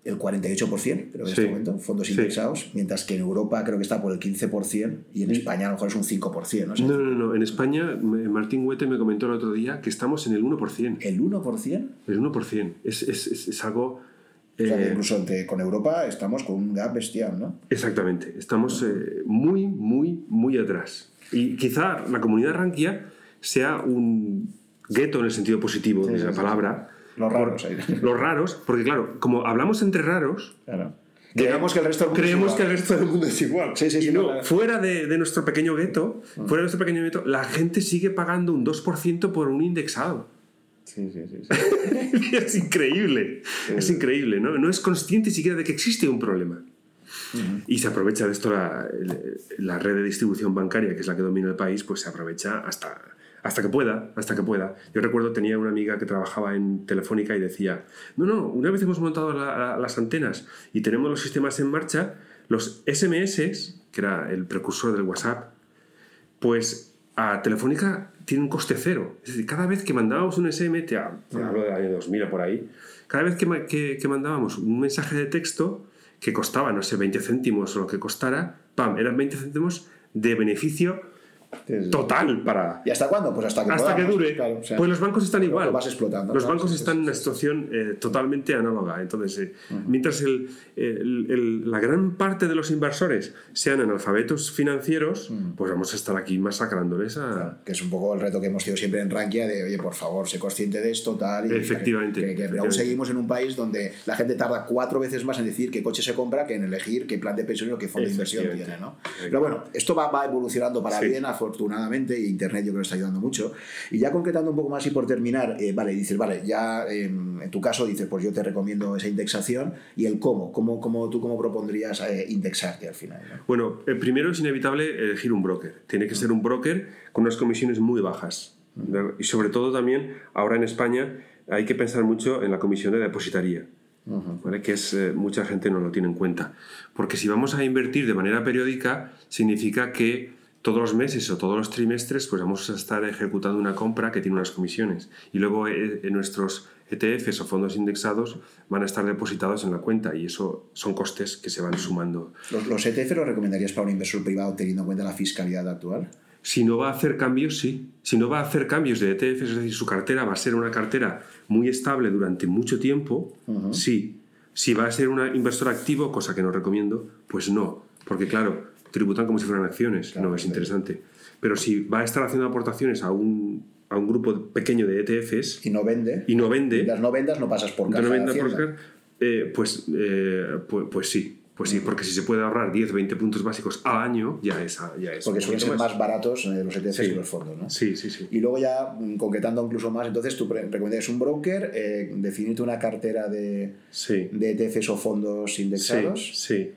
el 48%, pero en este momento, fondos indexados, mientras que en Europa creo que está por el 15% y en España a lo mejor es un 5%. ¿no? No, no, no, en España Martín Huete me comentó el otro día que estamos en el 1%. ¿El 1%? El 1%. Es, es, es, algo... O sea, eh, incluso con Europa estamos con un gap bestial, ¿no? Exactamente, estamos eh, muy, muy, muy atrás. Y quizá la comunidad ranquia sea un gueto en el sentido positivo de la palabra, los raros. los raros, porque claro, como hablamos entre raros, Creemos que el resto del mundo creemos que el resto del mundo es igual. y no, fuera de, de, nuestro pequeño gueto, mm. fuera de nuestro pequeño gueto, la gente sigue pagando un 2% por un indexado. Sí, sí, sí. es increíble. Es increíble, ¿no? No es consciente siquiera de que existe un problema. Y se aprovecha de esto la, la, red de distribución bancaria, que es la que domina el país, pues se aprovecha hasta, hasta que pueda, hasta que pueda. Yo recuerdo, tenía una amiga que trabajaba en Telefónica y decía, no, no, una vez hemos montado las antenas y tenemos los sistemas en marcha, los SMS, que era el precursor del WhatsApp, pues a Telefónica tiene un coste cero. Es decir, cada vez que mandábamos un SMS, te hablo del año 2000 por ahí, cada vez que, que, mandábamos un mensaje de texto que costaba, no sé, 20 céntimos o lo que costara, ¡pam! Eran 20 céntimos de beneficio total para... ¿Y hasta cuándo? Pues hasta que, hasta que dure. pues los bancos están igual. vas explotando. Los bancos están en una situación eh, totalmente análoga. Entonces, eh, mientras el, el, la gran parte de los inversores sean analfabetos financieros, pues vamos a estar aquí masacrándoles a... que es un poco el reto que hemos tenido siempre en Rankia de, oye, por favor, sé consciente de esto, tal... Y efectivamente. Que, aún seguimos en un país donde la gente tarda cuatro veces más en decir qué coche se compra que en elegir qué plan de pensión o qué fondo de inversión tiene, ¿no? Pero bueno, esto va, va evolucionando para bien, a afortunadamente, Internet yo creo que está ayudando mucho. Y ya concretando un poco más y por terminar, eh, vale, dices, vale, ya em, en tu caso dices, pues yo te recomiendo esa indexación y el cómo, cómo, cómo tú cómo propondrías eh, indexarte al final. Bueno, eh, primero es inevitable elegir un broker. Tiene que ser un broker con unas comisiones muy bajas. Y sobre todo también, ahora en España, hay que pensar mucho en la comisión de depositaría. ¿vale? que es, mucha gente no lo tiene en cuenta. Porque si vamos a invertir de manera periódica, significa que todos los meses o todos los trimestres pues vamos a estar ejecutando una compra que tiene unas comisiones y luego eh, en nuestros ETFs o fondos indexados van a estar depositados en la cuenta y eso son costes que se van sumando. ¿Los, los ETF los recomendarías para un inversor privado teniendo en cuenta la fiscalidad actual? Si no va a hacer cambios, sí. Si no va a hacer cambios de ETFs, es decir, su cartera va a ser una cartera muy estable durante mucho tiempo, sí. Si va a ser un inversor activo, cosa que no recomiendo, pues no. Porque claro, tributan como si fueran acciones, no es interesante. Pero si va a estar haciendo aportaciones a un, a un grupo pequeño de ETFs y no vende, y no vende, las no vendas no pasas por caja no por eh, pues, eh, pues, pues sí, pues sí, porque si se puede ahorrar 10, 20 puntos básicos al año, ya es. Ya es porque suelen ser más, baratos eh, los ETFs que los fondos, ¿no? Sí, sí, sí. Y luego ya, mm, concretando incluso más, entonces tú recomendarías un broker, eh, definirte una cartera de, de ETFs o fondos indexados. Sí, sí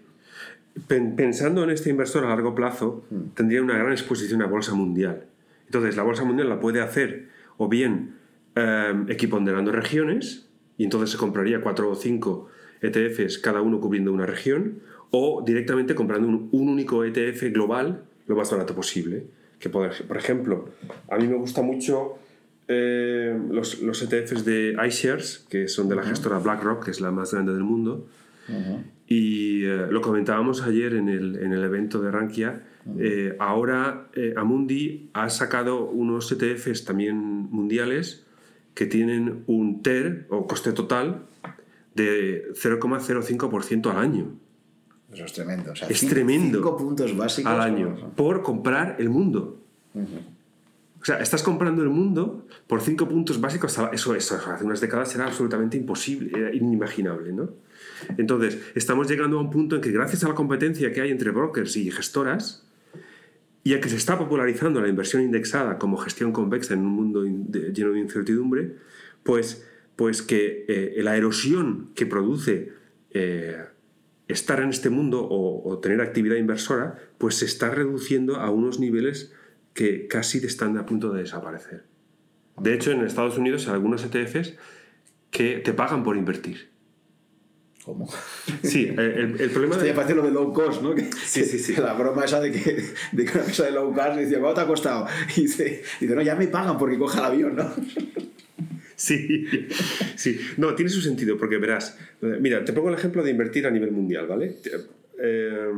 pensando en este inversor a largo plazo, hmm. tendría una gran exposición a bolsa mundial. Entonces, la bolsa mundial la puede hacer o bien eh, equiponderando regiones, y entonces se compraría cuatro o cinco ETFs, cada uno cubriendo una región, o directamente comprando un, único ETF global lo más barato posible. Que por, ejemplo, a mí me gusta mucho eh, los, los, ETFs de iShares, que son de la gestora BlackRock, que es la más grande del mundo. Y eh, lo comentábamos ayer en el, en el evento de Rankia. Eh, ahora eh, Amundi ha sacado unos ETFs también mundiales que tienen un TER o coste total de 0,05% al año. Eso es tremendo. O sea, es tremendo. 5 puntos básicos al año por comprar el mundo. O sea, estás comprando el mundo por 5 puntos básicos. Eso, eso hace unas décadas era absolutamente imposible, inimaginable, ¿no? Entonces, estamos llegando a un punto en que gracias a la competencia que hay entre brokers y gestoras, y a que se está popularizando la inversión indexada como gestión convexa en un mundo lleno de incertidumbre, pues, pues que eh, la erosión que produce eh, estar en este mundo o, tener actividad inversora, pues se está reduciendo a unos niveles que casi están a punto de desaparecer. De hecho, en Estados Unidos hay algunos ETFs que te pagan por invertir. ¿Cómo? Sí, el, el problema... Esto ya parece lo de low cost, ¿no? sí, sí, sí. La broma esa de que, de que una empresa de low cost decía, ¿cuánto te ha costado? Y dice, dice, no, ya me pagan porque coja el avión, ¿no? Sí, sí. No, tiene su sentido, porque verás, mira, te pongo el ejemplo de invertir a nivel mundial, ¿vale? Eh,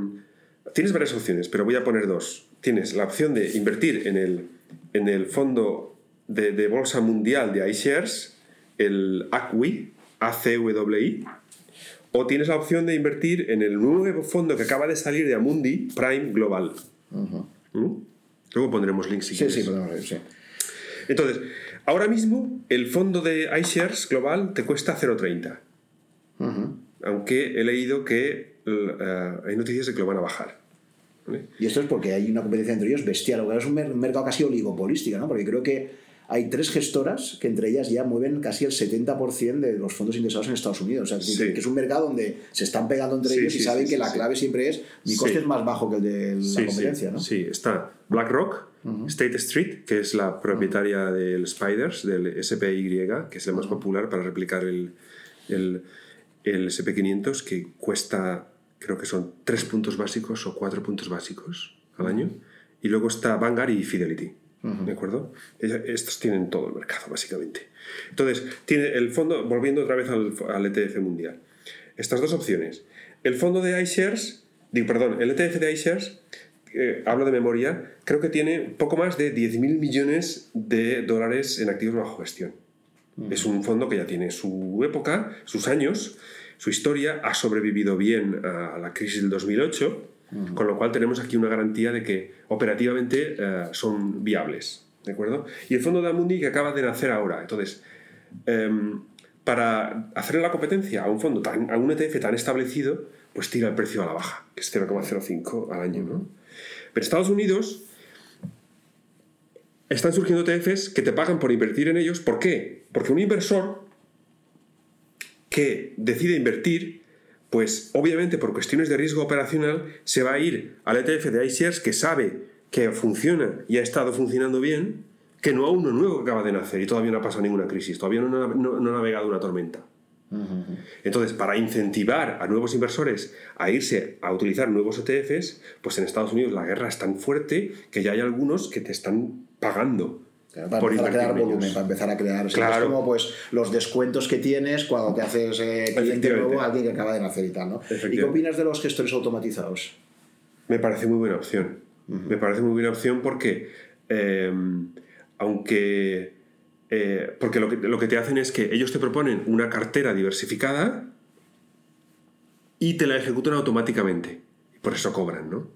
tienes varias opciones, pero voy a poner dos. Tienes la opción de invertir en el, en el fondo de, de bolsa mundial de iShares, el ACWI, ACWI, o tienes la opción de invertir en el nuevo fondo que acaba de salir de Amundi, Prime Global. ¿Mm? Luego pondremos links si sí, Sí, podemos ver, sí. Entonces, ahora mismo el fondo de iShares Global te cuesta 0,30. Aunque he leído que eh, hay noticias de que lo van a bajar. Y esto es porque hay una competencia entre ellos bestial. Es un mercado casi oligopolístico, ¿no? Porque creo que hay tres gestoras que entre ellas ya mueven casi el 70% de los fondos indexados en Estados Unidos. O sea, que es un mercado donde se están pegando entre ellos y saben que la clave siempre es mi coste es más bajo que el de la competencia. ¿no? Sí, está BlackRock, State Street, que es la propietaria del Spiders, del SPY, que es el más popular para replicar el, el, el SP500, que cuesta, creo que son tres puntos básicos o cuatro puntos básicos al año. Y luego está Vanguard y Fidelity. ¿De acuerdo? Estos tienen todo el mercado, básicamente. Entonces, tiene el fondo, volviendo otra vez al, al ETF mundial, estas dos opciones. El fondo de iShares, digo, perdón, el ETF de iShares, eh, hablo de memoria, creo que tiene poco más de 10.000 millones de dólares en activos bajo gestión. Es un fondo que ya tiene su época, sus años, su historia, ha sobrevivido bien a la crisis del 2008 con lo cual tenemos aquí una garantía de que operativamente eh, son viables. ¿De acuerdo? Y el fondo de Amundi que acaba de nacer ahora. Entonces, em, para hacer la competencia a un fondo, tan, a un ETF tan establecido, pues tira el precio a la baja, que es 0,05 al año. ¿no? Pero Estados Unidos están surgiendo ETFs que te pagan por invertir en ellos. ¿Por qué? Porque un inversor que decide invertir pues obviamente por cuestiones de riesgo operacional se va a ir al ETF de iShares que sabe que funciona y ha estado funcionando bien, que no a uno nuevo que acaba de nacer y todavía no ha pasado ninguna crisis, todavía no, ha navegado una tormenta. Entonces, para incentivar a nuevos inversores a irse a utilizar nuevos ETFs, pues en Estados Unidos la guerra es tan fuerte que ya hay algunos que te están pagando para empezar a crear volumen, para empezar a crear. es como pues, los descuentos que tienes cuando te haces eh, cliente nuevo a alguien que acaba de nacer y tal. ¿no? ¿Y qué opinas de los gestores automatizados? Me parece muy buena opción. Me parece muy buena opción porque, em, aunque. Eh, porque lo que, lo que te hacen es que ellos te proponen una cartera diversificada y te la ejecutan automáticamente. Por eso cobran, ¿no?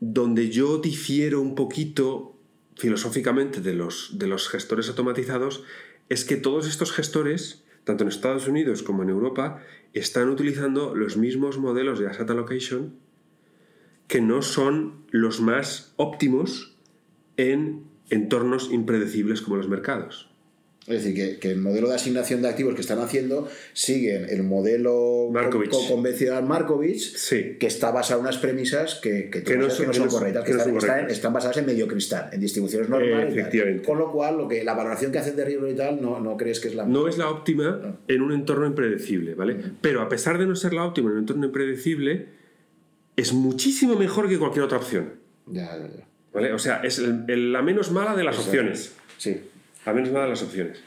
Donde yo difiero un poquito filosóficamente de los, de los gestores automatizados es que todos estos gestores, tanto en Estados Unidos como en Europa, están utilizando los mismos modelos de asset allocation que no son los más óptimos en entornos impredecibles como los mercados. Es decir, que, el modelo de asignación de activos que están haciendo siguen el modelo convencional Markovich, que está basado en unas premisas que, no, son, correctas, que, están, basadas en medio cristal, en distribuciones normales. Con lo cual, lo que, la valoración que hacen de riesgo y tal, no, no crees que es la No es la óptima en un entorno impredecible, ¿vale? Pero a pesar de no ser la óptima en un entorno impredecible, es muchísimo mejor que cualquier otra opción. Ya, ya, ya. ¿Vale? O sea, es la menos mala de las opciones. Sí. A menos nada de las opciones.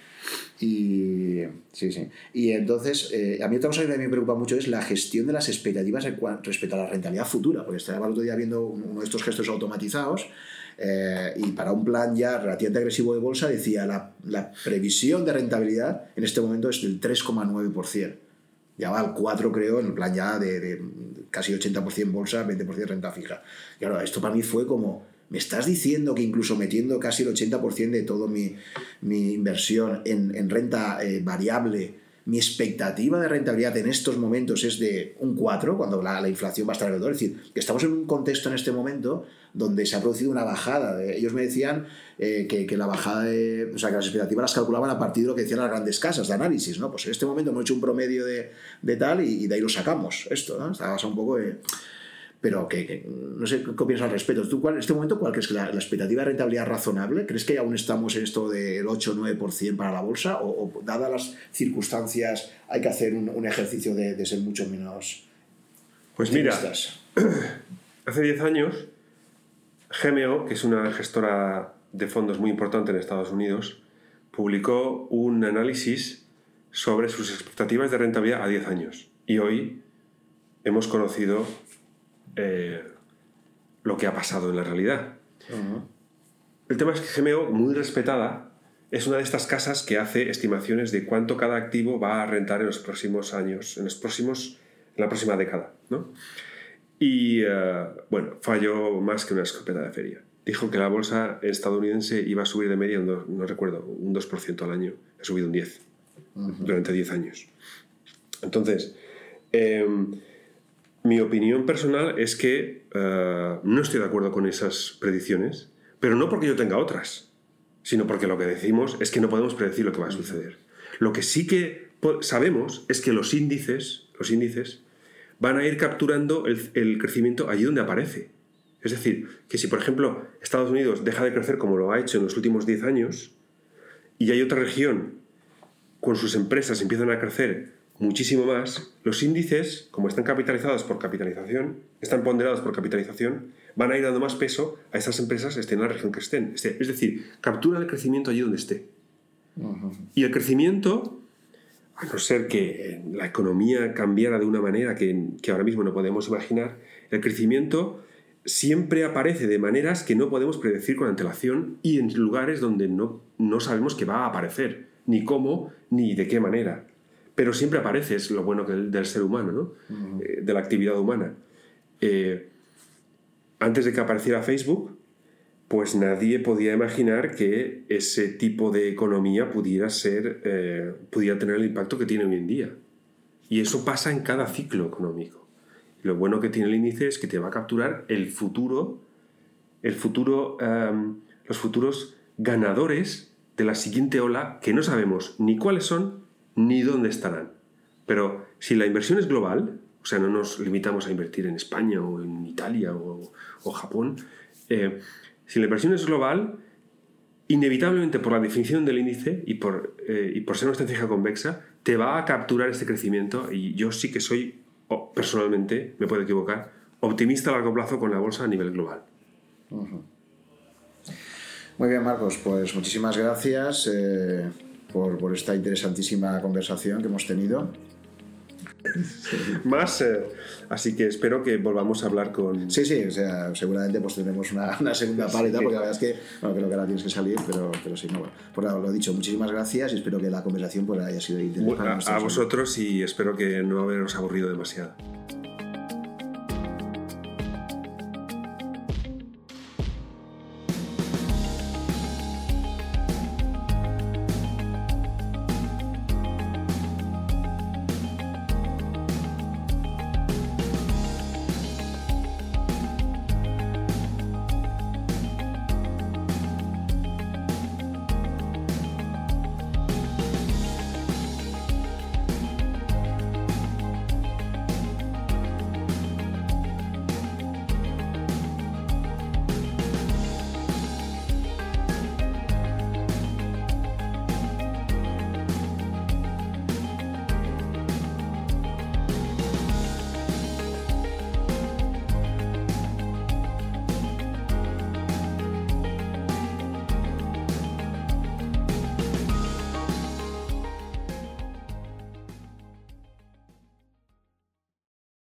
Y sí, sí. Y entonces, eh, a mí otra cosa que también me preocupa mucho es la gestión de las expectativas respecto a la rentabilidad futura, porque estaba el otro día viendo uno de estos gestos automatizados eh, y para un plan ya relativamente agresivo de bolsa decía la, la previsión de rentabilidad en este momento es del 3,9%. Ya va al 4, creo, en el plan ya de, de casi 80% bolsa, 20% renta fija. Claro, esto para mí fue como ¿Me estás diciendo que incluso metiendo casi el 80% de toda mi, inversión en, renta eh, variable, mi expectativa de rentabilidad en estos momentos es de un 4, cuando la, inflación va a estar alrededor? Es decir, que estamos en un contexto en este momento donde se ha producido una bajada. Ellos me decían eh, que, la bajada de, o sea, que las expectativas las calculaban a partir de lo que decían las grandes casas de análisis, ¿no? Pues en este momento hemos hecho un promedio de, tal y, de ahí lo sacamos, esto, ¿no? Está basado un poco de pero que, no sé qué opinas al respecto. ¿Tú cuál, en este momento cuál crees que la, la, expectativa de rentabilidad razonable? ¿Crees que aún estamos en esto del 8 o 9% para la bolsa? O, dadas las circunstancias hay que hacer un, ejercicio de, ser mucho menos... Pues mira, hace 10 años GMO, que es una gestora de fondos muy importante en Estados Unidos, publicó un análisis sobre sus expectativas de rentabilidad a 10 años. Y hoy hemos conocido eh, lo que ha pasado en la realidad. El tema es que GMO, muy respetada, es una de estas casas que hace estimaciones de cuánto cada activo va a rentar en los próximos años, en, los próximos, en la próxima década. ¿no? Y eh, bueno, falló más que una escopeta de feria. Dijo que la bolsa estadounidense iba a subir de media, no, recuerdo, un 2% al año. Ha subido un 10% durante 10 años. Entonces, em, mi opinión personal es que eh, no estoy de acuerdo con esas predicciones, pero no porque yo tenga otras, sino porque lo que decimos es que no podemos predecir lo que va a suceder. Lo que sí que sabemos es que los índices, los índices van a ir capturando el, crecimiento allí donde aparece. Es decir, que si por ejemplo Estados Unidos deja de crecer como lo ha hecho en los últimos 10 años y hay otra región con sus empresas empiezan a crecer muchísimo más, los índices, como están capitalizados por capitalización, están ponderados por capitalización, van a ir dando más peso a esas empresas estén en la región que estén. Es decir, captura el crecimiento allí donde esté. Y el crecimiento, a no ser que la economía cambiara de una manera que, que ahora mismo no podemos imaginar, el crecimiento siempre aparece de maneras que no podemos predecir con antelación y en lugares donde no, no sabemos que va a aparecer, ni cómo, ni de qué manera. Pero siempre aparece, es lo bueno del, ser humano, ¿no? Eh, de la actividad humana. Eh, antes de que apareciera Facebook, pues nadie podía imaginar que ese tipo de economía pudiera ser, eh, pudiera tener el impacto que tiene hoy en día. Y eso pasa en cada ciclo económico lo bueno que tiene el índice es que te va a capturar el futuro, el futuro, em, los futuros ganadores de la siguiente ola que no sabemos ni cuáles son ni dónde estarán. Pero si la inversión es global, o sea, no nos limitamos a invertir en España o en Italia o, Japón, eh, si la inversión es global, inevitablemente por la definición del índice y por, eh, y por ser una estrategia convexa, te va a capturar este crecimiento y yo sí que soy personalmente, me puedo equivocar, optimista a largo plazo con la bolsa a nivel global. Muy bien, Marcos, pues muchísimas gracias eh, por, esta interesantísima conversación que hemos tenido. Más, eh, así que espero que volvamos a hablar con... Sí, sí, o sea, seguramente pues tendremos una, segunda parte, porque la verdad es que, bueno, creo que ahora tienes que salir, pero, pero sí, no, bueno, por lo dicho, muchísimas gracias y espero que la conversación pues, haya sido interesante. A, a vosotros y espero que no haberos aburrido demasiado.